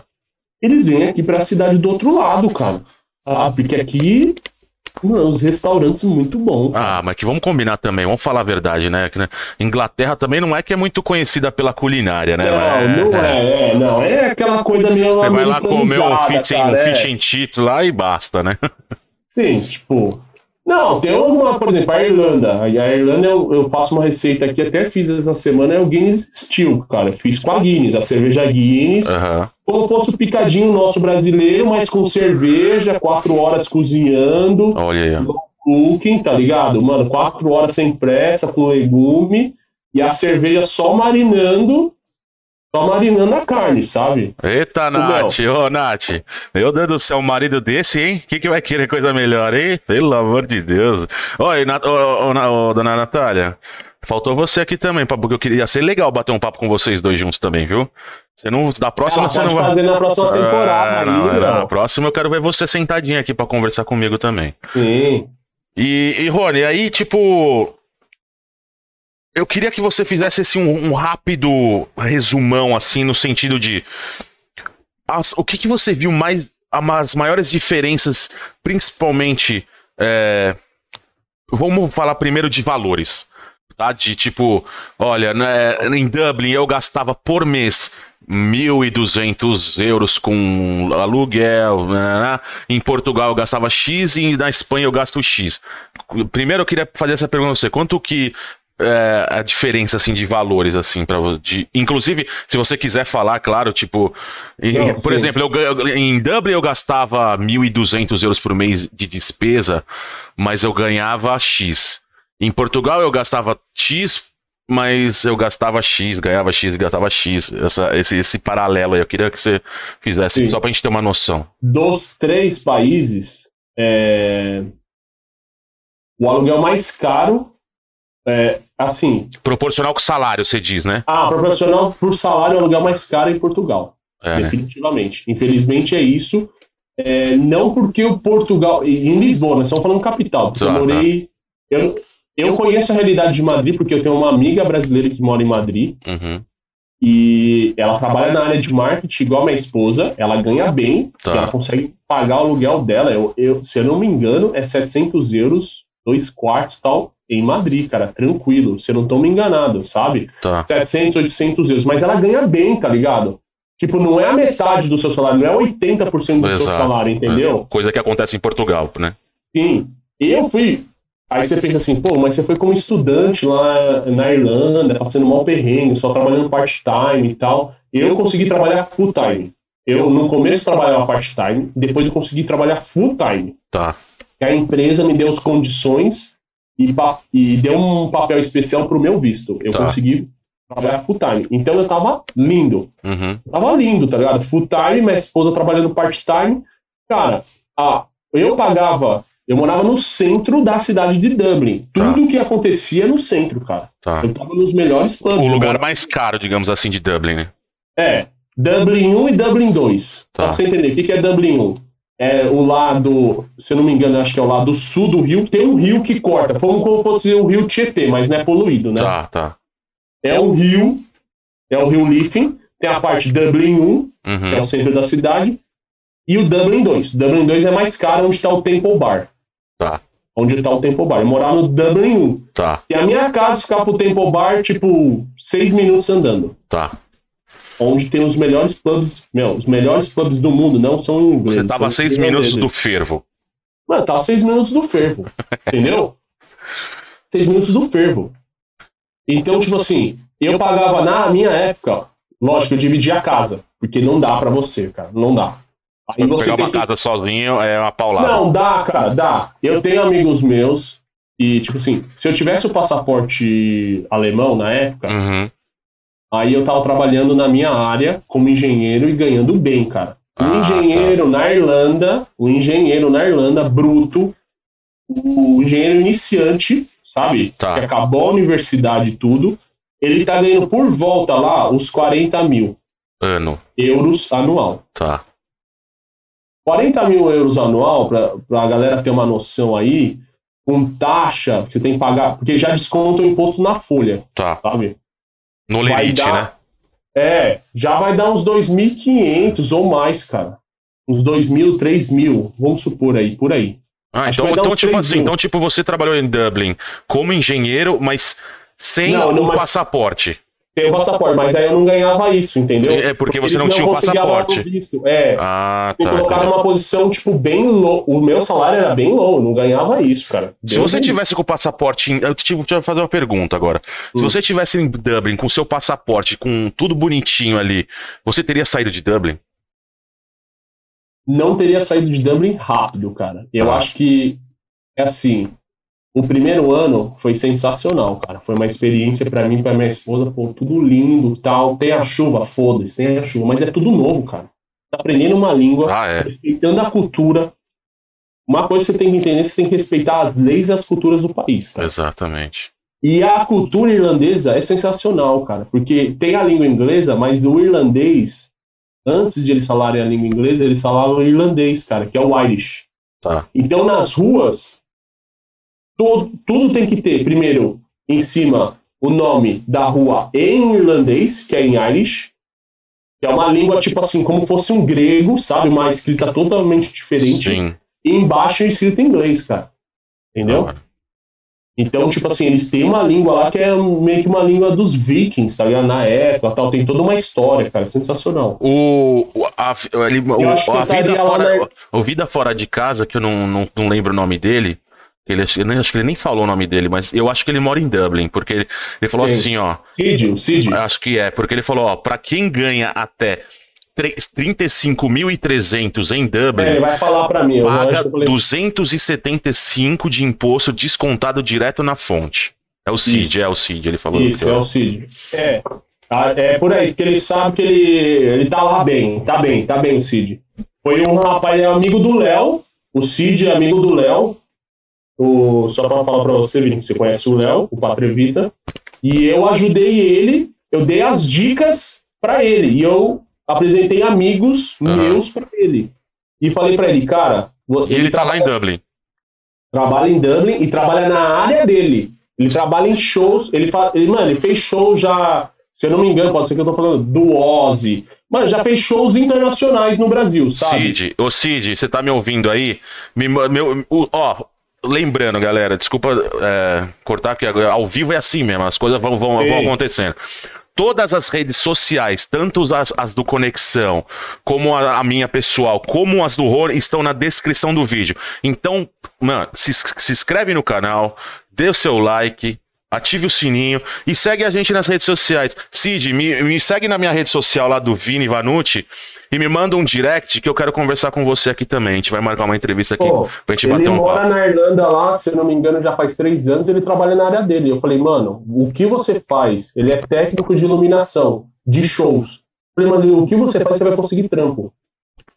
eles vêm aqui pra cidade do outro lado, cara. Ah, porque aqui Mano, os restaurantes muito bons. Ah, mas que vamos combinar também, vamos falar a verdade, né? Que, né? Inglaterra também não é que é muito conhecida pela culinária, né? Não, é, não é, é, é, não. É aquela coisa meio. Você vai lá comer um fish, cara, um fish and chips lá e basta, né? Sim, tipo. Não, tem alguma, por exemplo, a Irlanda. E a Irlanda eu, eu faço uma receita aqui, até fiz essa semana, é o Guinness Steel, cara. fiz com a Guinness, a cerveja Guinness. Uhum. Como fosse o picadinho nosso brasileiro, mas com cerveja, quatro horas cozinhando. Olha aí. Cooking, tá ligado? Mano, quatro horas sem pressa, com legume. E a cerveja só marinando só marinando a carne, sabe? Eita, Nath, ô Nath. Meu Deus do céu, um marido desse, hein? O que, que vai querer coisa melhor, hein? Pelo amor de Deus. Oi, Nat... ô, ô, ô, dona Natália. Faltou você aqui também, porque eu queria ser legal bater um papo com vocês dois juntos também, viu? Você não. Da próxima ah, você não vai. fazer na próxima temporada. É, não, aí, na próxima eu quero ver você sentadinho aqui para conversar comigo também. Sim. E, e Rony, aí, tipo, eu queria que você fizesse assim, um, um rápido resumão, assim, no sentido de. As, o que, que você viu mais. As maiores diferenças, principalmente. É, vamos falar primeiro de valores. Tá? De tipo, olha, né, em Dublin eu gastava por mês 1.200 euros com aluguel. Né, né? Em Portugal eu gastava X e na Espanha eu gasto X. Primeiro eu queria fazer essa pergunta pra você. Quanto que é, a diferença assim de valores assim para de inclusive se você quiser falar claro tipo Não, por sim. exemplo eu, em Dublin eu gastava 1.200 euros por mês de despesa mas eu ganhava x em Portugal eu gastava x mas eu gastava x ganhava x gastava x essa, esse, esse paralelo aí eu queria que você fizesse sim. só para a gente ter uma noção dos três países é... o aluguel mais caro é, assim. Proporcional com salário, você diz, né? Ah, proporcional por salário é o lugar mais caro em Portugal. É, né? definitivamente. Né? Infelizmente é isso. É, não porque o Portugal. Em Lisboa, nós estamos falando capital. Porque tá, eu morei. Tá. Eu, eu conheço a realidade de Madrid porque eu tenho uma amiga brasileira que mora em Madrid. Uhum. E ela trabalha na área de marketing, igual a minha esposa. Ela ganha bem, tá. ela consegue pagar o aluguel dela. Eu, eu, se eu não me engano, é 700 euros, dois quartos tal em Madrid, cara, tranquilo. Você não toma enganado, sabe? Tá. 700, 800 euros. Mas ela ganha bem, tá ligado? Tipo, não é a metade do seu salário, não é 80% do Exato. seu salário, entendeu? É. Coisa que acontece em Portugal, né? Sim. Eu fui. Aí você pensa assim, pô, mas você foi como estudante lá na Irlanda, passando mal perrengue, só trabalhando part-time e tal. Eu consegui trabalhar full-time. Eu, no começo, trabalhava part-time, depois eu consegui trabalhar full-time. Tá. A empresa me deu as condições e, e deu um papel especial pro meu visto. Eu tá. consegui trabalhar full time. Então eu tava lindo. Uhum. Tava lindo, tá ligado? Full time, minha esposa trabalhando part time. Cara, a, eu pagava. Eu morava no centro da cidade de Dublin. Tá. Tudo que acontecia no centro, cara. Tá. Eu tava nos melhores planos. O lugar mais caro, digamos assim, de Dublin, né? É. Dublin 1 e Dublin 2. Tá. Pra você entender. O que é Dublin 1? É, o lado, se eu não me engano, acho que é o lado sul do rio, tem um rio que corta, como, como fosse o rio Tietê, mas não é poluído, né? Tá, tá. É um rio, é o rio Liffin, tem a parte Dublin 1, uhum. que é o centro da cidade, e o Dublin 2. O Dublin 2 é mais caro onde está o Temple Bar. Tá. Onde está o Temple Bar. Eu morava no Dublin 1. Tá, E a minha casa ficava pro Temple Bar, tipo, seis minutos andando. tá. Onde tem os melhores pubs, meu, os melhores pubs do mundo, não são em inglês. Você tava seis minutos do fervo. Mano, tava seis minutos do fervo. entendeu? Seis minutos do fervo. Então, tipo assim, eu pagava na minha época, ó, lógico, eu dividia a casa, porque não dá pra você, cara, não dá. Aí você pegar uma que... casa sozinho é uma paulada. Não, dá, cara, dá. Eu tenho amigos meus e, tipo assim, se eu tivesse o passaporte alemão na época, Uhum. Aí eu tava trabalhando na minha área como engenheiro e ganhando bem, cara. O Ah, engenheiro na Irlanda, o engenheiro na Irlanda, bruto, o engenheiro iniciante, sabe? Tá. Que acabou a universidade e tudo, ele tá ganhando por volta lá uns 40 mil Ano. euros anual. Tá. 40 mil euros anual, pra, pra galera ter uma noção aí, com taxa, que você tem que pagar, porque já desconta o imposto na folha, Tá. sabe? No limite, dar- né? É, já vai dar uns 2.500 ou mais, cara. Uns 2.000, 3.000, vamos supor aí, por aí. Ah, Acho então, então tipo assim, então tipo você trabalhou em Dublin como engenheiro, mas sem Não, não, o mas- passaporte. Tem o passaporte, mas aí eu não ganhava isso, entendeu? É porque você eles não tinha o passaporte. visto. É, Ah, me tá. colocaram entendi. numa posição, tipo, bem low. O meu salário era bem low, eu não ganhava isso, cara. Se você me tivesse com o passaporte, em- eu te te vou fazer uma pergunta agora. Se Hum. você tivesse em Dublin com seu passaporte, com tudo bonitinho ali, você teria saído de Dublin? não teria saído de Dublin rápido, cara. Eu Ah. acho que é assim. O primeiro ano foi sensacional, cara. Foi uma experiência pra mim, pra minha esposa, pô, tudo lindo, tal. Tem a chuva, foda-se, tem a chuva, mas é tudo novo, cara. Tá aprendendo uma língua, Ah, é. respeitando a cultura. Uma coisa que você tem que entender, você tem que respeitar as leis e as culturas do país, cara. Exatamente. E a cultura irlandesa é sensacional, cara, porque tem a língua inglesa, mas o irlandês, antes de eles falarem a língua inglesa, eles falavam irlandês, cara, que é o Irish. Tá. Então, nas ruas, tudo, tudo tem que ter, primeiro, em cima, o nome da rua em irlandês, que é em Irish, que é uma língua, tipo assim, como fosse um grego, sabe? Uma escrita totalmente diferente. Sim. E embaixo é escrito em inglês, cara. Entendeu? Hora. Então, tipo assim, eles têm uma língua lá que é meio que uma língua dos vikings, tá ligado? Na época tal. Tem toda uma história, cara. Sensacional. O, o- a, ele- o- a vida fora, na- o Vida Fora de Casa, que eu não, não, não lembro o nome dele. Ele, acho- eu nem- acho que ele nem falou o nome dele, mas eu acho que ele mora em Dublin, porque ele, ele falou Sim. assim, ó. Cid, o Cid. Acho que é, porque ele falou, ó, pra quem ganha até tre- 35.300 em Dublin, É, vai falar pra mim. Paga eu falei, 275 de imposto descontado direto na fonte. É o CID, é o CID, ele falou. Isso, é o Cid. É. Ah, É por aí, porque ele sabe que ele, ele tá lá bem. Tá bem, tá bem o Cid. Foi um rapaz, é amigo do Léo. O Cid é amigo do Léo. O, só pra falar pra você, Vini, você conhece o Léo, o Patrevita. E eu ajudei ele, eu dei as dicas pra ele. E eu apresentei amigos Aham. meus pra ele. E falei pra ele, cara. vo- Ele tá lá em Dublin. trabalha em Dublin e trabalha na área dele. Ele trabalha em shows, ele, fa... ele mano, ele fez show já, se eu não me engano, pode ser que eu tô falando do Ozzy. Mano, já fez shows internacionais no Brasil, sabe? Cid, ô Cid, você tá me ouvindo aí? Me meu, ó, lembrando, galera, desculpa é, cortar, porque ao vivo é assim mesmo, as coisas vão, vão, vão acontecendo. Todas as redes sociais, tanto as, as do Conexão, como a, a minha pessoal, como as do Rony, estão na descrição do vídeo. Então, mano, se, se inscreve no canal, dê o seu like, ative o sininho e segue a gente nas redes sociais. Cid, me, me segue na minha rede social lá do Vini Vanucci e me manda um direct que eu quero conversar com você aqui também. A gente vai marcar uma entrevista aqui Pô, pra gente Ele bater um mora papo. na Irlanda lá, se eu não me engano, já faz três anos, ele trabalha na área dele. Eu falei, mano, o que você faz? Ele é técnico de iluminação, de shows. Eu falei, mano, o que você faz, você vai conseguir trampo.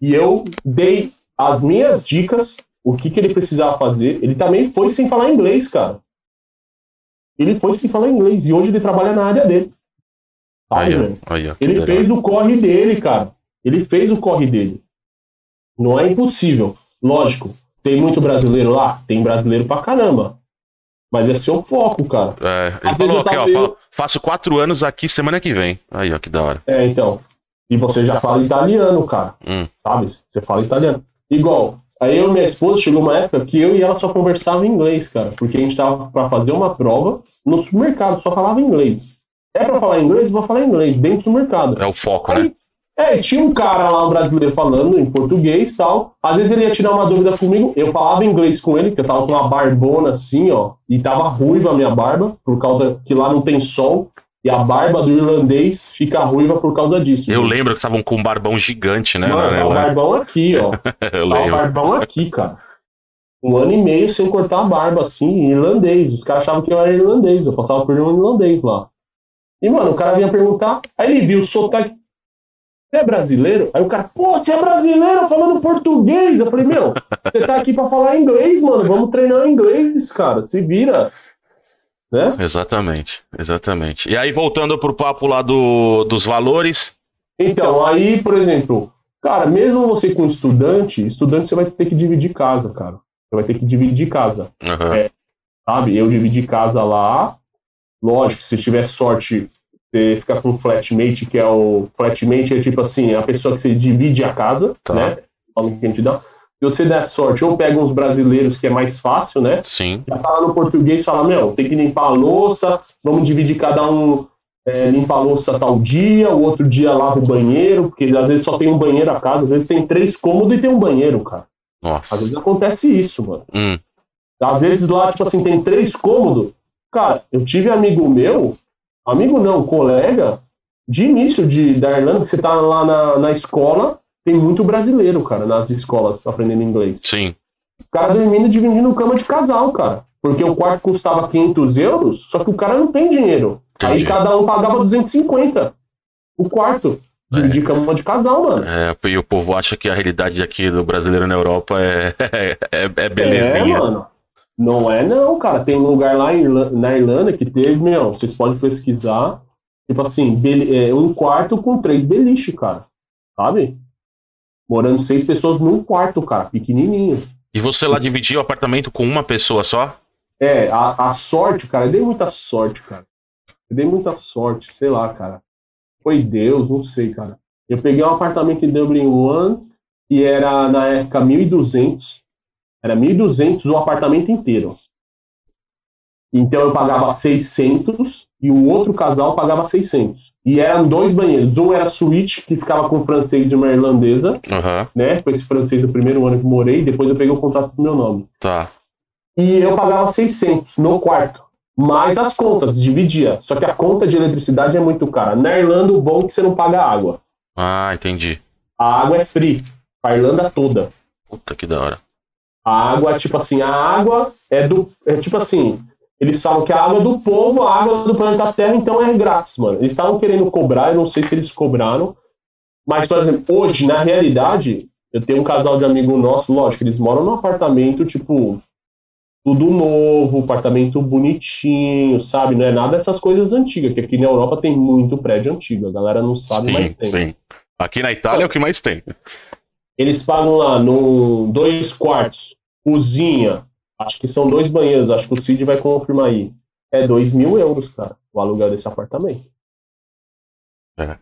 E eu dei as minhas dicas, o que, que ele precisava fazer. Ele também foi sem falar inglês, cara. Ele foi sem falar inglês. E hoje ele trabalha na área dele. Sabe, Aí, aí, Ele legal. fez o corre dele, cara. Ele fez o corre dele. Não é impossível. Lógico, tem muito brasileiro lá? Tem brasileiro pra caramba. Mas é seu foco, cara. É, ele Às falou aqui, ó, fa- faço quatro anos aqui semana que vem. Aí, ó, que da hora. É, então. E você já fala italiano, cara. Hum. Sabe? Você fala italiano. Igual, aí eu e minha esposa chegou uma época que eu e ela só conversava em inglês, cara. Porque a gente tava pra fazer uma prova no supermercado, só falava inglês. É pra falar inglês? Vou falar inglês, dentro do supermercado. É o foco, né? Aí, é, tinha um cara lá, um brasileiro falando em português e tal. Às vezes ele ia tirar uma dúvida comigo, eu falava inglês com ele, porque eu tava com uma barbona assim, ó, e tava ruiva a minha barba, por causa que lá não tem sol, e a barba do irlandês fica ruiva por causa disso. Eu gente. lembro que estavam com um barbão gigante, né? Mano, tá o na- barbão aqui, ó. Eu Tá o barbão aqui, cara. Um ano e meio sem cortar a barba, assim, em irlandês. Os caras achavam que eu era irlandês, eu passava por um irlandês lá. E, mano, o cara vinha perguntar, aí ele viu o sotaque. Você é brasileiro? Aí o cara, pô, você é brasileiro falando português? Eu falei, meu, você tá aqui pra falar inglês, mano. Vamos treinar inglês, cara. Se vira. Né? Exatamente, exatamente. E aí, voltando pro papo lá do, dos valores. Então, aí, por exemplo, cara, mesmo você com estudante, estudante você vai ter que dividir casa, cara. Você vai ter que dividir casa. Aham. É. sabe? Eu dividi casa lá. Lógico, se tiver sorte, você fica com flatmate, que é o. Flatmate é tipo assim, a pessoa que você divide a casa, Tá. né? Fala que a gente dá. Se você der sorte, ou pega uns brasileiros, que é mais fácil, né? Sim. Já fala no português, fala, meu, tem que limpar a louça, vamos dividir cada um. É, limpa a louça tal dia, o outro dia lava o banheiro, porque às vezes só tem um banheiro a casa, às vezes tem três cômodos e tem um banheiro, cara. Nossa. Às vezes acontece isso, mano. Hum. Às vezes lá, tipo assim, tem três cômodos. Cara, eu tive amigo meu, amigo não, colega, de início de, da Irlanda, que você tá lá na, na escola, tem muito brasileiro, cara, nas escolas aprendendo inglês. Sim. O cara dormindo dividindo cama de casal, cara. Porque o quarto custava 500 euros, só que o cara não tem dinheiro. Aí Entendi. cada um pagava 250 o quarto. Dividir cama de casal, mano. É, e o povo acha que a realidade aqui do brasileiro na Europa é, é, é É, belezinha. mano. Não é não, cara. Tem um lugar lá na Irlanda que teve, meu, vocês podem pesquisar. Tipo assim, é, um quarto com três beliches, cara. Sabe? Morando seis pessoas num quarto, cara, pequenininho. E você lá dividiu o apartamento com uma pessoa só? É, a, a sorte, cara, eu dei muita sorte, cara. Eu dei muita sorte, sei lá, cara. Foi Deus, não sei, cara. Eu peguei um apartamento em Dublin One e era, na época, 1.200. Era 1.200 o apartamento inteiro. Então eu pagava 600 e o outro casal pagava 600. E eram dois banheiros. Um era suíte, que ficava com o francês de uma irlandesa, Aham. né? Com esse francês o primeiro ano que morei. Depois eu peguei o contrato com meu nome. Tá. E eu pagava 600 no quarto. Mais as contas, dividia. Só que a conta de eletricidade é muito cara. Na Irlanda, o bom é que você não paga água. Ah, entendi. A água é free. A Irlanda toda. Puta que da hora. A água, tipo assim, a água é do. É tipo assim. Eles falam que a água do povo, a água do planeta Terra, então é grátis, mano. Eles estavam querendo cobrar, eu não sei se eles cobraram. Mas, por exemplo, hoje, na realidade, eu tenho um casal de amigo nosso, lógico, eles moram num apartamento, tipo, tudo novo, apartamento bonitinho, sabe? Não é nada dessas coisas antigas, que aqui na Europa tem muito prédio antigo, a galera não sabe, mas Sim, tem. sim. Aqui na Itália é o que mais tem. Eles pagam lá no dois quartos, cozinha, acho que são dois banheiros, acho que o Cid vai confirmar aí. É dois mil euros, cara, o aluguel desse apartamento. É.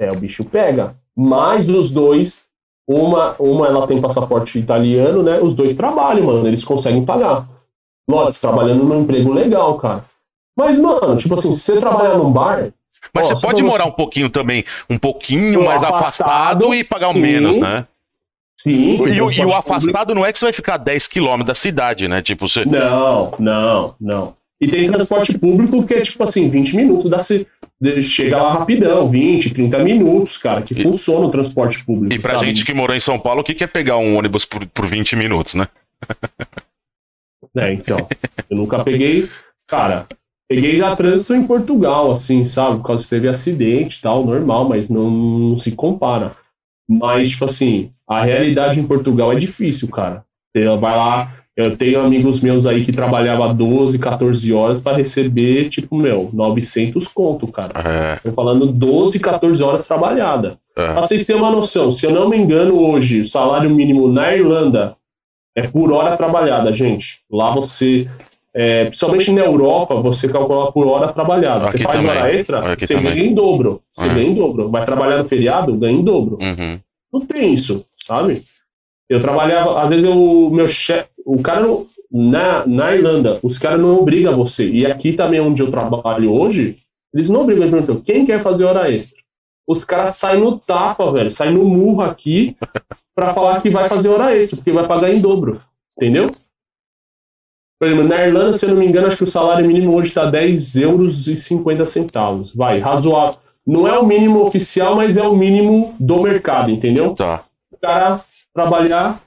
É, o bicho pega. Mais os dois, uma, uma ela tem passaporte italiano, né? Os dois trabalham, mano, eles conseguem pagar. Lógico, trabalhando num emprego legal, cara. Mas, mano, tipo assim, se você trabalhar num bar, Mas Ó, você pode morar você- um pouquinho também, um pouquinho mais afastado, afastado, e pagar o menos, né? Sim. E, o- e o público. afastado não é que você vai ficar 10 quilômetros da cidade, né? Tipo, você. Não, não, não. E tem transporte público que é tipo assim, 20 minutos da ci- de- chega lá rapidão, 20, 30 minutos, cara, que E- funciona o transporte público. E pra sabe? gente que morou em São Paulo, o que que é pegar um ônibus por, por 20 minutos, né? É, então. Eu nunca peguei. Cara, peguei já trânsito em Portugal, assim, sabe? Por causa que teve acidente e tal, normal, mas não, não se compara. Mas, tipo assim, a realidade em Portugal é difícil, cara. Você vai lá. Eu tenho amigos meus aí que trabalhavam 12, 14 horas para receber, tipo, meu, 900 conto, cara. É, Estou falando 12, 14 horas trabalhada. é. Pra vocês terem uma noção, se eu não me engano, hoje, o salário mínimo na Irlanda é por hora trabalhada, gente. Lá você é, principalmente na Europa, você calcula por hora trabalhada. Você Aqui faz também. hora extra, Aqui você também. ganha em dobro. Você É. ganha em dobro. Vai trabalhar no feriado, ganha em dobro. Uhum. Não tem isso, sabe? Eu trabalhava, às vezes eu, meu chefe, o cara não- na, na Irlanda, os caras não obrigam você. E aqui também onde eu trabalho hoje, eles não obrigam, eles perguntam, quem quer fazer hora extra? Os caras saem no tapa, velho, saem no murro aqui pra falar que vai fazer hora extra, porque vai pagar em dobro, entendeu? Por exemplo, na Irlanda, se eu não me engano, acho que o salário mínimo hoje tá 10 euros e 50 centavos. Vai, razoável. Não é o mínimo oficial, mas é o mínimo do mercado, entendeu? Tá. O cara trabalhar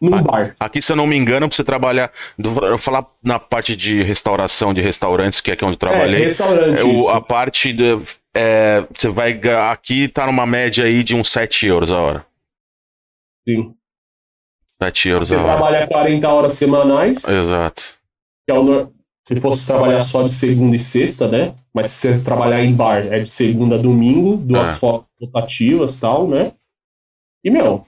num Ah, bar. Aqui, se eu não me engano, pra você trabalhar. Eu vou falar na parte de restauração, de restaurantes, que é aqui onde eu É, trabalhei. restaurante. É, isso. a parte de, é, você vai aqui tá numa média aí de uns 7 euros a hora. Sim. 7 euros Você a hora. trabalha 40 horas semanais, Exato. Que é o se fosse trabalhar só de segunda e sexta, né? Mas se você trabalhar em bar, é de segunda a domingo, duas É. fotos rotativas e tal, né? E, meu,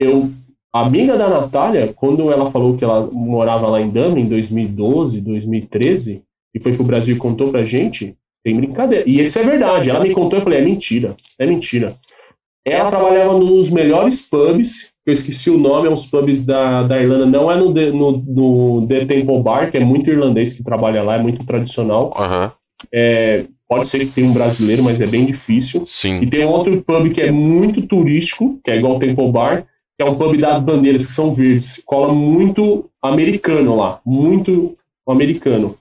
eu... A amiga da Natália, quando ela falou que ela morava lá em Dublin em 2012, 2013, e foi pro Brasil e contou pra gente, tem brincadeira. E isso é verdade. Ela me contou e eu falei, é mentira, é mentira. Ela trabalhava nos melhores pubs, eu esqueci o nome, é uns pubs da, da Irlanda, não é no, The- no, no The Temple Bar, que é muito irlandês que trabalha lá, é muito tradicional. Aham. É, pode ser que tenha um brasileiro, mas é bem difícil. E Sim. tem um outro pub que é muito turístico, que é igual o Temple Bar, que é um pub das bandeiras, que são verdes. Cola muito americano lá, muito americano.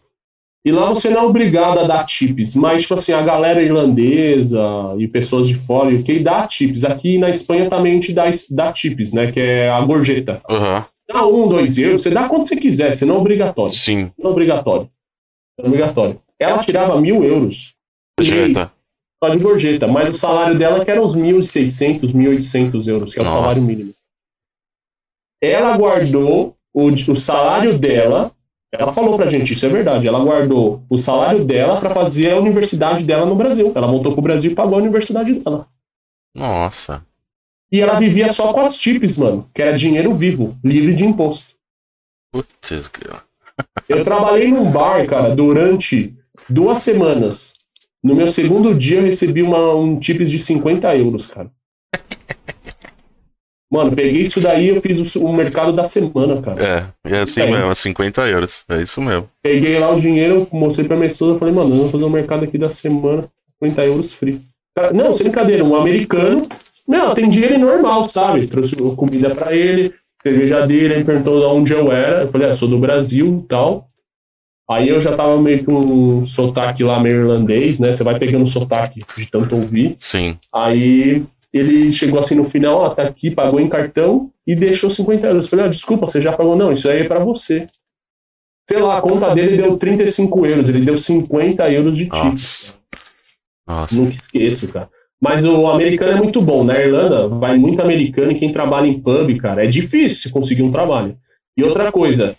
E lá você não é obrigado a dar tips, mas, tipo assim, a galera irlandesa e pessoas de fora, e o que dá tips. Aqui na Espanha também a gente dá, dá tips, né, que é a gorjeta. Aham. Dá um, dois euros, você dá quanto você quiser, você não é obrigatório. Sim. Não é obrigatório. Não é obrigatório. Ela tirava mil euros por mês Jeta. só de gorjeta, mas o salário dela que era uns 1.600, 1.800 euros, que é o Nossa. salário mínimo. Ela guardou o, o salário dela, ela falou pra gente, isso é verdade, ela guardou o salário dela pra fazer a universidade dela no Brasil. Ela voltou pro Brasil e pagou a universidade dela. Nossa. E ela vivia só com as tips, mano, que era dinheiro vivo, livre de imposto. Putz, cara. Eu trabalhei num bar, cara, durante duas semanas. No meu segundo dia eu recebi uma, um tips de 50 euros, cara. Mano, peguei isso daí eu fiz o, o mercado da semana, cara. É, é assim É. mesmo, é 50 euros. É isso mesmo. Peguei lá o dinheiro, mostrei pra minha esposa, falei, mano, eu vou fazer o mercado aqui da semana, 50 euros free. Cara, não, sem brincadeira, um americano, não, tem dinheiro normal, sabe? Trouxe comida pra ele, cerveja dele, ele perguntou de onde eu era, eu falei, ah, sou do Brasil e tal. Aí eu já tava meio com um sotaque lá meio irlandês, né? Você vai pegando sotaque de tanto ouvir. Sim. Aí ele chegou assim no final, ó, tá aqui, pagou em cartão e deixou 50 euros. Eu falei, ah, desculpa, você já pagou? Não, isso aí é pra você. Sei lá, a conta dele deu 35 euros, ele deu 50 euros de tips. Nossa. Nossa. Nunca esqueço, cara. Mas o americano é muito bom. Na Irlanda, vai muito americano e quem trabalha em pub, cara, é difícil se conseguir um trabalho. E outra coisa,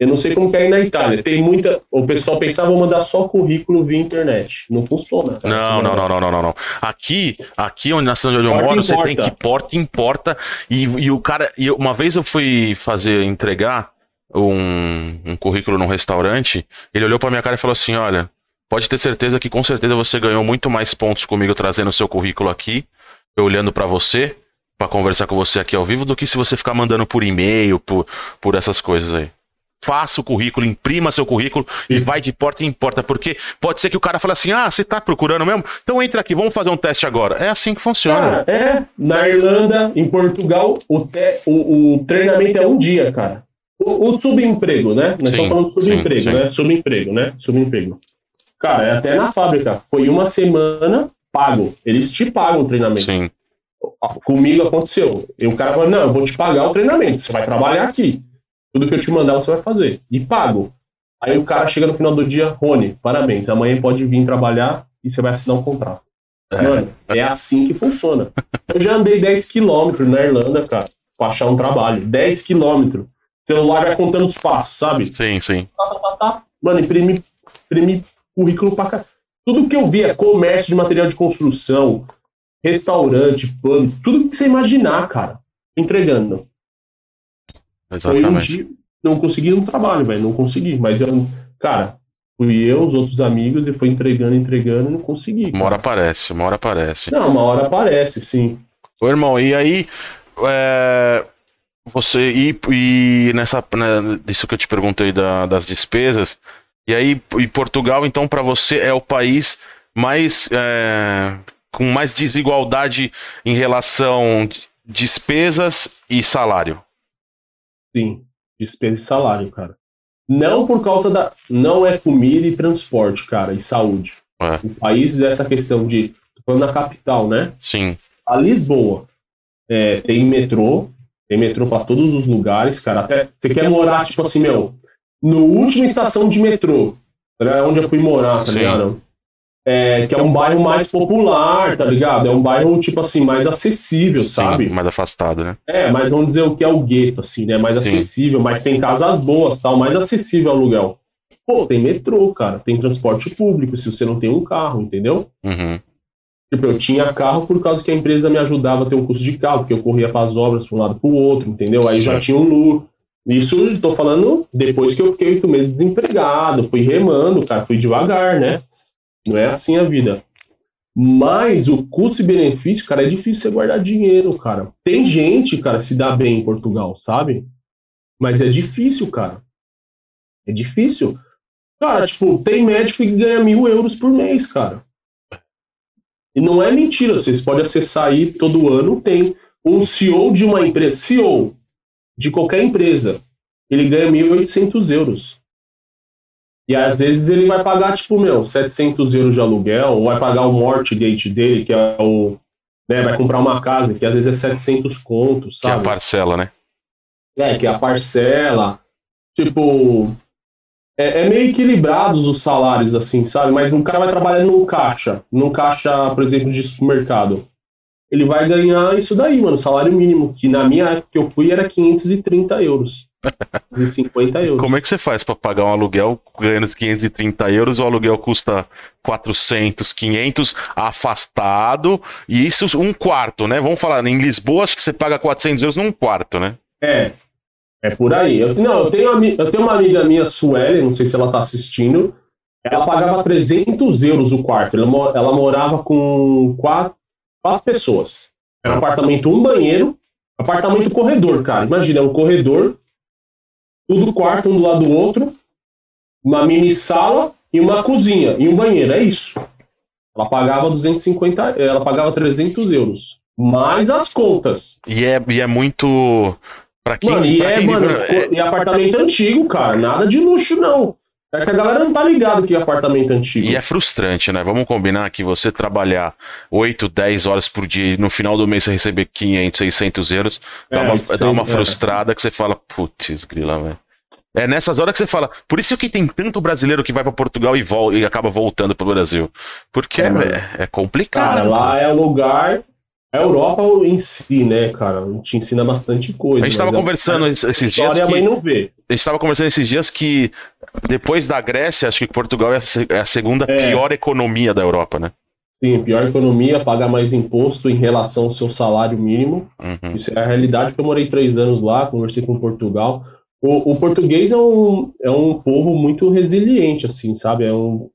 eu não sei como que é aí na Itália. Tem muita. O pessoal pensava, vou mandar só currículo via internet. Não funciona. cara. Não, não, não, não, não, não, não. Aqui, aqui onde na cidade onde eu moro, você tem que porta em porta. E, e o cara. E uma vez eu fui fazer, entregar um, um currículo num restaurante, ele olhou pra minha cara e falou assim: olha, pode ter certeza que com certeza você ganhou muito mais pontos comigo trazendo o seu currículo aqui, eu olhando pra você, pra conversar com você aqui ao vivo, do que se você ficar mandando por e-mail, por, por essas coisas aí. Faça o currículo, imprima seu currículo e Sim. vai de porta em porta, porque pode ser que o cara fale assim: ah, você tá procurando mesmo? Então entra aqui, vamos fazer um teste agora. É assim que funciona. Cara, é. Na Irlanda, em Portugal, o, te- o, o treinamento é um dia, cara. O, o subemprego, né? Nós Sim, estamos falando de subemprego, sim, sim. né? Subemprego, né? Subemprego. Cara, é até na fábrica. Foi uma semana pago. Eles te pagam o treinamento. Sim. Comigo aconteceu. E o cara falou: não, eu vou te pagar o treinamento. Você vai trabalhar aqui. Tudo que eu te mandar, você vai fazer. E pago. Aí o cara chega no final do dia, Rony, parabéns. Amanhã pode vir trabalhar e você vai assinar um contrato. Mano, é assim que funciona. Eu já andei 10 quilômetros na Irlanda, cara, pra achar um trabalho. 10 quilômetros. Celular vai contando os passos, sabe? Sim, sim. Tá, tá, tá. Mano, imprimi, imprimi currículo pra cá. Tudo que eu vi é comércio de material de construção, restaurante, pub, tudo que você imaginar, cara. Entregando. Foi um Exatamente. dia, não consegui no trabalho, velho, não consegui. Mas eu, cara, fui eu, os outros amigos, e foi entregando, entregando, não consegui. Uma hora aparece, uma hora aparece. Não, uma hora aparece, sim. Ô, irmão, e aí, é, você, e, e nessa, né, isso que eu te perguntei da, das despesas, e aí, e Portugal, então, para você é o país mais, é, com mais desigualdade em relação despesas e salário? Sim, despesa e salário, cara. Não por causa da. Não é comida e transporte, cara, e saúde. É. O país dessa questão de. Tô falando na capital, né? Sim. A Lisboa é, tem metrô, tem metrô para todos os lugares, cara. Até você quer morar, tipo assim, meu, no último estação de metrô, era onde eu fui morar, tá Sim. ligado? É, que é um bairro mais popular, tá ligado? É um bairro, tipo assim, mais acessível, sabe? mais afastado, né? É, mas vamos dizer o que é o gueto, assim, né? Mais Sim. acessível, mas tem casas boas, tal, mais acessível ao aluguel. Pô, tem metrô, cara, tem transporte público, se você não tem um carro, entendeu? Uhum. Tipo, eu tinha carro por causa que a empresa me ajudava a ter um custo de carro, porque eu corria para as obras para um lado para o outro, entendeu? Aí já tinha um lucro. Isso estou falando depois que eu fiquei oito meses desempregado, fui remando, cara, fui devagar, né? Não é assim a vida. Mas o custo e benefício, cara, é difícil você guardar dinheiro, cara. Tem gente, cara, se dá bem em Portugal, sabe? Mas é difícil, cara. É difícil. Cara, tipo, tem médico que ganha mil euros por mês, cara. E não é mentira, vocês podem acessar aí todo ano, tem um CEO de uma empresa, CEO de qualquer empresa, ele ganha 1.800 euros. E às vezes ele vai pagar, tipo, meu, 700 euros de aluguel, ou vai pagar o mortgage dele, que é o. Né, vai comprar uma casa, que às vezes é 700 contos, sabe? Que é a parcela, né? É, que é a parcela. Tipo. É, é, meio equilibrados os salários, assim, sabe? Mas um cara vai trabalhar num caixa, num caixa, por exemplo, de supermercado. Ele vai ganhar isso daí, mano, salário mínimo, que na minha época que eu fui era 530 euros. 250 euros. Como é que você faz para pagar um aluguel ganhando 530 euros? O aluguel custa 400, 500 afastado. E isso um quarto, né? Vamos falar, em Lisboa acho que você paga 400 euros num quarto, né? É. É por aí. Eu, não, eu tenho, eu tenho uma amiga minha, Sueli, não sei se ela tá assistindo. Ela pagava 300 euros o quarto. Ela, ela morava com quatro, quatro pessoas. Era um apartamento, um banheiro, apartamento corredor, cara. Imagina, é um corredor tudo quarto um do lado do outro, uma mini sala e uma cozinha e um banheiro, é isso. Ela pagava 250, ela pagava 300 euros. Mais as contas. E é, e é muito. Pra quem, mano, e pra é, quem mano, é... e apartamento antigo, cara. Nada de luxo, não. É que a galera não tá ligado que é apartamento antigo. E é frustrante, né? Vamos combinar que você trabalhar 8, 10 horas por dia e no final do mês você receber 500, 600 euros, é, dá uma, dá uma é. frustrada que você fala, putz, grila, velho. É nessas horas que você fala. Por isso que tem tanto brasileiro que vai para Portugal e, volta, e acaba voltando pro Brasil. Porque é, é, é complicado. Cara, lá é o lugar. A Europa em si, né, cara, te ensina bastante coisa. A gente estava conversando é, esses dias. Que, a mãe não vê. A gente estava conversando esses dias que depois da Grécia, acho que Portugal é a é segunda é. pior economia da Europa, né? Sim, pior economia, pagar mais imposto em relação ao seu salário mínimo. Uhum. Isso é a realidade, porque eu morei três anos lá, conversei com Portugal. O, o, português é um, é um povo muito resiliente, assim, sabe? É, um,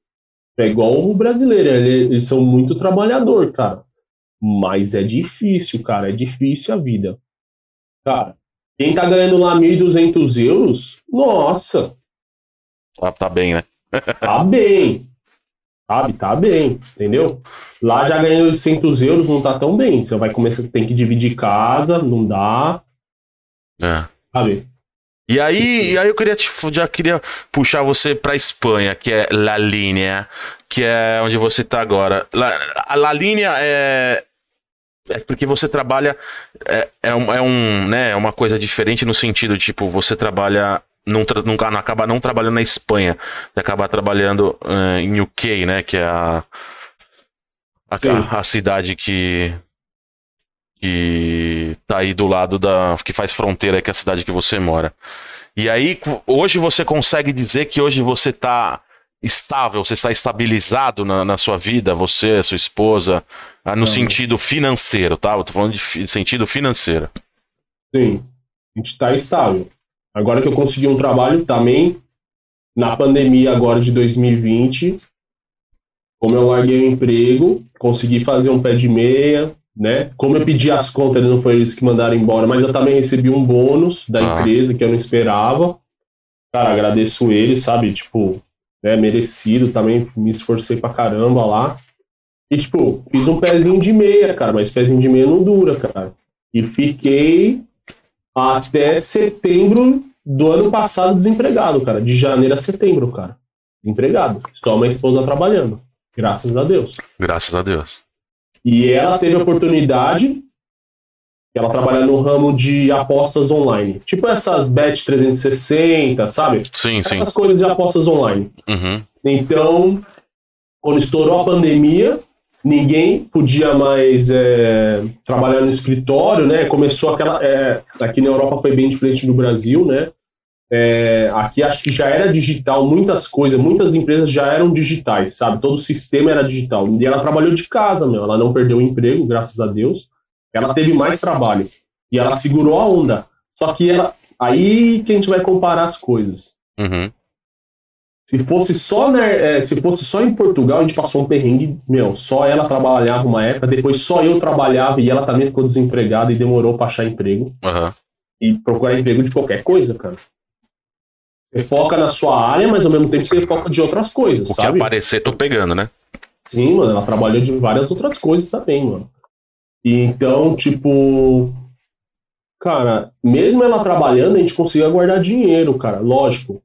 é igual o brasileiro, eles são muito trabalhador, cara. Mas é difícil, cara, é difícil a vida. Cara, quem tá ganhando lá 1.200 euros, nossa. Tá, tá bem, né? tá bem. Sabe, tá bem, entendeu? Lá já ganhando 800 euros, não tá tão bem. Você vai começar, tem que dividir casa, não dá. É. Sabe? E aí, e aí eu queria te, já queria puxar você para Espanha, que é La Linea, que é onde você está agora. La, a La Linea é, é porque você trabalha é, é, um, é um né, é uma coisa diferente no sentido tipo você trabalha não, não, não acaba não trabalhando na Espanha, você acaba trabalhando uh, em UK, né, que é a a, a cidade que que tá aí do lado da. que faz fronteira com a cidade que você mora. E aí, hoje você consegue dizer que hoje você está estável, você está estabilizado na, na sua vida, você, sua esposa, ah, no Não. sentido financeiro, tá? Eu tô falando de, de sentido financeiro. Sim, a gente está estável. Agora que eu consegui um trabalho também, na pandemia agora de 2020, como eu larguei o emprego, consegui fazer um pé de meia, né? Como eu pedi as contas, não foi eles que mandaram embora, mas eu também recebi um bônus da ah. empresa que eu não esperava. Cara, agradeço eles, sabe? Tipo, né, merecido também, me esforcei pra caramba lá. E, tipo, fiz um pezinho de meia, cara, mas pezinho de meia não dura, cara. E fiquei até setembro do ano passado desempregado, cara. De janeiro a setembro, cara. Desempregado. Só minha esposa trabalhando. Graças a Deus. Graças a Deus. E ela teve a oportunidade, ela trabalha no ramo de apostas online. Tipo essas Bet 360, sabe? Sim, essas sim. Essas coisas de apostas online. Uhum. Então, quando estourou a pandemia, ninguém podia mais é, trabalhar no escritório, né? Começou aquela. É, aqui na Europa foi bem diferente do Brasil, né? É, aqui acho que já era digital, muitas coisas, muitas empresas já eram digitais, sabe? Todo o sistema era digital. E ela trabalhou de casa, meu. Ela não perdeu o emprego, graças a Deus. Ela teve mais trabalho. E ela segurou a onda. Só que ela. Aí que a gente vai comparar as coisas. Uhum. Se fosse só, né, é, se fosse só em Portugal, a gente passou um perrengue, meu, só ela trabalhava uma época, depois só eu trabalhava e ela também ficou desempregada e demorou para achar emprego. Uhum. E procurar emprego de qualquer coisa, cara. Você foca na sua área, mas ao mesmo tempo você foca de outras coisas, o sabe? que aparecer, tô pegando, né? Sim, mano, ela trabalhou de várias outras coisas também, mano. E então, tipo, cara, mesmo ela trabalhando, a gente conseguia guardar dinheiro, cara, lógico.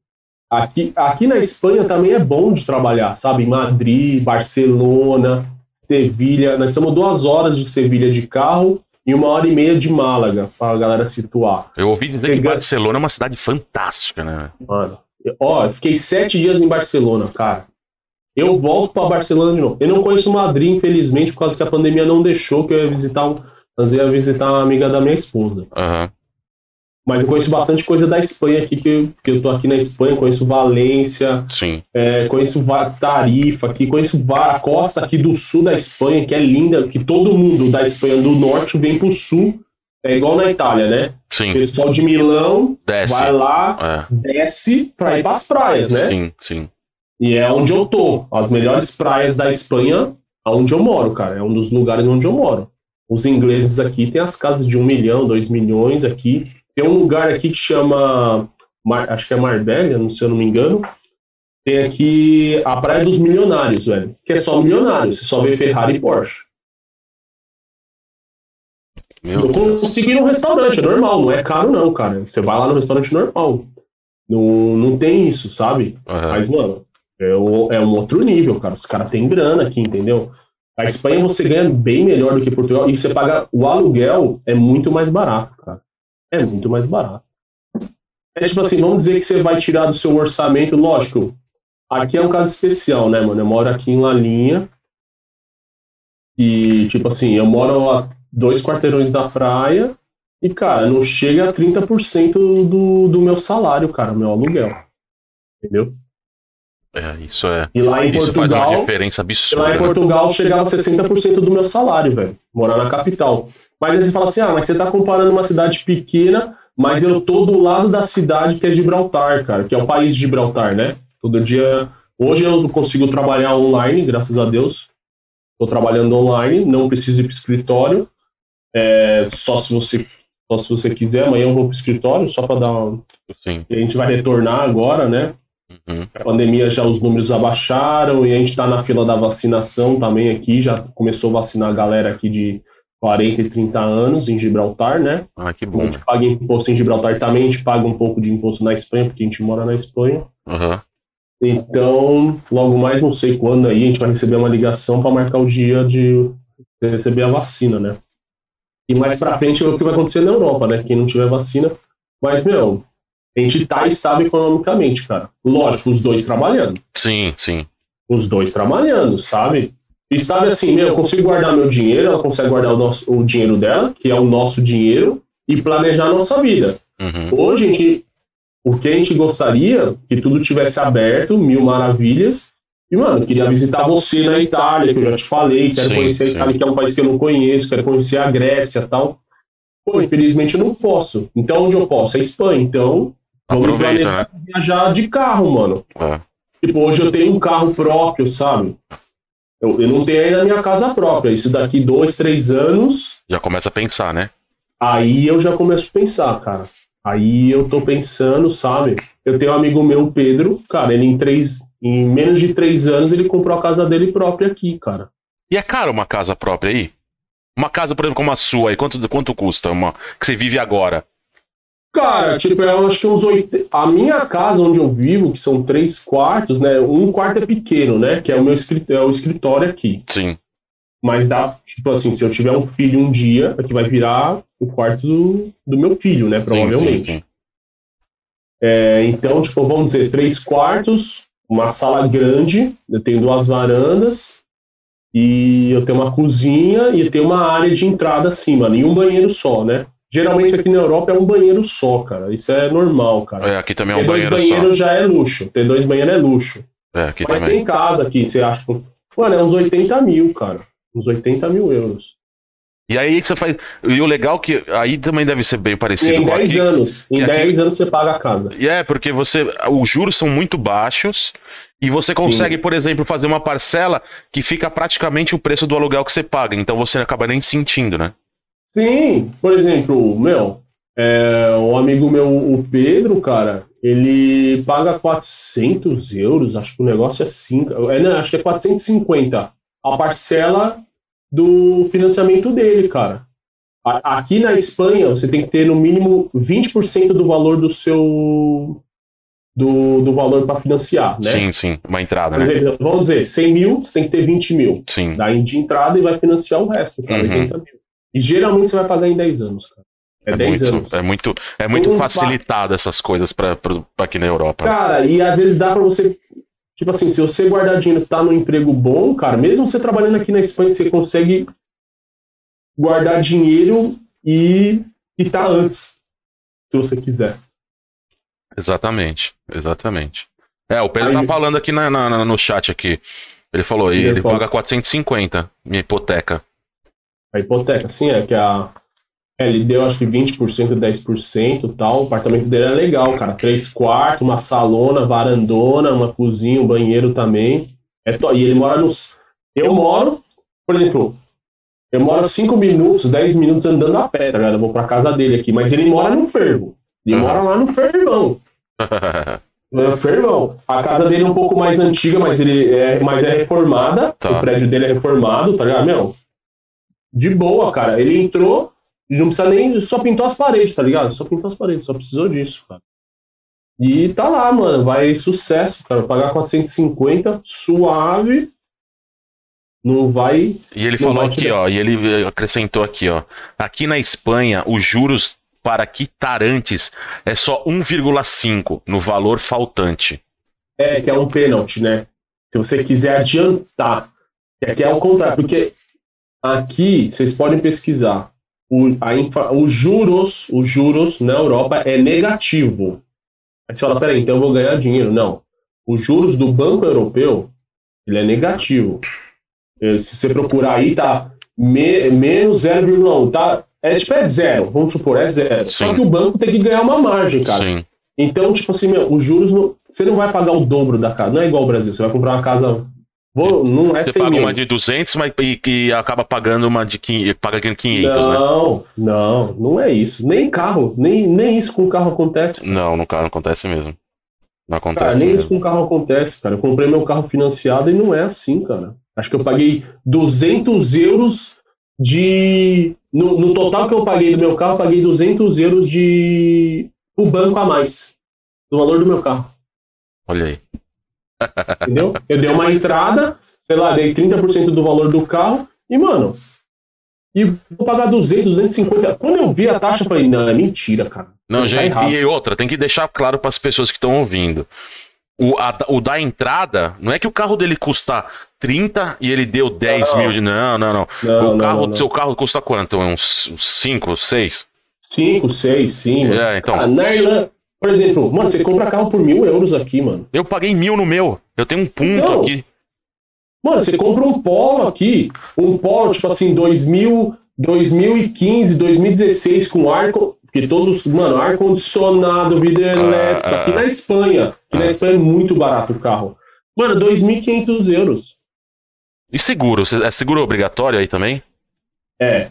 Aqui, aqui na Espanha também é bom de trabalhar, sabe? Madrid, Barcelona, Sevilha. Nós estamos duas horas de Sevilha de carro e uma hora e meia de Málaga, para a galera situar. Eu ouvi dizer que Barcelona é uma cidade fantástica, né? Mano, ó, eu fiquei sete dias em Barcelona, cara. Eu volto para Barcelona de novo. Eu não conheço Madrid, infelizmente, por causa que a pandemia não deixou que eu ia visitar um, eu ia visitar uma amiga da minha esposa. Uhum. Mas eu conheço bastante coisa da Espanha aqui, que eu, que eu tô aqui na Espanha, conheço Valência, Sim. É, conheço Tarifa aqui, conheço a costa aqui do sul da Espanha, que é linda, que todo mundo da Espanha do norte vem pro sul, é igual na Itália, né? Sim. O pessoal de Milão desce. vai lá, é. desce pra ir pras praias, né? Sim, sim. E é onde eu tô. As melhores praias da Espanha, onde eu moro, cara. É um dos lugares onde eu moro. Os ingleses aqui têm as casas de um milhão, dois milhões aqui. Tem um lugar aqui que chama, acho que é Marbella, se eu não me engano. Tem aqui a Praia dos Milionários, velho. Que é só milionários, você só vê Ferrari e Porsche. Meu eu consegui um restaurante, é normal, não é caro não, cara. Você vai lá no restaurante normal. Não, não tem isso, sabe? Uhum. Mas, mano, é, o, é um outro nível, cara. Os caras têm grana aqui, entendeu? A Espanha você ganha bem melhor do que Portugal e você paga o aluguel é muito mais barato, cara é muito mais barato. É tipo assim, vamos dizer que você vai tirar do seu orçamento, lógico. Aqui é um caso especial, né, mano? Eu moro aqui em Lalinha. E, tipo assim, eu moro a dois quarteirões da praia. E, cara, não chega a 30% do, do meu salário, cara, meu aluguel. Entendeu? É, isso é. E lá em isso Portugal. faz uma diferença absurda. Lá em Portugal chegava a 60% do meu salário, velho. Morar na capital. Mas aí você fala assim, ah, mas você está comparando uma cidade pequena, mas eu tô do lado da cidade que é Gibraltar, cara, que é o país de Gibraltar, né? Todo dia. Hoje eu consigo trabalhar online, graças a Deus. Estou trabalhando online, não preciso ir para escritório. É, só se você só se você quiser, amanhã eu vou para o escritório, só para dar. Sim. A gente vai retornar agora, né? Uhum. A pandemia já os números abaixaram e a gente está na fila da vacinação também aqui, já começou a vacinar a galera aqui de 40 e 30 anos em Gibraltar, né? Ah, que A bom. gente paga imposto em Gibraltar também, a gente paga um pouco de imposto na Espanha, porque a gente mora na Espanha. Uhum. Então, logo mais, não sei quando aí, a gente vai receber uma ligação para marcar o dia de receber a vacina, né? E mais para frente é o que vai acontecer na Europa, né? Quem não tiver vacina. Mas, meu, a gente tá estável economicamente, cara. Lógico, os dois trabalhando. Sim, sim. Os dois trabalhando, sabe? E sabe assim, meu, eu consigo guardar meu dinheiro, ela consegue guardar o, nosso, o dinheiro dela, que é o nosso dinheiro, e planejar a nossa vida. Uhum. Hoje, a gente, o que a gente gostaria, que tudo tivesse aberto, mil maravilhas. E, mano, queria visitar você na Itália, que eu já te falei, quero Sim, conhecer sim. a Itália, que é um país que eu não conheço, quero conhecer a Grécia e tal. Pô, infelizmente eu não posso. Então, onde eu posso? É Espanha. Então, Vamos Aproveita, planejar né? viajar de carro, mano. É. Tipo, hoje eu tenho um carro próprio, sabe? Eu, eu não tenho ainda a minha casa própria. Isso daqui dois, três anos, Já começa a pensar, né? aí eu já começo a pensar, cara. Aí eu tô pensando, sabe? Eu tenho um amigo meu, o Pedro, cara, ele em três, em menos de três anos ele comprou a casa dele própria aqui, cara. E é caro uma casa própria aí? Uma casa, por exemplo, como a sua aí, quanto, quanto custa? Uma que você vive agora? Cara, tipo, eu acho que uns oito. A minha casa onde eu vivo, que são três quartos, né? Um quarto é pequeno, né? Que é o meu escrit... é o escritório aqui. Sim. Mas dá, tipo assim, se eu tiver um filho um dia, aqui vai virar o quarto do, do meu filho, né? Provavelmente. Sim, sim, sim. É, então, tipo, vamos dizer, três quartos, uma sala grande, eu tenho duas varandas, e eu tenho uma cozinha e eu tenho uma área de entrada assim, mano, e um banheiro só, né? Geralmente aqui na Europa é um banheiro só, cara. Isso é normal, cara. É, aqui também é Ter um dois banheiro banheiros já é luxo. Ter dois banheiros é luxo. É, aqui Mas também. tem casa aqui, você acha que. Mano, é uns 80 mil, cara. Uns 80 mil euros. E aí que você faz. E o legal é que aí também deve ser bem E parecido em com 10 aqui. anos. Em que aqui- 10 anos você paga a casa. E é, porque você. Os juros são muito baixos e você consegue, por exemplo, fazer uma parcela que fica praticamente o preço do aluguel que você paga. Então você acaba nem sentindo, né? Sim, por exemplo, meu, é, um amigo meu, o Pedro, cara, ele paga 400 euros, acho que o negócio é 5, é, não, acho que é 450 a parcela do financiamento dele, cara. A- Aqui na Espanha, você tem que ter no mínimo 20% do valor do seu. do, do valor para financiar, né? Sim, sim. Uma entrada, né? exemplo, vamos dizer, 100 mil, você tem que ter 20 mil. Sim. Daí de entrada e vai financiar o resto, cara, Uhum. 80 mil. E geralmente você vai pagar em 10 anos, cara. É, É 10 muito, anos. é muito, é muito Um facilitado essas coisas pra aqui na Europa. Cara, e às vezes dá pra você. Tipo assim, se você guardar dinheiro, está num emprego bom, cara, mesmo você trabalhando aqui na Espanha, você consegue guardar dinheiro e quitar antes, se você quiser. Exatamente, exatamente. É, o Pedro Aí- tá falando aqui na, na- no chat aqui. Ele falou, e Ele ele paga 450, minha hipoteca. A hipoteca, assim, é que a. ele deu acho que 20%, 10% e tal. O apartamento dele é legal, cara. Três quartos, uma salona, varandona, uma cozinha, um banheiro também. É to... E ele mora nos. Eu moro, por exemplo, eu moro 5 minutos, 10 minutos andando a pé, tá ligado? Eu vou pra casa dele aqui. Mas ele mora no fervo. Ele Aham. mora lá no fervão. É fervão. A casa dele é um pouco mais antiga, mas ele é, mas é reformada. Tá. O prédio dele é reformado, tá ligado? Meu, de boa, cara. Ele entrou, não precisa nem. Só pintou as paredes, tá ligado? Só pintou as paredes, só precisou disso, cara. E tá lá, mano. Vai sucesso, cara. Pagar 450, suave. Não vai. E ele falou aqui, tirar. ó, e ele acrescentou aqui, ó. Aqui na Espanha, os juros para quitantes é só 1,5 no valor faltante. É, que é um pênalti, né? Se você quiser adiantar. Que aqui é o contrário, porque aqui vocês podem pesquisar. O, a infra- os juros, os juros na Europa é negativo. Aí você fala, peraí, então eu vou ganhar dinheiro. Não. Os juros do Banco Europeu, ele é negativo. Eh, Se você procurar aí, tá me- menos 0,1. Tá, é tipo, é zero. Vamos supor, é zero. Só Sim. que o banco tem que ganhar uma margem, cara. Sim. Então, tipo assim, meu, os juros, não, você não vai pagar o dobro da casa. Não é igual ao Brasil. Você vai comprar uma casa. Vou, não é Você 100 paga mil. uma de 200, mas e, e acaba pagando uma de 500, paga 500, né? Não, não, não é isso. Nem carro, nem, nem isso com carro acontece. Não, no carro acontece mesmo. Não acontece Cara, nem isso mesmo. com carro acontece, cara. Eu comprei meu carro financiado e não é assim, cara. Acho que eu paguei 200 euros de. No, no total que eu paguei do meu carro, eu paguei 200 euros de. O banco a mais. Do valor do meu carro. Olha aí. Entendeu? Eu dei uma entrada, sei lá, dei 30% do valor do carro e, mano, e vou pagar 200, 250. Quando eu vi a taxa, eu falei, não, é mentira, cara. Não, Tá gente, errado. e outra, tem que deixar claro para as pessoas que estão ouvindo. O, a- o da entrada, não é que o carro dele custa 30 e ele deu 10 Não. mil de. Não, não, não. Não, o carro, não, seu carro custa quanto? Uns 5, 6? 5, 6, sim. É, então. Ah, na Irlanda, por exemplo, mano, você compra carro por mil euros aqui, mano. Eu paguei mil no meu. Eu tenho um ponto Não. aqui. Mano, você compra um Polo aqui, um Polo, tipo assim, 2000, 2015, 2016, com ar, co- Porque todos, mano, ar-condicionado, vidro elétrico, ah. aqui na Espanha. Aqui na Ah. Espanha é muito barato o carro. Mano, 2.500 euros. E seguro? É seguro obrigatório aí também? É,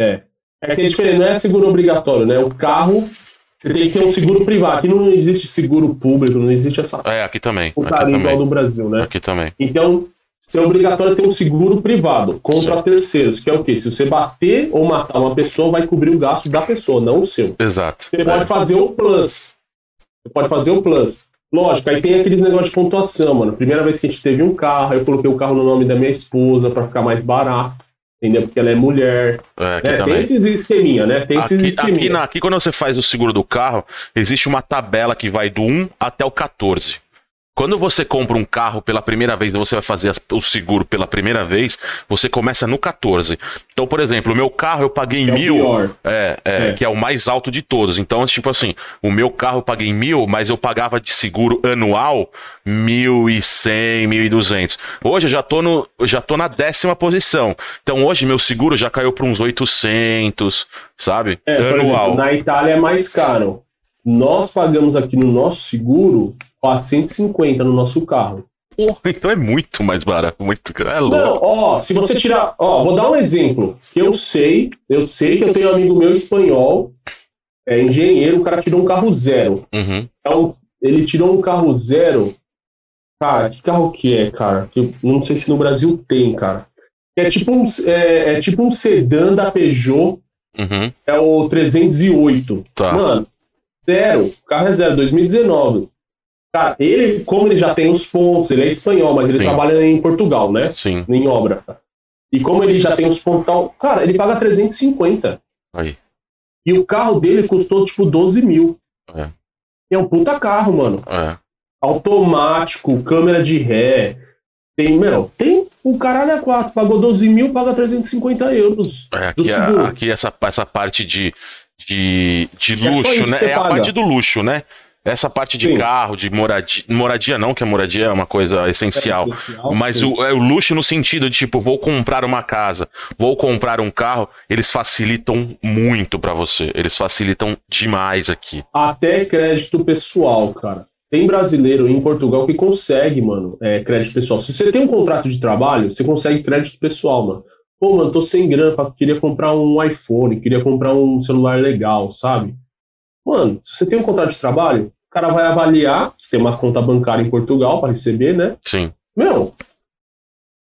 é. É que é diferente, não é seguro obrigatório, né? O carro, você tem que ter um seguro privado. Aqui não existe seguro público, não existe essa É, aqui também. Putaria igual do Brasil, né? Aqui também. Então, é obrigatório ter um seguro privado contra terceiros, que é o quê? Se você bater ou matar uma pessoa, vai cobrir o gasto da pessoa, não o seu. Exato. Você pode fazer o plus. Você pode fazer o plus. Lógico, aí tem aqueles negócios de pontuação, mano. Primeira vez que a gente teve um carro, eu coloquei o carro no nome da minha esposa pra ficar mais barato. Entendeu? Porque ela é mulher. É, né? Tem esses esqueminha, né? Tem esses Aqui, esqueminha. aqui, aqui, quando você faz o seguro do carro, existe uma tabela que vai do 1 até o 14. Quando você compra um carro pela primeira vez e você vai fazer o seguro pela primeira vez, você começa no 14. Então, por exemplo, o meu carro eu paguei Que é o mil. É, é, É. que é o mais alto de todos. Então, tipo assim, o meu carro eu paguei mil, mas eu pagava de seguro anual mil e cem, mil e duzentos. Hoje eu já tô no, já tô na décima posição. Então hoje meu seguro já caiu para uns 800, sabe? É, por anual. exemplo, na Itália é mais caro. Nós pagamos aqui no nosso seguro 450 no nosso carro. Porra, então é muito mais barato, muito, é louco. Não, ó, se você tirar, ó, vou dar um exemplo, que eu sei, eu sei que eu tenho um amigo meu espanhol, é engenheiro, o cara tirou um carro zero. Uhum. Então, ele tirou um carro zero. Cara, que carro que é, cara? Que eu não sei se no Brasil tem, cara. É tipo um, é, é tipo um sedã da Peugeot, Uhum. é o 308. Tá. Mano, zero. O carro é zero, 2019. Cara, ele, como ele já tem os pontos, ele é espanhol, mas ele Sim. trabalha em Portugal, né? Sim. Em obra. E como ele já tem os pontos, tal, cara, ele paga 350. Aí. E o carro dele custou tipo 12 mil. É. E é um puta carro, mano. É. Automático, câmera de ré. Tem, meu, tem o caralho é 4. Pagou 12 mil, paga 350 euros. É, Do aqui, seguro. a- aqui essa, essa parte de, de, de É luxo, isso que né? É a paga. parte do luxo, né? Essa parte de Sim. carro, de moradia, moradia não, que a moradia é uma coisa essencial. Mas sim. o, é o luxo no sentido de, tipo, vou comprar uma casa, vou comprar um carro, eles facilitam muito pra você. Eles facilitam demais aqui. Até crédito pessoal, cara. Tem brasileiro em Portugal que consegue, mano, é, crédito pessoal. Se você tem um contrato de trabalho, você consegue crédito pessoal, mano. Pô, mano, tô sem grana, queria comprar um iPhone, queria comprar um celular legal, sabe? Mano, se você tem um contrato de trabalho, o cara vai avaliar, você tem uma conta bancária em Portugal para receber, né? Sim. Meu,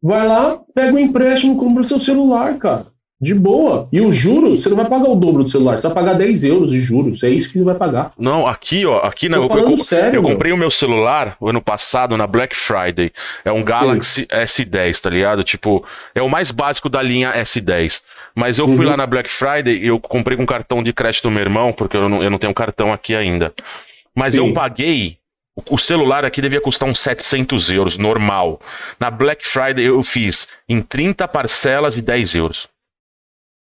vai lá, pega um empréstimo, compra o seu celular, cara. De boa. E os juros, você não vai pagar o dobro do celular, você vai pagar 10 euros de juros. É isso que você vai pagar. Não, aqui, ó, aqui Tô não. Eu, eu- sério, eu meu. comprei o meu celular o ano passado na Black Friday. É um Galaxy S10, tá ligado? Tipo, é o mais básico da linha S10. Mas eu fui Uhum. lá na Black Friday e eu comprei com cartão de crédito do meu irmão, porque eu não, eu não tenho cartão aqui ainda. Mas Sim. eu paguei. o- celular aqui devia custar uns 700 euros, normal. Na Black Friday eu fiz em 30 parcelas de 10 euros.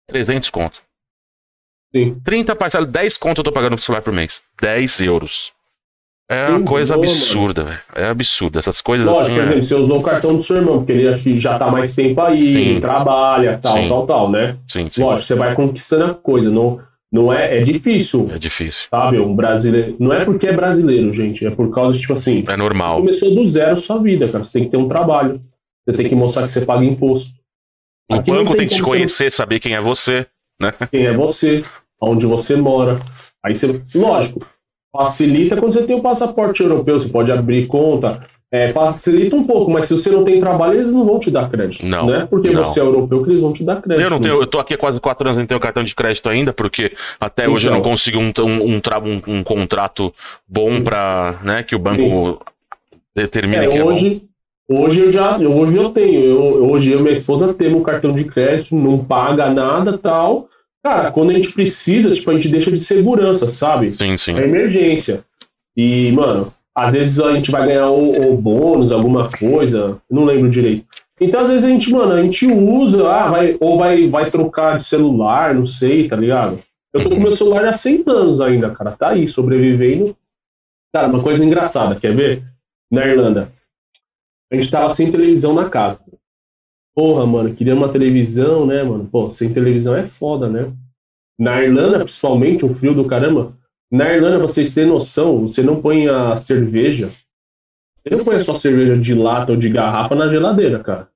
300 conto. Sim. 30 parcelas, 10 conto eu tô pagando pro celular por mês. 10 euros. É uma coisa absurda, velho. É absurdo. Essas coisas Lógico, assim. por é- exemplo, você usou o cartão do seu irmão, porque ele já tá mais tempo aí, Sim. trabalha, tal, Sim. tal, tal, né? Sim, sim. Lógico, você vai conquistando a coisa. Não, não é, é difícil, É difícil. sabe? Um brasileiro. Não é porque é brasileiro, gente. É por causa, tipo assim, É normal. começou do zero a sua vida, cara. Você tem que ter um trabalho. Você tem que mostrar que você paga imposto. O Aqui banco tem tem que te como você- conhecer, saber quem é você. Quem é você, onde você mora. Aí você. Lógico, facilita quando você tem o passaporte europeu. Você pode abrir conta. É, facilita um pouco, mas se você não tem trabalho, eles não vão te dar crédito. Não, Não é porque não. você é europeu que eles vão te dar crédito. Eu não tenho, eu tô aqui há quase quatro anos e não tenho cartão de crédito ainda, porque até hoje eu não Então. consigo um, um, um, um- contrato bom pra, né, que o banco determine que É, é bom. hoje, hoje eu já, hoje eu tenho, eu, hoje eu e minha esposa temos um cartão de crédito, não paga nada tal. Cara, quando a gente precisa, tipo, a gente deixa de segurança, sabe? Sim, sim. É emergência. E, mano, às vezes a gente vai ganhar o, o bônus, alguma coisa, não lembro direito. Então, às vezes a gente, mano, a gente usa, ah, vai, ou vai, vai trocar de celular, não sei, tá ligado? Eu tô com meu celular há seis anos ainda, cara, tá aí, sobrevivendo. Cara, uma coisa engraçada, quer ver? Na Irlanda. A gente tava sem televisão na casa. Porra, mano, queria uma televisão, né, mano? Pô, sem televisão é foda, né? Na Irlanda, principalmente, um frio do caramba. Na Irlanda, vocês têm noção, você não põe a cerveja. Você não põe a sua cerveja de lata ou de garrafa na geladeira, cara.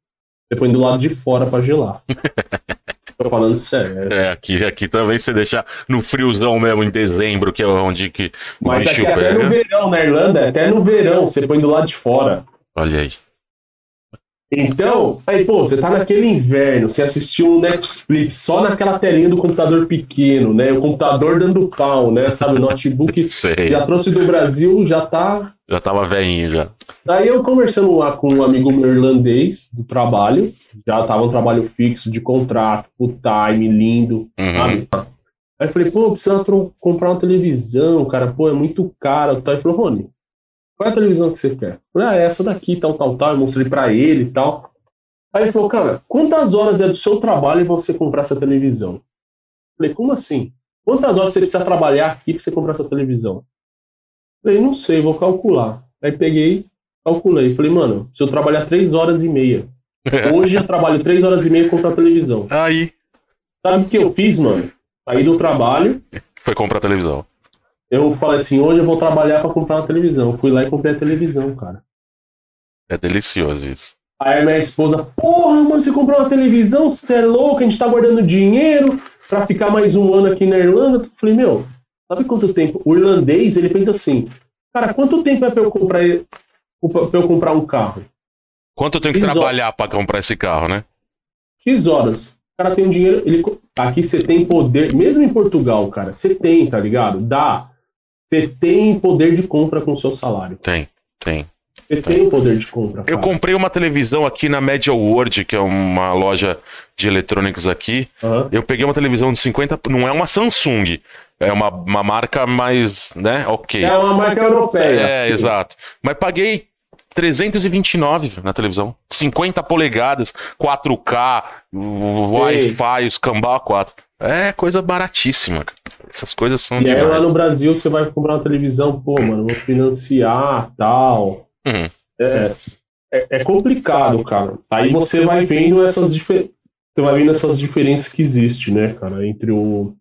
Você põe do lado de fora para gelar. Tô falando sério. É, aqui, aqui também você deixa no friozão mesmo, em dezembro, que é onde que o Mas aqui, pega. até no verão, na Irlanda, até no verão, você põe do lado de fora. Olha aí. Então, aí, pô, você tá naquele inverno, você assistiu um Netflix só naquela telinha do computador pequeno, né? O computador dando pau, né? Sabe, o notebook Sei. já trouxe do Brasil, já tá. Já tava velhinho já. Daí eu conversando lá com um amigo meu irlandês do trabalho, já tava um trabalho fixo de contrato, full time, lindo, uhum. sabe? Aí eu falei, pô, precisa comprar uma televisão, cara, pô, é muito caro. Aí ele falou, Rony, qual é a televisão que você quer? Ah, é essa daqui, tal, tal, tal. Eu mostrei pra ele e tal. Aí ele falou, cara, quantas horas é do seu trabalho você comprar essa televisão? Eu falei, como assim? Quantas horas você precisa trabalhar aqui pra você comprar essa televisão? Eu falei, não sei, vou calcular. Aí peguei, calculei. Falei, mano, se eu trabalhar três horas e meia. Hoje eu trabalho três horas e meia comprar televisão. Aí. Sabe o que eu fiz, mano? Saí do trabalho. Foi comprar televisão. Eu falei assim, hoje eu vou trabalhar para comprar uma televisão. Eu fui lá e comprei a televisão, cara. É delicioso isso. Aí a minha esposa, porra, mano, você comprou uma televisão? Você é louco, a gente tá guardando dinheiro para ficar mais um ano aqui na Irlanda. Eu falei, meu, sabe quanto tempo? O irlandês, ele pensa assim, cara, quanto tempo é pra eu comprar, pra eu comprar um carro? Quanto eu tenho que X trabalhar para comprar esse carro, né? X horas. O cara tem um dinheiro, ele, aqui você tem poder, mesmo em Portugal, cara, você tem, tá ligado? Dá. Você tem poder de compra com o seu salário. Tem, tem. Você tem o poder de compra. Cara. Eu comprei uma televisão aqui na Media World, que é uma loja de eletrônicos aqui. Uhum. Eu peguei uma televisão de 50. Não é uma Samsung. É uma, uma marca mais, né? Ok. É uma marca europeia. É, sim. exato. Mas paguei 329 na televisão. 50 polegadas, 4K, Wi-Fi, os cambal 4. É coisa baratíssima. Essas coisas são. E demais. aí lá no Brasil você vai comprar uma televisão, pô, mano, vou financiar tal. Uhum. É, é, é, complicado, cara. Aí você vai vendo essas diferenças. Você vai vendo essas diferenças que existem, né, cara, entre o.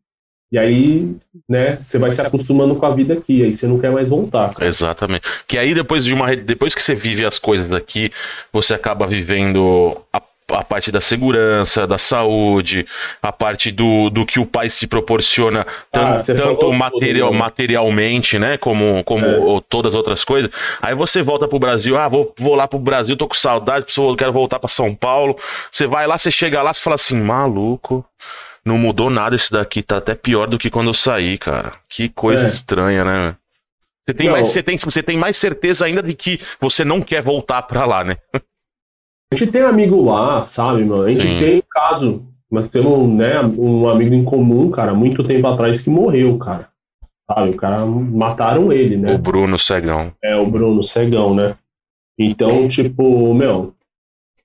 E aí, né, você vai se acostumando com a vida aqui, aí você não quer mais voltar. Cara. Exatamente. Que aí depois de uma depois que você vive as coisas aqui, você acaba vivendo a a parte da segurança, da saúde, a parte do, do que o pai se proporciona, ah, tanto material, né? materialmente, né? Como, como é. todas as outras coisas. Aí você volta pro Brasil, ah, vou, vou lá pro Brasil, tô com saudade, quero voltar para São Paulo. Você vai lá, você chega lá, você fala assim, maluco. Não mudou nada isso daqui, tá até pior do que quando eu saí, cara. Que coisa é. estranha, né? Você tem, mais, você, tem, você tem mais certeza ainda de que você não quer voltar para lá, né? A gente tem amigo lá, sabe, mano? A gente Sim. tem caso, mas temos né, um amigo em comum, cara, muito tempo atrás que morreu, cara. Sabe, o cara mataram ele, né? O Bruno Cegão. É, o Bruno Cegão, né? Então, tipo, meu,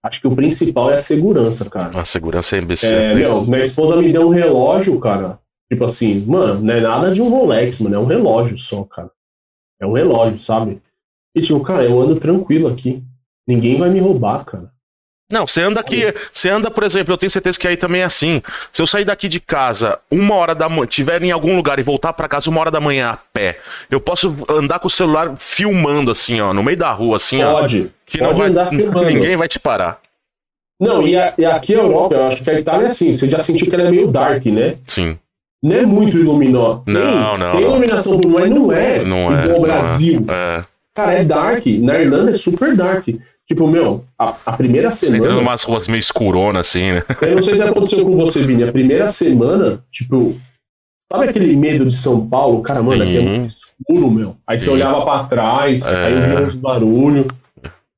acho que o principal é a segurança, cara. A segurança é imbecil. É, meu, minha esposa me deu um relógio, cara. Tipo assim, mano, não é nada de um Rolex, mano, é um relógio só, cara. É um relógio, sabe? E tipo, cara, eu ando tranquilo aqui. Ninguém vai me roubar, cara. Não, você anda aqui, você anda, por exemplo, eu tenho certeza que aí também é assim. Se eu sair daqui de casa uma hora da manhã, tiver em algum lugar e voltar para casa uma hora da manhã a pé, eu posso andar com o celular filmando assim, ó, no meio da rua, assim, pode, ó. Que pode não vai, andar filmando. ninguém vai te parar. Não, e, a, e aqui a Europa, eu acho que a Itália é assim, você já sentiu que ela é meio dark, né? Sim. Não é muito iluminó. Não, tem, não. Tem iluminação, mas não é não é, igual ao Brasil. É. é. Cara, é dark. Na Irlanda é super dark. Tipo, meu, a, a primeira semana. Você entra umas ruas meio escurona, assim, né? Eu não sei se aconteceu com você, Vini. A primeira semana, tipo, sabe aquele medo de São Paulo? Cara, mano, aqui é muito escuro, meu. Aí Sim. você olhava pra trás, é... aí via uns barulhos.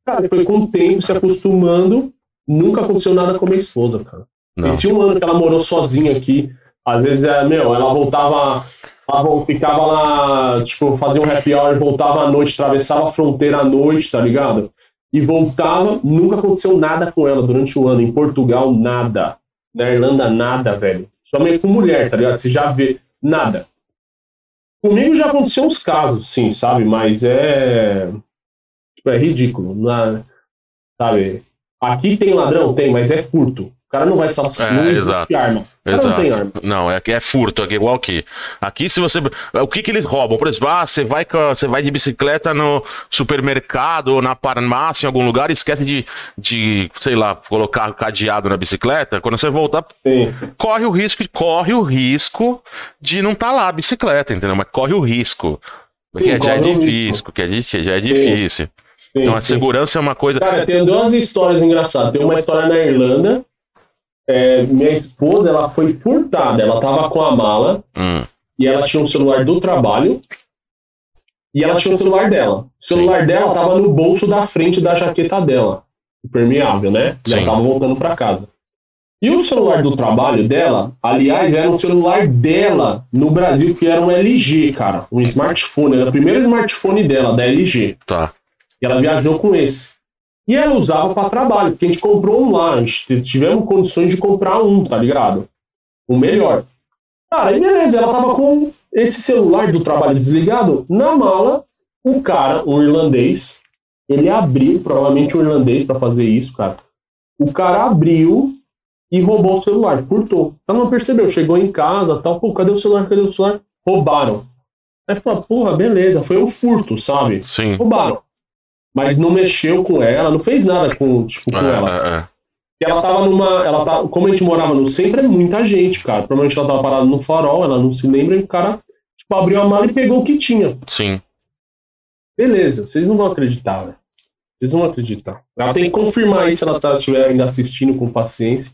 Cara, foi com o tempo se acostumando. Nunca aconteceu nada com minha esposa, cara. Não. Esse um ano que ela morou sozinha aqui, às vezes, é, meu, ela voltava ela ficava lá, tipo, fazia um happy hour, voltava à noite, atravessava a fronteira à noite, tá ligado? E voltava, nunca aconteceu nada com ela durante o ano. Em Portugal, nada. Na Irlanda, nada, velho. Somente com mulher, tá ligado? Você já vê nada. Comigo já aconteceu uns casos, sim, sabe? Mas é. Tipo, é ridículo. Na... Sabe? Aqui tem ladrão? Tem, mas é curto. Cara não vai só É, exato. arma. O cara Exato. não tem arma. Não, é, é furto, é igual aqui. Aqui, se você. O que, que eles roubam? Por exemplo, ah, você vai, você vai de bicicleta no supermercado ou na farmácia em algum lugar e esquece de, de, sei lá, colocar cadeado na bicicleta. Quando você voltar, Sim. corre o risco, corre o risco de não estar lá a bicicleta, entendeu? Mas corre o risco. Porque Sim, já é corre o difícil, que é, di- que já é difícil. Sim, Então a segurança é uma coisa. Cara, tem duas histórias engraçadas. Tem uma história na Irlanda. É, minha esposa, ela foi furtada. Ela tava com a mala Hum, e ela tinha um celular do trabalho e ela tinha o celular dela. O celular dela tava no bolso da frente da jaqueta dela. Impermeável, né? Sim. tava voltando pra casa. E o celular do trabalho dela, aliás, era um celular dela no Brasil, que era um LG, cara. Um smartphone. Era o primeiro smartphone dela, da LG. tá. E ela viajou com esse. E ela usava para trabalho, porque a gente comprou um lá. A gente tivemos condições de comprar um, tá ligado? O melhor. Cara, aí beleza, ela tava com esse celular do trabalho desligado na mala. O cara, um irlandês, ele abriu, provavelmente um irlandês para fazer isso, cara. O cara abriu e roubou o celular, furtou. Ela não percebeu, chegou em casa, tal, pô, cadê o celular? Cadê o celular? Roubaram. Aí falou, porra, beleza, foi um furto, sabe? Sim. roubaram. Mas não mexeu com ela, não fez nada com, tipo, com ela. É. E ela tava numa. Ela tá, como a gente morava no centro, é muita gente, cara. Provavelmente ela tava parada no farol, ela não se lembra, e o cara, tipo, abriu a mala e pegou o que tinha. Sim. Beleza, vocês não vão acreditar, velho. Vocês não vão acreditar. Ela tem que confirmar isso se ela tá- estiver ainda assistindo com paciência.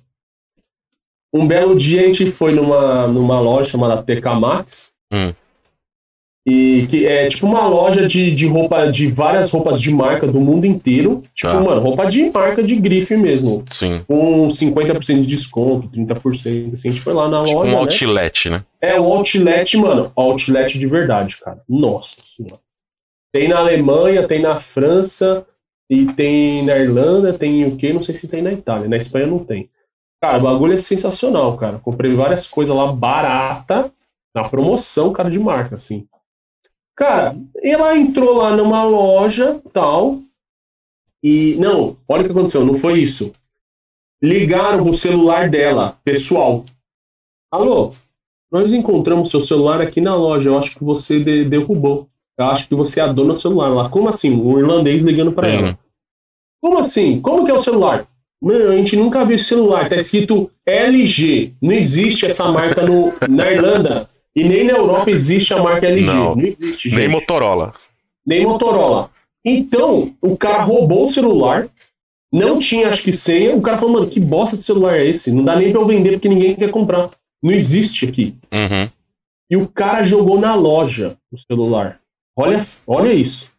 Um belo dia a gente foi numa, numa loja chamada TK Max. Hum. E que é tipo uma loja de, de roupa, de várias roupas de marca do mundo inteiro. Tipo, Tá. mano, roupa de marca de grife mesmo. Sim. Com 50% de desconto, 30%. Assim, a gente foi lá na Tipo loja. um né? outlet, né? É um outlet, mano. Outlet de verdade, cara. Nossa senhora. Tem na Alemanha, tem na França, e tem na Irlanda, tem em UK, não sei se tem na Itália. Na Espanha não tem. Cara, o bagulho é sensacional, cara. Comprei várias coisas lá barata, na promoção, cara, de marca, assim. Cara, ela entrou lá numa loja, tal, e... Não, olha o que aconteceu, não foi isso. Ligaram o celular dela, pessoal. Alô, nós encontramos seu celular aqui na loja. Eu acho que você de- derrubou. Eu acho que você é a dona do celular lá. Como assim? Um irlandês ligando pra Sim. ela. Como assim? Como que é o celular? Mano, a gente nunca viu esse celular. Tá escrito LG. Não existe essa marca no, na Irlanda. E nem na Europa existe a marca LG. Não. Não, existe, gente. Nem Motorola. Nem Motorola. Então, o cara roubou o celular. Não tinha, acho que, senha. O cara falou, mano, que bosta de celular é esse? Não dá nem pra eu vender porque ninguém quer comprar. Não existe aqui. Uhum. E o cara jogou na loja o celular. Olha, olha isso.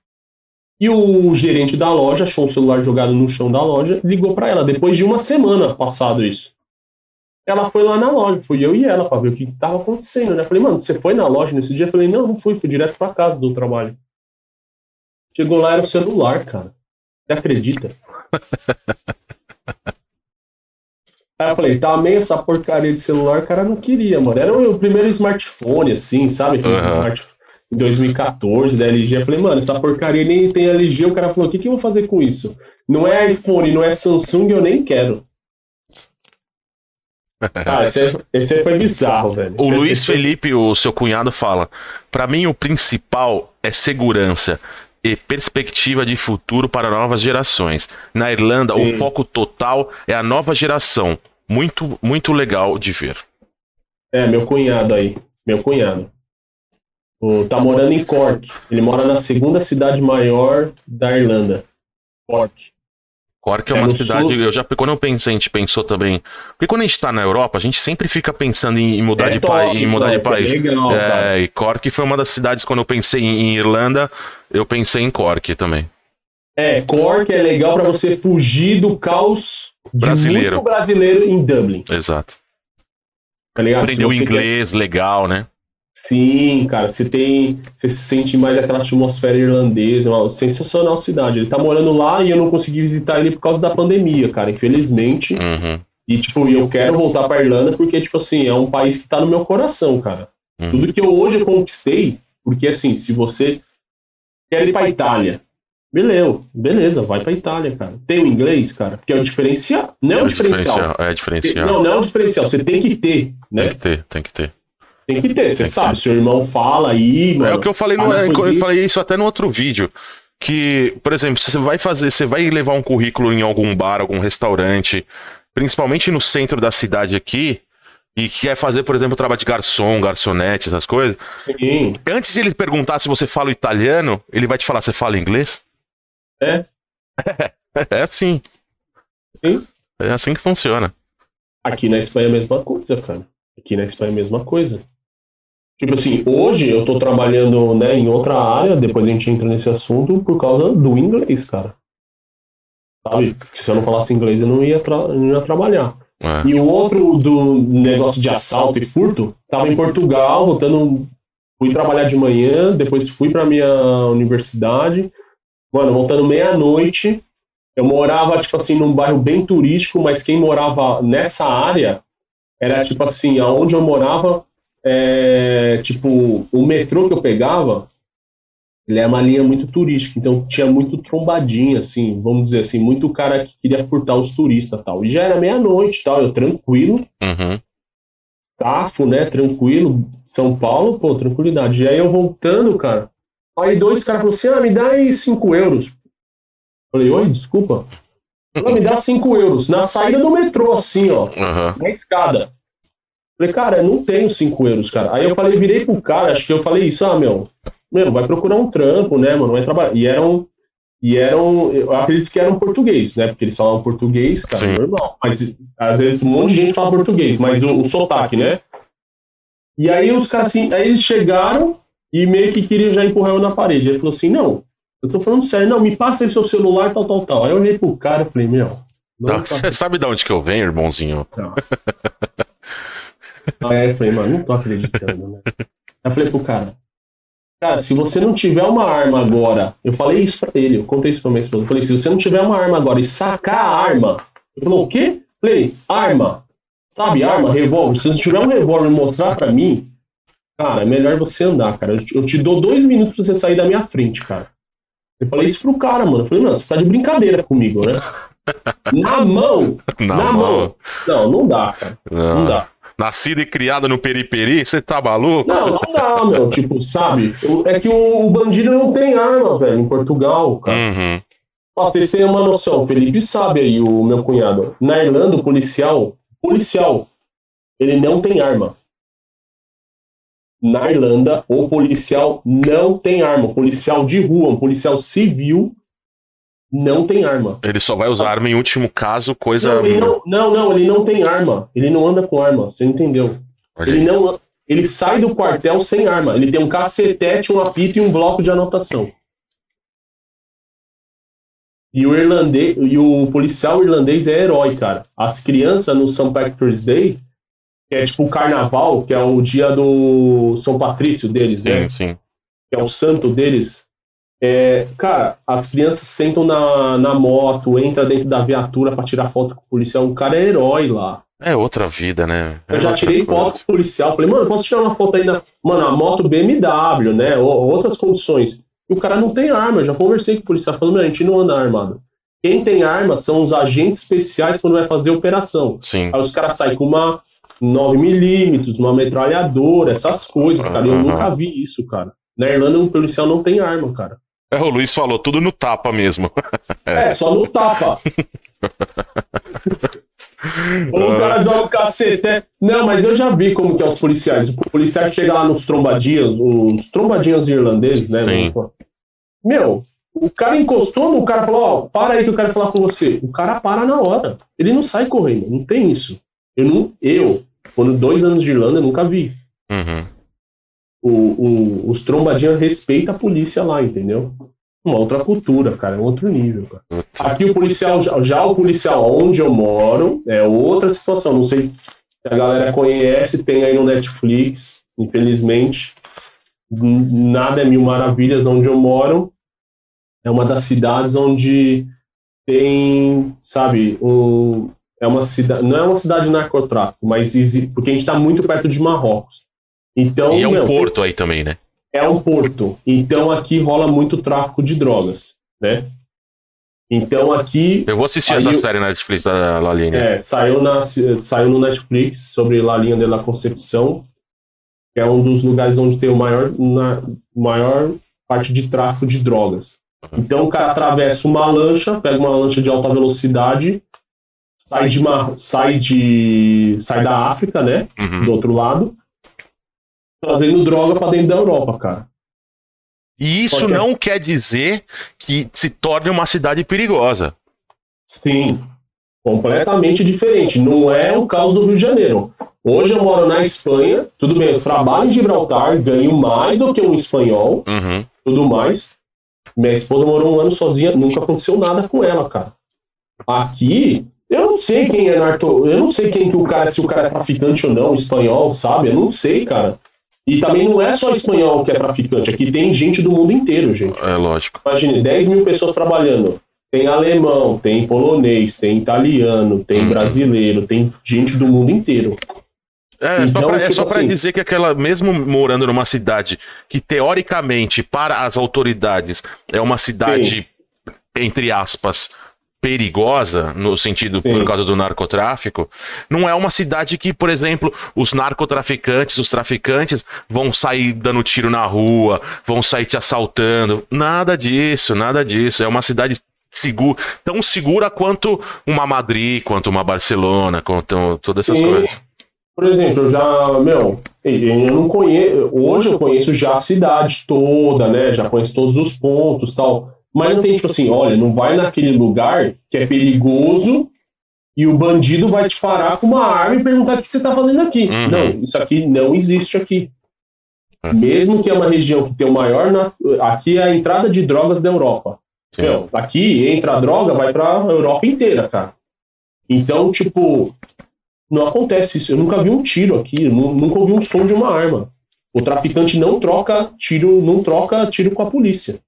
E o gerente da loja achou o celular jogado no chão da loja e ligou pra ela, depois de uma semana passado isso. Ela foi lá na loja, fui eu e ela pra ver o que, que tava acontecendo, né? Falei, mano, você foi na loja nesse dia? Eu falei, não, não fui, fui direto pra casa do trabalho. Chegou lá, era o celular, cara. Você acredita? Aí eu falei, tá meio essa porcaria de celular, o cara não queria, mano. Era o primeiro smartphone, assim, sabe? Aqueles Aham. smartphones em 2014 da LG. Eu falei, mano, essa porcaria nem tem LG. O cara falou, o que, que eu vou fazer com isso? Não é iPhone, não é Samsung, eu nem quero. Cara, esse, aí- esse aí foi bizarro, velho. O Esse- Luiz esse- Felipe, o seu cunhado, fala: Pra mim, o principal é segurança e perspectiva de futuro para novas gerações. Na Irlanda, Sim. o foco total é a nova geração. Muito, muito legal de ver. É, meu cunhado aí. Meu cunhado. O, tá morando em Cork. Ele mora na segunda cidade maior da Irlanda. Cork. Cork é É uma cidade. sul. Eu já, quando eu pensei, a gente pensou também. Porque quando a gente tá na Europa, a gente sempre fica pensando em, mudar, É de, top, pa- em mudar de é país. legal, cara. É, e Cork foi uma das cidades, quando eu pensei em, Irlanda, eu pensei em Cork também. É, Cork é legal pra você fugir do caos de Brasileiro. muito brasileiro em Dublin. Exato. Tá ligado? Aprendeu você quer- inglês, legal, né? Sim, cara, você tem. Você se sente mais aquela atmosfera irlandesa, uma sensacional cidade. Ele tá morando lá e eu não consegui visitar ele por causa da pandemia, cara, infelizmente. Uhum, E, tipo, eu quero voltar pra Irlanda porque, tipo assim, é um país que tá no meu coração, cara. uhum. Tudo que eu hoje conquistei, porque, assim, se você quer ir pra Itália, Beleza, beleza, vai pra Itália, cara. Tem o inglês, cara, que é o diferencial. Não é, É o diferencial. diferencial, é diferencial. Não, não é o diferencial. Você tem que ter, né? Tem que ter, tem que ter. Tem que ter. Você que sabe, seu irmão fala aí, mano. É o que eu falei no, cada eu falei isso até no outro vídeo. Que, por exemplo, se você vai fazer, você vai levar um currículo em algum bar, algum restaurante, principalmente no centro da cidade aqui, e quer fazer, por exemplo, trabalho de garçom, garçonete, essas coisas. Sim. Antes de ele perguntar se você fala italiano, ele vai te falar, você fala inglês? É. É assim. Sim. É assim que funciona. Aqui na Espanha é a mesma coisa, cara. Aqui na Espanha é a mesma coisa. Tipo assim, hoje eu tô trabalhando né, em outra área, depois a gente entra nesse assunto, por causa do inglês, cara. Sabe? Porque se eu não falasse inglês, eu não ia, não ia trabalhar. É. E o outro do negócio de assalto e furto, tava em Portugal, voltando. Fui trabalhar de manhã, depois fui pra minha universidade. Mano, voltando meia-noite. Eu morava, tipo assim, num bairro bem turístico, mas quem morava nessa área era, tipo assim, aonde eu morava, é, tipo, o metrô que eu pegava, ele é uma linha muito turística, então tinha muito trombadinha, assim, vamos dizer assim, muito cara que queria furtar os turistas e tal. E já era meia-noite tal, eu tranquilo, Uhum. Tafo, né? Tranquilo. São Paulo, pô, tranquilidade. E aí eu voltando, cara. Aí dois caras falaram assim: ah, me dá aí 5 euros. Falei, oi, desculpa. Me dá 5 euros. Na saída do metrô, assim, ó. Aham. Na escada. Falei, cara, eu não tenho 5 euros, cara. Aí eu falei, virei pro cara, acho que eu falei isso, ah, meu, meu, vai procurar um trampo, né, mano? Vai trabalhar. E eram. E eram, eu acredito que eram português, né? Porque eles falavam português, cara, Sim. normal. Mas às vezes um monte de gente fala português, mas o, o sotaque, né? E aí os caras assim, aí eles chegaram e meio que queriam já empurrar eu na parede. Ele falou assim: não, eu tô falando sério, não, me passa aí seu celular, tal, tal, tal. Aí eu olhei pro cara e falei, meu. Não, Não, tá Você sabe de onde que eu venho, irmãozinho? Aí eu falei, mano, não tô acreditando, né? Aí eu falei pro cara, cara, se você não tiver uma arma agora, eu falei isso pra ele, eu contei isso pra minha esposa, eu falei, se você não tiver uma arma agora e sacar a arma, ele falou, o quê? Eu falei, arma, sabe, arma, revólver, se você tiver um revólver e mostrar pra mim, cara, é melhor você andar, cara, eu te, dou dois minutos pra você sair da minha frente, cara. Eu falei isso pro cara, mano, eu falei, mano, você tá de brincadeira comigo, né? Na mão, Na, na mão. Não, não dá, cara, Não. não dá. Nascida e criada no periperi, você tá maluco? Não, não dá, meu. Tipo, sabe? É que o, o bandido não tem arma, velho, em Portugal, cara. Uhum. Ó, vocês têm uma noção, o Felipe sabe aí, o meu cunhado. Na Irlanda, o policial, policial, ele não tem arma. Na Irlanda, o policial não tem arma. O policial de rua, um policial civil, não tem arma. Ele só vai usar arma em último caso, coisa. Não, ele não, não, não, ele não tem arma. Ele não anda com arma, você entendeu? Olha Ele aí. não. Ele sai do quartel sem arma. Ele tem um cacetete, um apito e um bloco de anotação. E o irlandês, e o policial irlandês é herói, cara. As crianças no St. Patrick's Day, que é tipo o carnaval, que é o dia do São Patrício deles, né? Sim, sim. que é o santo deles. É, cara, as crianças sentam na, na moto, entra dentro da viatura pra tirar foto com o policial. O cara é herói lá. É outra vida, né? É Eu já tirei coisa. foto com o policial. Falei, mano, posso tirar uma foto aí na. Mano, a moto BMW, né? Ou, outras condições. E o cara não tem arma. Eu já conversei com o policial falando, mano, a gente não anda armado. Quem tem arma são os agentes especiais quando vai fazer operação. Sim. Aí os caras saem com uma 9mm, uma metralhadora, essas coisas, cara. Eu nunca vi isso, cara. Na Irlanda, um policial não tem arma, cara. É, o Luiz falou tudo no tapa mesmo. É, só no tapa. Ou o cara joga o cacete. é. Não, mas eu já vi como que é os policiais. O policial chega lá nos trombadinhos, os trombadinhos irlandeses, né? Sim. Meu, o cara encostou no cara e falou, ó, para aí que eu quero falar com você. O cara para na hora. Ele não sai correndo, não tem isso. Eu, não, eu quando dois anos de Irlanda, eu nunca vi. Uhum. O, o- os trombadinhos respeitam a polícia lá, entendeu? Uma outra cultura, cara, é um outro nível, cara. Aqui o policial, já- o policial onde eu moro, é outra situação. Não sei se a galera conhece, tem aí no Netflix, infelizmente. Nada é mil maravilhas onde eu moro. É uma das cidades onde tem, sabe, um, é uma cidade, não é uma cidade de narcotráfico, mas porque a gente está muito perto de Marrocos. Então, E é um porto aí também, né? é um porto. Então aqui rola muito tráfico de drogas. né? Então aqui. Eu vou assistir essa eu- série na Netflix da Laline. É, saiu, na, saiu no Netflix sobre La Linha de la Concepção, que é um dos lugares onde tem o maior, na, maior parte de tráfico de drogas. Então o cara atravessa uma lancha, pega uma lancha de alta velocidade, sai de uma, sai de sai da África, né, Uhum. do outro lado, trazendo droga para dentro da Europa, cara. E isso Só que- não quer dizer que se torne uma cidade perigosa. Sim, completamente diferente. Não é o caso do Rio de Janeiro. Hoje eu moro na Espanha, tudo bem, eu trabalho em Gibraltar, ganho mais do que um espanhol, Uhum. tudo mais. Minha esposa morou um ano sozinha, nunca aconteceu nada com ela, cara. Aqui, eu não sei quem é narco, eu não sei quem que o cara, se o cara é traficante ou não, espanhol, sabe? Eu não sei, cara. E também não é só espanhol que é traficante, aqui tem gente do mundo inteiro, gente. É lógico. Imagine, 10 mil pessoas trabalhando. Tem alemão, tem polonês, tem italiano, tem Uhum. brasileiro, tem gente do mundo inteiro. É, Então, só pra, é tipo só pra assim- dizer que aquela, mesmo morando numa cidade que teoricamente, para as autoridades, é uma cidade, entre aspas, perigosa, no sentido por Sim. causa do narcotráfico, não é uma cidade que, por exemplo, os narcotraficantes, os traficantes vão sair dando tiro na rua, vão sair te assaltando. Nada disso, nada disso. É uma cidade segura, tão segura quanto uma Madrid, quanto uma Barcelona, quanto todas essas Sim. coisas. Por exemplo, eu já, meu, eu não conheço, hoje eu conheço já a cidade toda, né? Já conheço todos os pontos tal. Mas não tem tipo assim, olha, não vai naquele lugar que é perigoso e o bandido vai te parar com uma arma e perguntar o que você está fazendo aqui. Uhum. Não, isso aqui não existe aqui. Mesmo que é uma região que tem o maior. na- Aqui é a entrada de drogas da Europa. Meu, aqui entra a droga, vai pra Europa inteira, cara. Então, tipo, não acontece isso. Eu nunca vi um tiro aqui, nunca ouvi um som de uma arma. O traficante não troca tiro, não troca tiro com a polícia.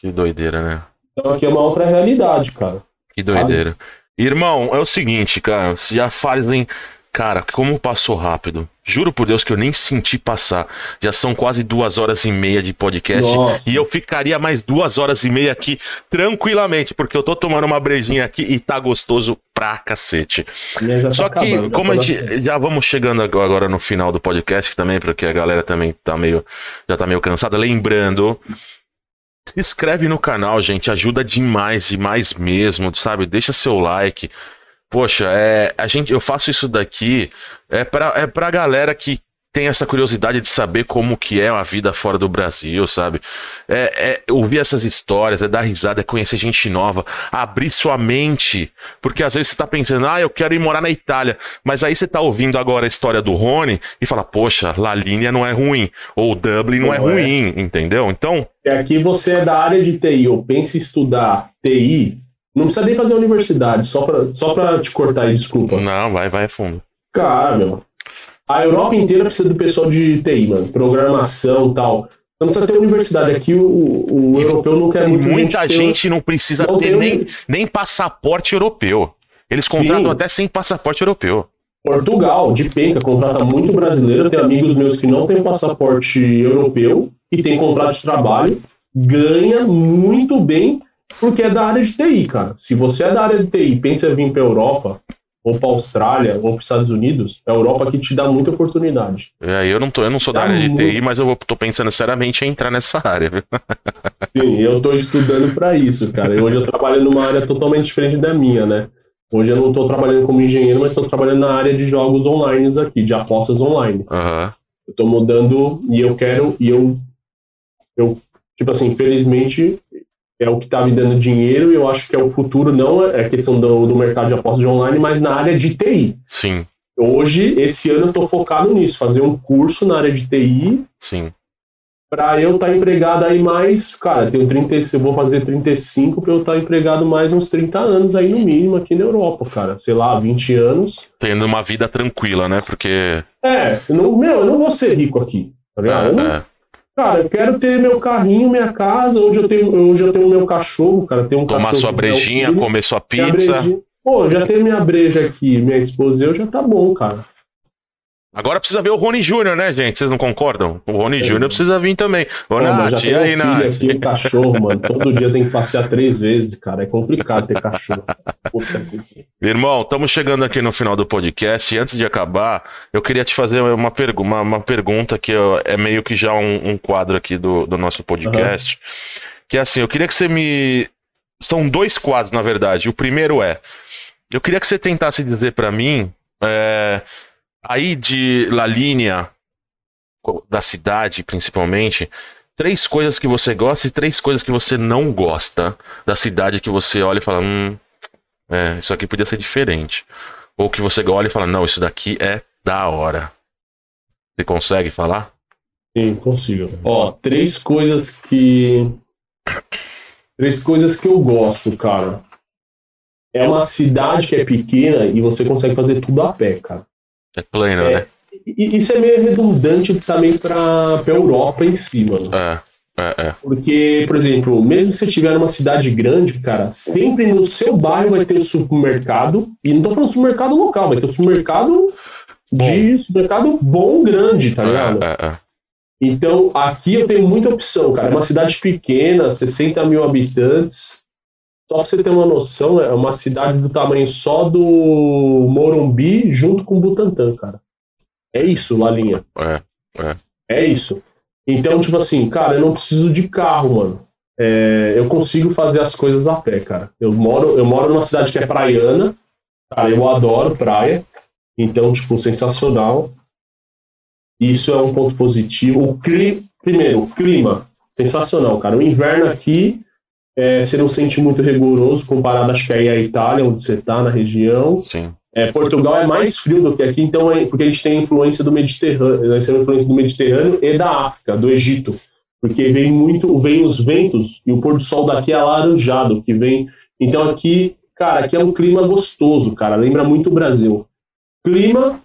Que doideira, né? Então aqui é uma outra realidade, cara. Que doideira. Irmão, é o seguinte, cara. Se já fazem. Cara, como passou rápido. Juro por Deus que eu nem senti passar. Já são quase duas horas e meia de podcast. Nossa. E eu ficaria mais duas horas e meia aqui tranquilamente, porque eu tô tomando uma brejinha aqui e tá gostoso pra cacete. Tá Só que, acabando, já como a gente nascendo. já vamos chegando agora agora no final do podcast também, porque a galera também tá meio já tá meio cansada. Lembrando, se inscreve no canal, gente, ajuda demais, demais mesmo, sabe? Deixa seu like. Poxa, é, a gente, eu faço isso daqui é pra, é pra galera que tem essa curiosidade de saber como que é a vida fora do Brasil, sabe? É, é ouvir essas histórias, é dar risada, é conhecer gente nova, abrir sua mente, porque às vezes você tá pensando, ah, eu quero ir morar na Itália, mas aí você tá ouvindo agora a história do Rony e fala, poxa, La Linea não é ruim, ou Dublin não, é Não é. ruim, entendeu? Então, E aqui você é da área de TI ou pensa em estudar TI, não precisa nem fazer universidade, só pra, só pra te cortar aí, desculpa. não, vai, vai a fundo. Cara, meu. A Europa inteira precisa do pessoal de TI, mano. Programação e tal. Não precisa ter universidade. Aqui o, o europeu não quer muito muita ter- gente não precisa não ter tem um- nem, nem passaporte europeu. Eles contratam Sim. até sem passaporte europeu. Portugal, de penca, contrata muito brasileiro. Tenho amigos meus que não têm passaporte europeu e tem contrato de trabalho, ganha muito bem porque é da área de TI, cara. Se você é da área de TI e pensa em vir para Europa, ou para Austrália, ou para os Estados Unidos, a Europa aqui te dá muita oportunidade. É, eu não tô, eu não sou da Tá área de. TI, mas eu tô pensando seriamente em entrar nessa área, viu? Sim, eu tô estudando para isso, cara. E hoje eu trabalho numa área totalmente diferente da minha, né? Hoje eu não tô trabalhando como engenheiro, mas estou trabalhando na área de jogos online aqui, de apostas online. Aham. Eu tô mudando e eu quero, e eu, eu tipo assim, infelizmente é o que tá me dando dinheiro e eu acho que é o futuro, não é a questão do, do mercado de apostas de online, mas na área de TI. Sim, Hoje, esse ano eu tô focado nisso, fazer um curso na área de TI sim. Pra eu estar empregado aí mais, cara, tenho 30, eu vou fazer 35 pra eu estar empregado mais uns 30 anos aí no mínimo aqui na Europa, cara. Sei lá, 20 anos. Tendo uma vida tranquila, né? Porque. É, não, meu, eu não vou ser rico aqui, tá ligado? Eu não- É, Cara, eu quero ter meu carrinho, minha casa, hoje eu tenho, hoje eu tenho meu cachorro, cara, tem um tomar cachorro sua é brejinha, filho, comer sua pizza. Pô, já tenho minha breja aqui, minha esposa eu, já tá bom, cara. Agora precisa ver o Rony Júnior, né, gente? Vocês não concordam? O Rony É. Júnior precisa vir também. Ô, Pô, Nath, já e um aí, filho Nath? aqui, um cachorro, mano. Todo dia tem que passear três vezes, cara. É complicado ter cachorro. Puta que... Irmão, estamos chegando aqui no final do podcast e antes de acabar, eu queria te fazer uma, pergu uma, uma pergunta que ó, é meio que já um, um quadro aqui do, do nosso podcast. Que é assim, eu queria que você me. São dois quadros, na verdade. O primeiro é. Eu queria que você tentasse dizer pra mim, é, aí de La Linha, da cidade principalmente, três coisas que você gosta e três coisas que você não gosta da cidade que você olha e fala, hum, é, isso aqui podia ser diferente. Ou que você olha e fala, não, isso daqui é da hora. Você consegue falar? Sim, consigo. Ó, três coisas que. Três coisas que eu gosto, cara. É uma cidade que é pequena e você consegue fazer tudo a pé, cara. É pleno, É. né? E isso é meio redundante também pra, pra Europa em si, mano. É, é, é. Porque, por exemplo, mesmo que você estiver numa cidade grande, cara, sempre no seu bairro vai ter o supermercado. E não tô falando supermercado local, vai ter o supermercado de supermercado bom, grande, tá ligado? É, é, é. Então, aqui eu tenho muita opção, cara. É uma cidade pequena, 60 mil habitantes. Só pra você ter uma noção, é uma cidade do tamanho só do Morumbi junto com Butantã, cara. É isso, Lalinha. É, É isso. Então, tipo assim, cara, eu não preciso de carro, mano. É, eu consigo fazer as coisas a pé, cara. Eu moro, eu moro numa cidade que é praiana. Cara, eu adoro praia. Então, tipo, sensacional. Isso é um ponto positivo. O clima, primeiro, o clima, sensacional, cara. O inverno aqui, é, você não sente muito rigoroso comparado, acho que aí à Itália, onde você tá, na região. Sim. É, Portugal é mais frio do que aqui, então é, porque a gente tem influência do Mediterrâneo, nós temos influência do Mediterrâneo e da África, do Egito, porque vem muito, vem os ventos e o pôr do sol daqui é alaranjado, que vem. Então aqui, cara, aqui é um clima gostoso, cara, lembra muito o Brasil. Clima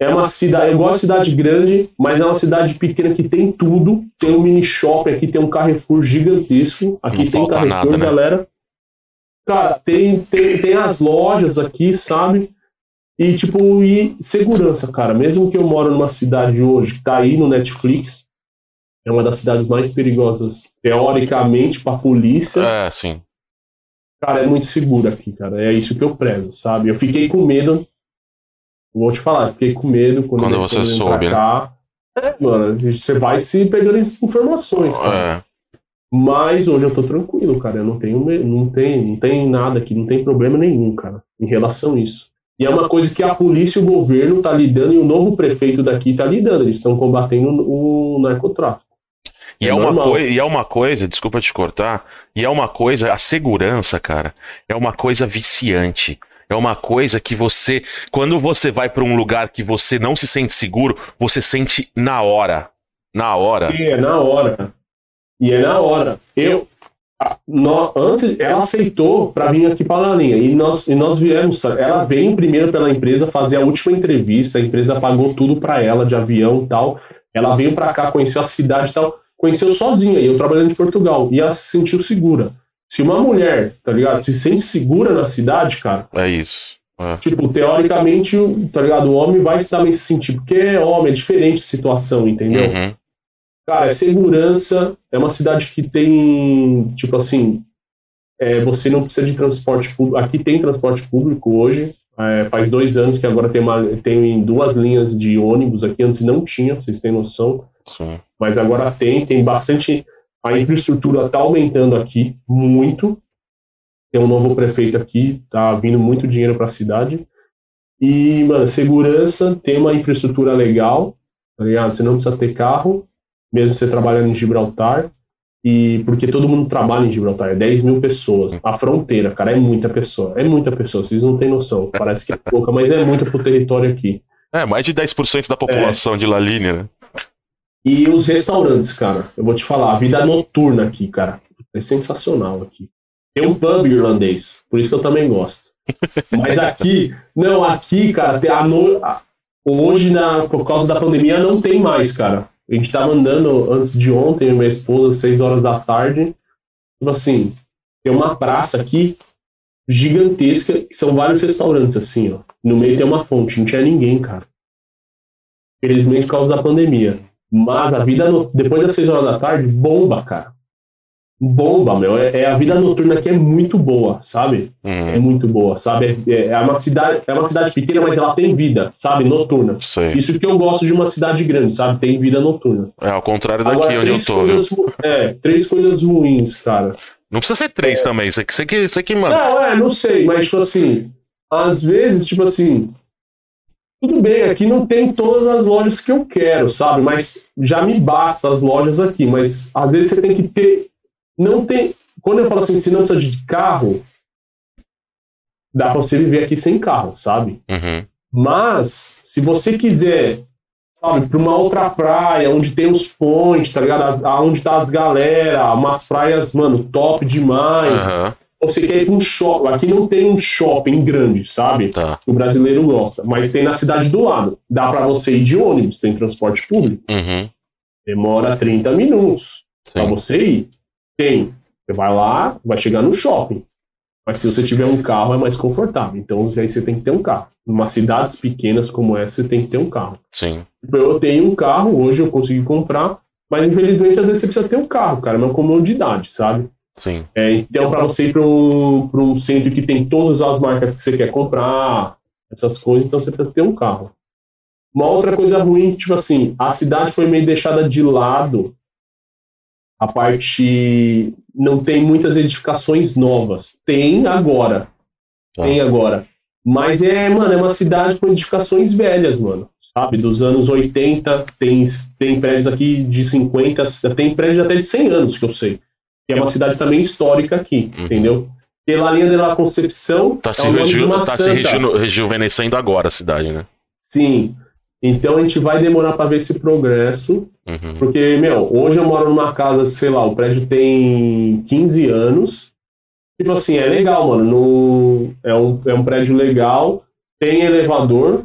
é uma cidade, eu gosto de cidade grande, mas é uma cidade pequena que tem tudo. Tem um mini shopping aqui, tem um Carrefour gigantesco. Aqui Não tem Carrefour, nada, né? galera. Cara, tem, tem, tem as lojas aqui, sabe? E, tipo, e segurança, cara. Mesmo que eu moro numa cidade hoje que tá aí no Netflix, é uma das cidades mais perigosas, teoricamente, pra polícia. É, sim. Cara, é muito seguro aqui, cara. É isso que eu prezo, sabe? Eu fiquei com medo. Vou te falar, fiquei com medo quando, Quando você soube, né? pra cá. É, mano, você vai se pegando informações, cara. É. Mas hoje eu tô tranquilo, cara. Eu não tenho, não tem, não tem nada aqui, não tem problema nenhum, cara, em relação a isso. E é uma coisa que a polícia e o governo tá lidando e o novo prefeito daqui tá lidando. Eles estão combatendo o narcotráfico. E É é, uma coi- e é uma coisa, desculpa te cortar, e é uma coisa, a segurança, cara, é uma coisa viciante. É uma coisa que você, quando você vai pra um lugar que você não se sente seguro, você sente na hora. Na hora. E é na hora. E é na hora. Eu, antes, ela aceitou para vir aqui para a linha e nós, e nós viemos. Ela veio primeiro pela empresa fazer a última entrevista. A empresa pagou tudo para ela de avião e tal. Ela veio para cá, conheceu a cidade e tal. Conheceu sozinha. E eu trabalhando em Portugal. E ela se sentiu segura. Se uma mulher, tá ligado, se sente segura na cidade, cara, É isso. É. tipo, teoricamente, tá ligado, o homem vai também se sentir, porque é homem, é diferente a situação, entendeu? Uhum. Cara, é segurança, é uma cidade que tem, tipo assim, é, você não precisa de transporte público. Aqui tem transporte público hoje. é, faz dois anos que agora tem, uma, tem duas linhas de ônibus aqui, antes não tinha, pra vocês têm noção. Sim. Mas agora tem, tem bastante. A infraestrutura está aumentando aqui muito. Tem um novo prefeito aqui, tá vindo muito dinheiro para a cidade. E, mano, segurança, tem uma infraestrutura legal, tá ligado? Você não precisa ter carro, mesmo você trabalhando em Gibraltar. E porque todo mundo trabalha em Gibraltar, é 10 mil pessoas. A fronteira, cara, é muita pessoa. É muita pessoa, vocês não têm noção. Parece que é pouca, mas é muito pro território aqui. É, mais de 10% da população de La Linha, né? E os restaurantes, cara, eu vou te falar, a vida noturna aqui, cara, é sensacional aqui. Tem um pub irlandês, por isso que eu também gosto. Mas aqui, não, aqui, cara, a no... hoje, na... por causa da pandemia, não tem mais, cara. A gente tava andando antes de ontem, minha esposa, 6 horas da tarde. Tipo assim, tem uma praça aqui gigantesca, são vários restaurantes, assim, ó. No meio tem uma fonte, não tinha ninguém, cara. Felizmente por causa da pandemia. Mas a vida no... depois das 6 horas da tarde bomba, cara. Bomba, meu. É, é a vida noturna que é muito boa, sabe? Uhum. É muito boa, sabe? É, é, uma cidade, é uma cidade pequena, mas ela tem vida, sabe? Noturna. Sei. Isso que eu gosto de uma cidade grande, sabe? Tem vida noturna. É ao contrário daqui Agora, onde eu tô, viu? coisas, ru- é, três coisas ruins, cara. Não precisa ser três também. Você, você, que, você que manda. Não, é, não sei, mas tipo assim, às vezes, tipo assim, tudo bem, aqui não tem todas as lojas que eu quero, sabe? Mas já me basta as lojas aqui, mas às vezes você tem que ter, não tem, quando eu falo assim, se não precisa de carro, dá pra você viver aqui sem carro, sabe? Uhum. Mas, se você quiser, sabe, pra uma outra praia, onde tem os pontes, tá ligado? Onde tá as galera, umas praias, mano, top demais. Aham. Ou você quer ir pra um shopping. Aqui não tem um shopping grande, sabe? Tá. O brasileiro gosta. Mas tem na cidade do lado. Dá pra você ir de ônibus, tem transporte público. Uhum. Demora 30 minutos Sim. você ir. Tem. Você vai lá, vai chegar no shopping. Mas se você tiver um carro, é mais confortável. Então aí você tem que ter um carro. Em cidades pequenas como essa, você tem que ter um carro. Sim. Tipo, Eu tenho um carro, hoje eu consegui comprar, mas infelizmente às vezes você precisa ter um carro, cara, é uma comodidade, sabe? Sim. É, então, para você ir para um, pra um centro que tem todas as marcas que você quer comprar, essas coisas, então você precisa ter um carro. Uma outra coisa ruim, tipo assim, a cidade foi meio deixada de lado. A parte. Não tem muitas edificações novas. Tem agora. Tá. Tem agora. Mas é, mano, é uma cidade com edificações velhas, mano. Sabe? Dos anos 80, tem, tem prédios aqui de 50, tem prédios até de 100 anos, que eu sei. Que é uma cidade também histórica aqui, Uhum. entendeu? Pela linha de la Concepção, Tá se, é de reju... tá se reju... rejuvenescendo agora a cidade, né? Sim. Então a gente vai demorar para ver esse progresso, Uhum. porque, meu, hoje eu moro numa casa, sei lá, o prédio tem 15 anos. Tipo assim, é legal, mano. No... É, um, é um prédio legal, tem elevador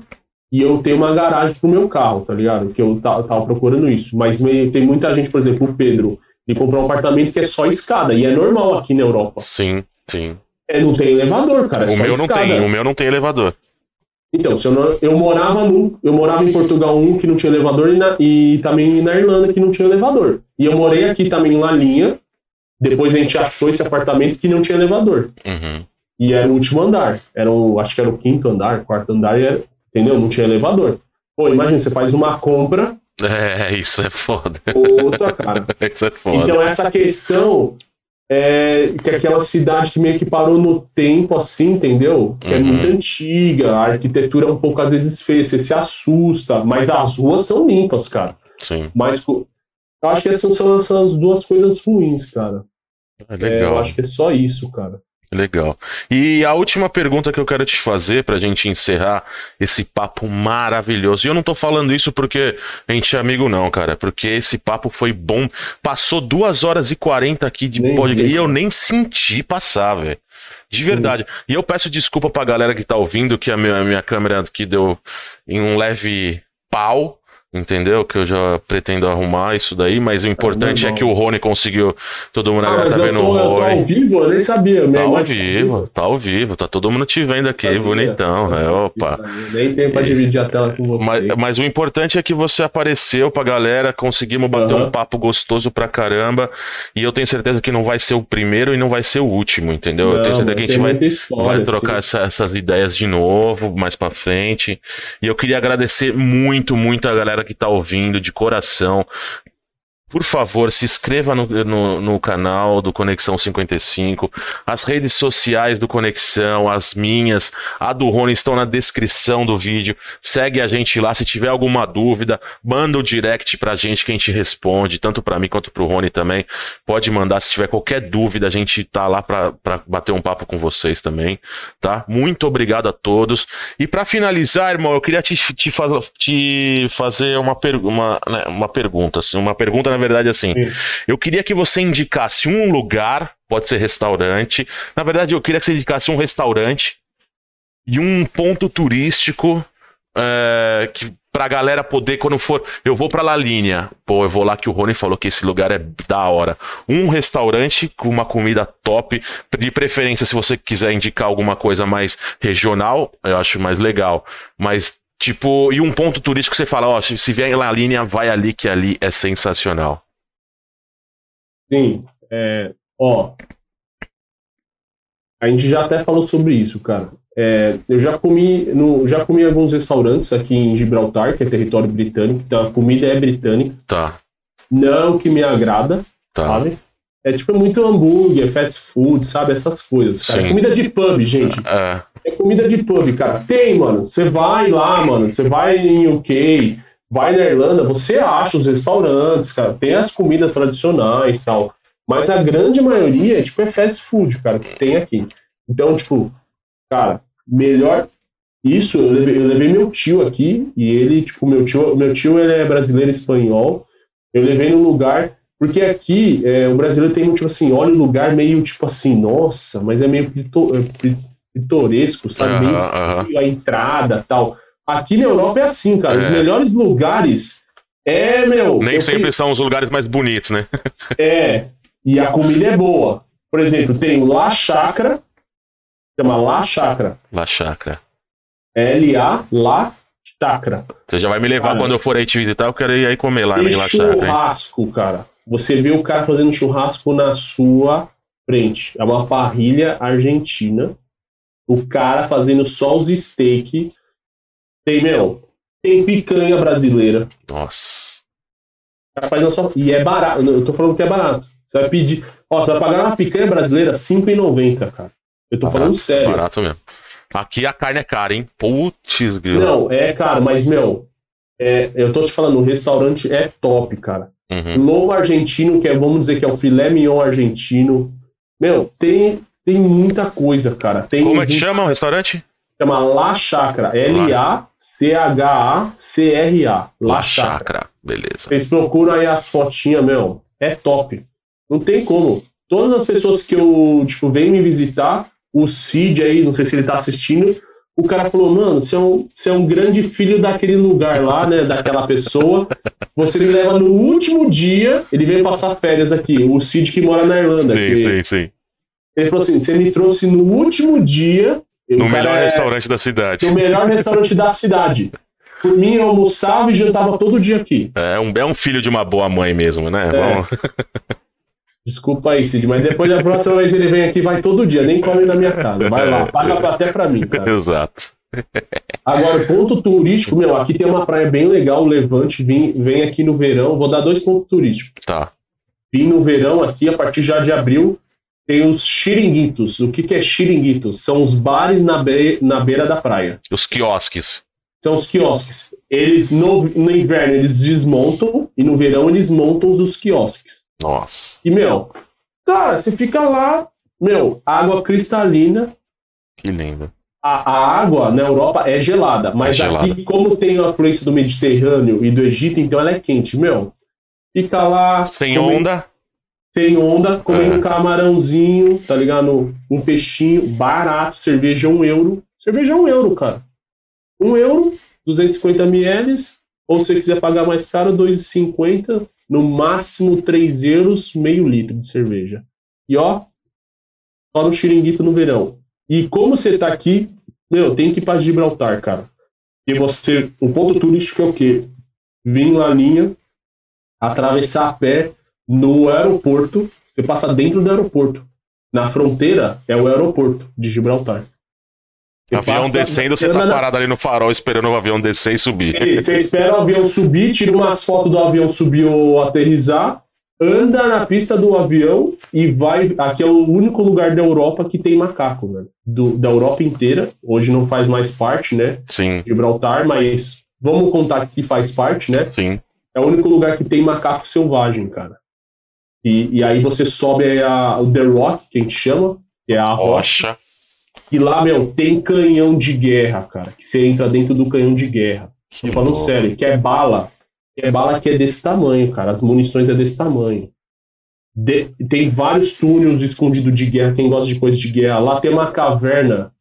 e eu tenho uma garagem pro meu carro, tá ligado? Que eu ta- tava procurando isso. Mas meio- tem muita gente, por exemplo, o Pedro, ele comprou um apartamento que é só escada, e é normal aqui na Europa. Sim, sim. É, não tem elevador, cara, é o meu escada. não tem, o meu não tem elevador. Então, se eu, não- eu morava num, eu morava em Portugal um que não tinha elevador e, na- e também na Irlanda que não tinha elevador. E eu morei aqui também em Lalinha. Depois a gente achou esse apartamento que não tinha elevador. Uhum. E era o último andar. Era o, acho que era o quinto andar, quarto andar, e era, entendeu? Não tinha elevador. Pô, imagina, você faz uma compra, É, isso é foda. outra, cara. Isso é foda. Então essa questão é que aquela cidade que meio que parou no tempo, assim, entendeu? Que é Uhum. muito antiga, a arquitetura é um pouco às vezes feia, você se assusta, mas as ruas são limpas, cara. Sim, Mas eu acho que essas são essas duas coisas ruins, cara. é É, legal. eu acho que é só isso, cara. Legal. E a última pergunta que eu quero te fazer pra gente encerrar esse papo maravilhoso. E eu não tô falando isso porque a gente é amigo, não, cara. Porque esse papo foi bom. Passou duas horas e 40 aqui de Nem podcast. E eu nem senti passar, velho. De verdade. E eu peço desculpa pra galera que tá ouvindo, que a minha, a minha câmera aqui deu em um leve pau. Entendeu? Que eu já pretendo arrumar isso daí, mas o importante é normal. que o Rony conseguiu. Todo mundo Ah, agora mas tá vendo tô, o Rony. ao vivo, eu nem sabia. Tá ao imagem vivo, tá ao vivo, tá todo mundo te vendo aqui, Sabia. bonitão, né? Opa. Nem tenho pra dividir a tela com você. Mas, mas o importante é que você apareceu pra galera, conseguimos bater Aham. um papo gostoso pra caramba. E eu tenho certeza que não vai ser o primeiro e não vai ser o último, entendeu? eu tenho Não, certeza que a gente tem vai, história, vai assim. trocar essa- essas ideias de novo, mais pra frente. E eu queria agradecer muito, muito a galera que tá ouvindo, de coração. Por favor, se inscreva no, no, no canal do Conexão 55. As redes sociais do Conexão, as minhas, a do Rony estão na descrição do vídeo. Segue a gente lá. Se tiver alguma dúvida, manda o direct pra gente que a gente responde, tanto pra mim quanto pro Rony também. Pode mandar. Se tiver qualquer dúvida, a gente tá lá pra, pra bater um papo com vocês também, tá? Muito obrigado a todos. E pra finalizar, irmão, eu queria te, te, te fazer uma, per, uma, né, uma pergunta. Assim, uma pergunta, na verdade, assim. Sim. Eu queria que você indicasse um lugar, pode ser restaurante. Na verdade, eu queria que você indicasse um restaurante e um ponto turístico é, que pra galera poder, quando for. Eu vou pra La Linha. Pô, eu vou lá que o Rony falou que esse lugar é da hora. Um restaurante com uma comida top. De preferência, se você quiser indicar alguma coisa mais regional, eu acho mais legal. Mas Tipo, e um ponto turístico que você fala, ó, se, se vier lá a linha, vai ali, que ali é sensacional. Sim, é, ó. A gente já até falou sobre isso, cara. É, eu já comi, no, já comi em alguns restaurantes aqui em Gibraltar, que é território britânico, então a comida é britânica. Tá. Não que me agrada, Tá. sabe? É tipo muito hambúrguer, fast food, sabe? Essas coisas, cara. Sim. Comida de pub, gente. É, É comida de pub, cara. Tem, mano. Você vai lá, mano. Você vai em UK, vai na Irlanda, você acha os restaurantes, cara. Tem as comidas tradicionais e tal. Mas a grande maioria, tipo, é fast food, cara, que tem aqui. Então, tipo, cara, melhor. Isso, eu levei, eu levei meu tio aqui, e ele, tipo, meu tio, meu tio ele é brasileiro espanhol. Eu levei num lugar. Porque aqui, é, o brasileiro tem, tipo assim, olha o lugar meio, tipo assim, nossa, mas é meio pitoresco, sabe? Meio a entrada tal. Aqui na Europa é assim, cara. Os É. melhores lugares é, meu. nem sempre são os lugares mais bonitos, né? é, e a comida é boa. Por exemplo, tem o La Chacra, chama La Chacra. La Chácara. L-A, La Chacra. Você já vai me levar Cara. quando eu for aí te visitar, eu quero ir aí comer lá em La hein? churrasco, cara. Você vê o cara fazendo churrasco na sua frente. É uma parrilha argentina. O cara fazendo só os steak. Tem, meu, tem picanha brasileira. Nossa. O cara faz na sua... E é barato. Eu tô falando que é barato. Você vai pedir. Ó, você vai pagar uma picanha brasileira R$ 5,90, cara. Eu tô falando sério. Barato mesmo. Aqui a carne é cara, hein? Putz. Não, é, cara, mas, meu, é, eu tô te falando, o restaurante é top, cara. Uhum. Lobo argentino, que é, vamos dizer que é o filé mignon argentino. Meu, tem, tem muita coisa, cara. Tem Como é que chama o restaurante? chama La Chacra. L-A-C-H-A-C-R-A. La Chacra. Beleza. Vocês procuram aí as fotinhas, meu. É top. Não tem como. Todas as pessoas que eu, tipo, vêm me visitar, o Cid aí, não sei se ele tá assistindo, o cara falou, mano, você é um, você é um grande filho daquele lugar lá, né, daquela pessoa. Você me leva no último dia, ele veio passar férias aqui, o Cid que mora na Irlanda. que- Sim, sim, sim. Ele falou assim, você me trouxe no último dia... No melhor é- restaurante da cidade. no melhor restaurante da cidade. Por mim, eu almoçava e jantava todo dia aqui. É um, é um filho de uma boa mãe mesmo, né? É. Desculpa aí, Cid, mas depois da próxima vez ele vem aqui, vai todo dia, nem come na minha casa. Vai lá, paga até pra mim, cara. Exato. Agora, ponto turístico, meu, aqui tem uma praia bem legal, Levante, vem, vem aqui no verão, vou dar dois pontos turísticos. Tá. Vim no verão aqui, a partir já de abril, tem os xiringuitos. O que que é xiringuitos? São os bares na, be na beira da praia. Os quiosques. São os quiosques. Eles, no, no inverno, eles desmontam, e no verão eles montam os quiosques. Nossa. E, meu, cara, você fica lá, meu, água cristalina. Que lindo. A, a água na Europa é gelada, mas É gelada. aqui, como tem a influência do Mediterrâneo e do Egito, então ela é quente, meu. Fica lá. Sem come- onda. Sem onda, comendo É. um camarãozinho, tá ligado? Um peixinho barato, cerveja um euro. Cerveja um euro, cara. Um euro, 250 ml. Ou se você quiser pagar mais caro, 2,50. No máximo 3 euros, meio litro de cerveja. E ó, só no xiringuito no verão. E como você tá aqui, meu, tem que ir pra Gibraltar, cara. E você, o ponto turístico é o quê? Vir na linha, atravessar a pé no aeroporto, você passa dentro do aeroporto. Na fronteira é o aeroporto de Gibraltar. Você avião descendo, você tá na- parado ali no farol esperando o avião descer e subir. Ele- Você espera o avião subir, tira umas fotos do avião subir ou aterrissar, anda na pista do avião e vai. Aqui é o único lugar da Europa que tem macaco, né? Do, da Europa inteira. Hoje não faz mais parte, né? Sim, Gibraltar, mas vamos contar que faz parte, né? sim. É o único lugar que tem macaco selvagem, cara. E, e aí você sobe a, o The Rock, que a gente chama, que é a rocha. Rocha. E lá, meu, tem canhão de guerra, cara. Que você entra dentro do canhão de guerra. Que Tô falando sério, que é bala. Que é bala que é desse tamanho, cara. As munições é desse tamanho. De- tem vários túneis escondidos de guerra. Quem gosta de coisa de guerra. Lá tem uma caverna.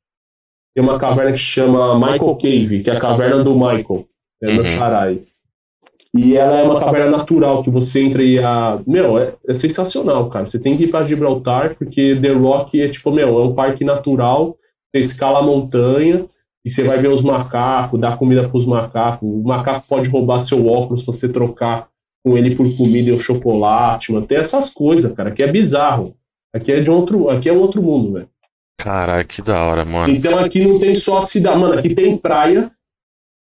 Tem uma caverna que chama Michael Cave, que é a caverna do Michael. É no Uhum. Charai. E ela é uma caverna natural que você entra e a. Meu, é, é sensacional, cara. Você tem que ir pra Gibraltar, porque The Rock é tipo, meu, é um parque natural. Você escala a montanha e você vai ver os macacos, dar comida para os macacos. O macaco pode roubar seu óculos se você trocar com ele por comida e o chocolate, mano. Tem essas coisas, cara, que é bizarro. Aqui é de outro, aqui é outro mundo, velho. Caralho, que da hora, mano. Então aqui não tem só a cidade, mano, aqui tem praia,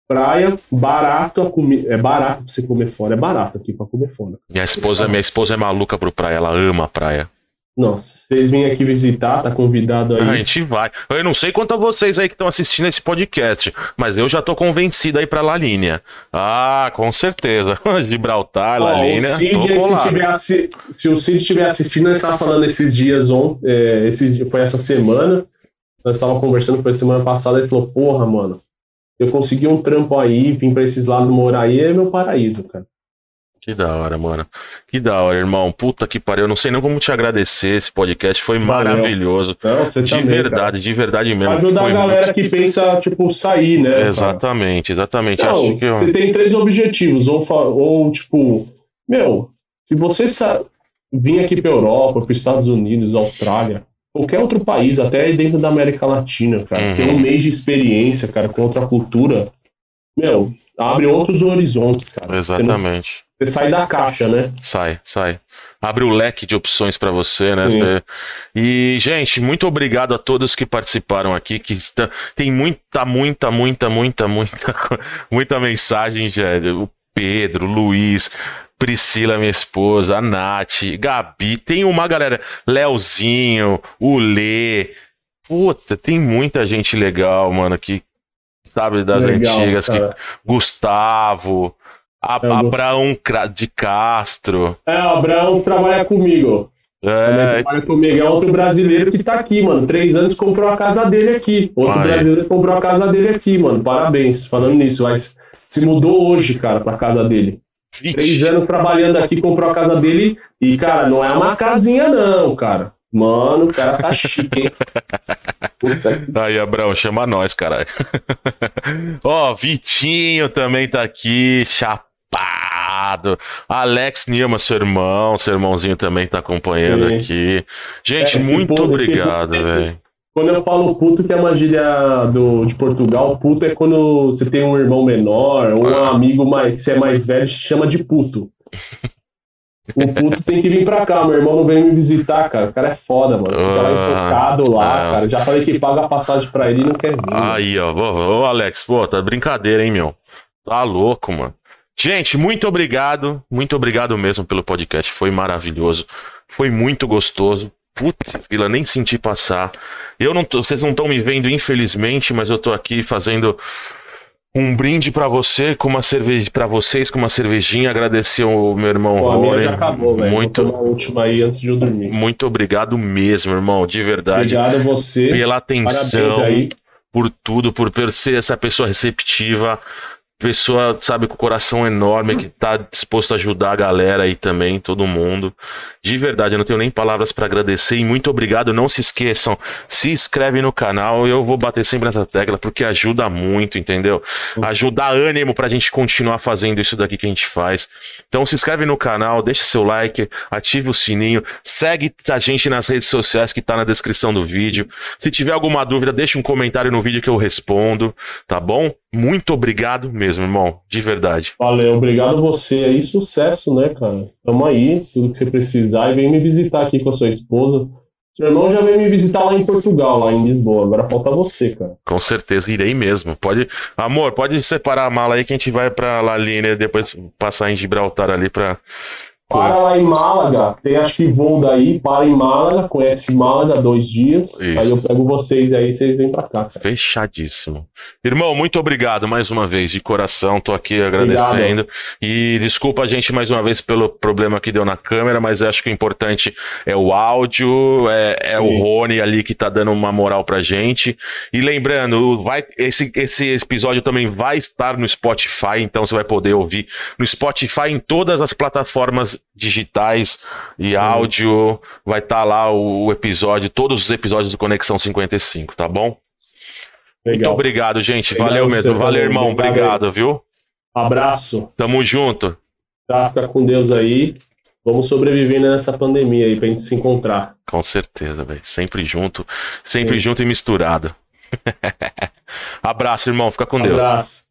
praia, barato a comida, é barato pra você comer fora, é barato aqui pra comer fora. Minha esposa, minha esposa é maluca pro praia, ela ama a praia. Nossa, se vocês vêm aqui visitar, tá convidado aí. A gente vai. Eu não sei quanto a vocês aí que estão assistindo esse podcast, mas eu já tô convencido aí pra La Linha. Ah, com certeza. Gibraltar, La o Cid, aí, se, tiver assi- se o Cid estiver assistindo, nós estávamos falando esses dias ontem, é, esses, foi essa semana, nós estávamos conversando, foi semana passada, ele falou, porra, mano, eu consegui um trampo aí, vim pra esses lados morar aí, é meu paraíso, cara. Que da hora, mano. Que da hora, irmão. Puta que pariu. Eu não sei nem como te agradecer. Esse podcast foi Valeu. maravilhoso. Não, De também, verdade, de verdade Cara. mesmo. Ajudar a galera que pensa, tipo, sair, né? muito- cara? Exatamente, exatamente. Não, que você tem três objetivos, ou, ou tipo, meu, se você sa- vir aqui pra Europa, para Estados Unidos, Austrália, qualquer outro país, até dentro da América Latina, cara, Uhum. ter um mês de experiência, cara, com outra cultura, meu, abre outros horizontes, cara. Você, não- Exatamente. você sai da caixa, né? Sai, sai. Abre o leque de opções pra você, né? Sim. E, gente, muito obrigado a todos que participaram aqui, que está... tem muita, muita, muita, muita, muita, muita mensagem. O Pedro, o Luiz, Priscila, minha esposa, a Nath, Gabi, tem uma galera, Leozinho, o Lê. Puta, tem muita gente legal, mano, que sabe das Legal, antigas, que cara. Gustavo, a, gosto. Abraão de Castro. É, o Abraão trabalha comigo. É, trabalha comigo. É outro brasileiro que tá aqui, mano. Três anos comprou a casa dele aqui. Outro Aí. brasileiro comprou a casa dele aqui, mano. Parabéns. Falando nisso, mas se mudou hoje, cara, pra casa dele. Três vixe, anos trabalhando aqui, comprou a casa dele. E, cara, não é uma casinha, não, cara. Mano, o cara tá chique, hein? Aí, Abraão, chama nós, caralho. Ó, Vitinho também tá aqui, chapado. Alex Nilma, seu irmão, seu irmãozinho também tá acompanhando Sim. aqui. Gente, É, muito povo- obrigado, velho. Quando eu falo puto, que é uma gíria do, de Portugal, puto é quando você tem um irmão menor ou um amigo mais, que você é mais velho, te chama de puto. O puto tem que vir pra cá, meu irmão não vem me visitar, cara. O cara é foda, mano. Fica lá Ah. enfocado lá, cara. Já falei que paga a passagem pra ele e não quer vir. Aí, ó, ô, Alex, pô, tá brincadeira, hein, meu? Tá louco, mano. Gente, muito obrigado, muito obrigado mesmo pelo podcast, foi maravilhoso, foi muito gostoso. Putz, Vila, nem senti passar. Eu não tô, vocês não estão me vendo, infelizmente, mas eu tô aqui fazendo um brinde pra você com uma cerveja, para vocês com uma cervejinha. Agradecer ao meu irmão Pô, Rony. acabou, velho. Muito, última aí antes de eu dormir. muito obrigado mesmo, irmão, de verdade, Obrigado a você. pela atenção aí. por tudo, por ser essa pessoa receptiva, pessoa, sabe, com o coração enorme, que tá disposto a ajudar a galera aí também, todo mundo. De verdade, eu não tenho nem palavras para agradecer e muito obrigado. Não se esqueçam, se inscreve no canal, eu vou bater sempre nessa tecla, porque ajuda muito, entendeu? Ajuda ânimo pra gente continuar fazendo isso daqui que a gente faz. Então se inscreve no canal, deixa seu like, ative o sininho, segue a gente nas redes sociais que tá na descrição do vídeo. Se tiver alguma dúvida, deixa um comentário no vídeo que eu respondo, tá bom? Muito obrigado mesmo, irmão, de verdade. Valeu, obrigado a você aí. Sucesso, né, cara? Tamo aí, tudo que você precisar. E vem me visitar aqui com a sua esposa. Seu irmão já veio me visitar lá em Portugal, lá em Lisboa. Agora falta você, cara. Com certeza irei mesmo. Pode, amor, pode separar a mala aí que a gente vai pra Laline e depois passar em Gibraltar ali pra. Para lá em Málaga, tem acho que voo daí, para em Málaga, conhece Málaga dois dias. Isso. Aí eu pego vocês aí, vocês vêm pra cá, cara. Fechadíssimo. Irmão, muito obrigado mais uma vez, de coração. Tô aqui agradecendo. E desculpa a gente mais uma vez pelo problema que deu na câmera, mas acho que o importante é o áudio, é, é o. Rony ali que tá dando uma moral pra gente. E lembrando, vai, esse, esse episódio também vai estar no Spotify, então você vai poder ouvir no Spotify em todas as plataformas digitais e áudio. Vai estar lá o, o episódio, todos os episódios do Conexão 55, tá bom? Muito Legal. obrigado, gente. Obrigado Valeu mesmo. Valeu, irmão. Obrigado Obrigado, viu? Abraço. Tamo junto. Tá? Fica com Deus aí. Vamos sobreviver nessa pandemia aí pra gente se encontrar. Com certeza, velho. Sempre junto. Sempre Sim. junto e misturado. Abraço, irmão. Fica com Deus. Abraço.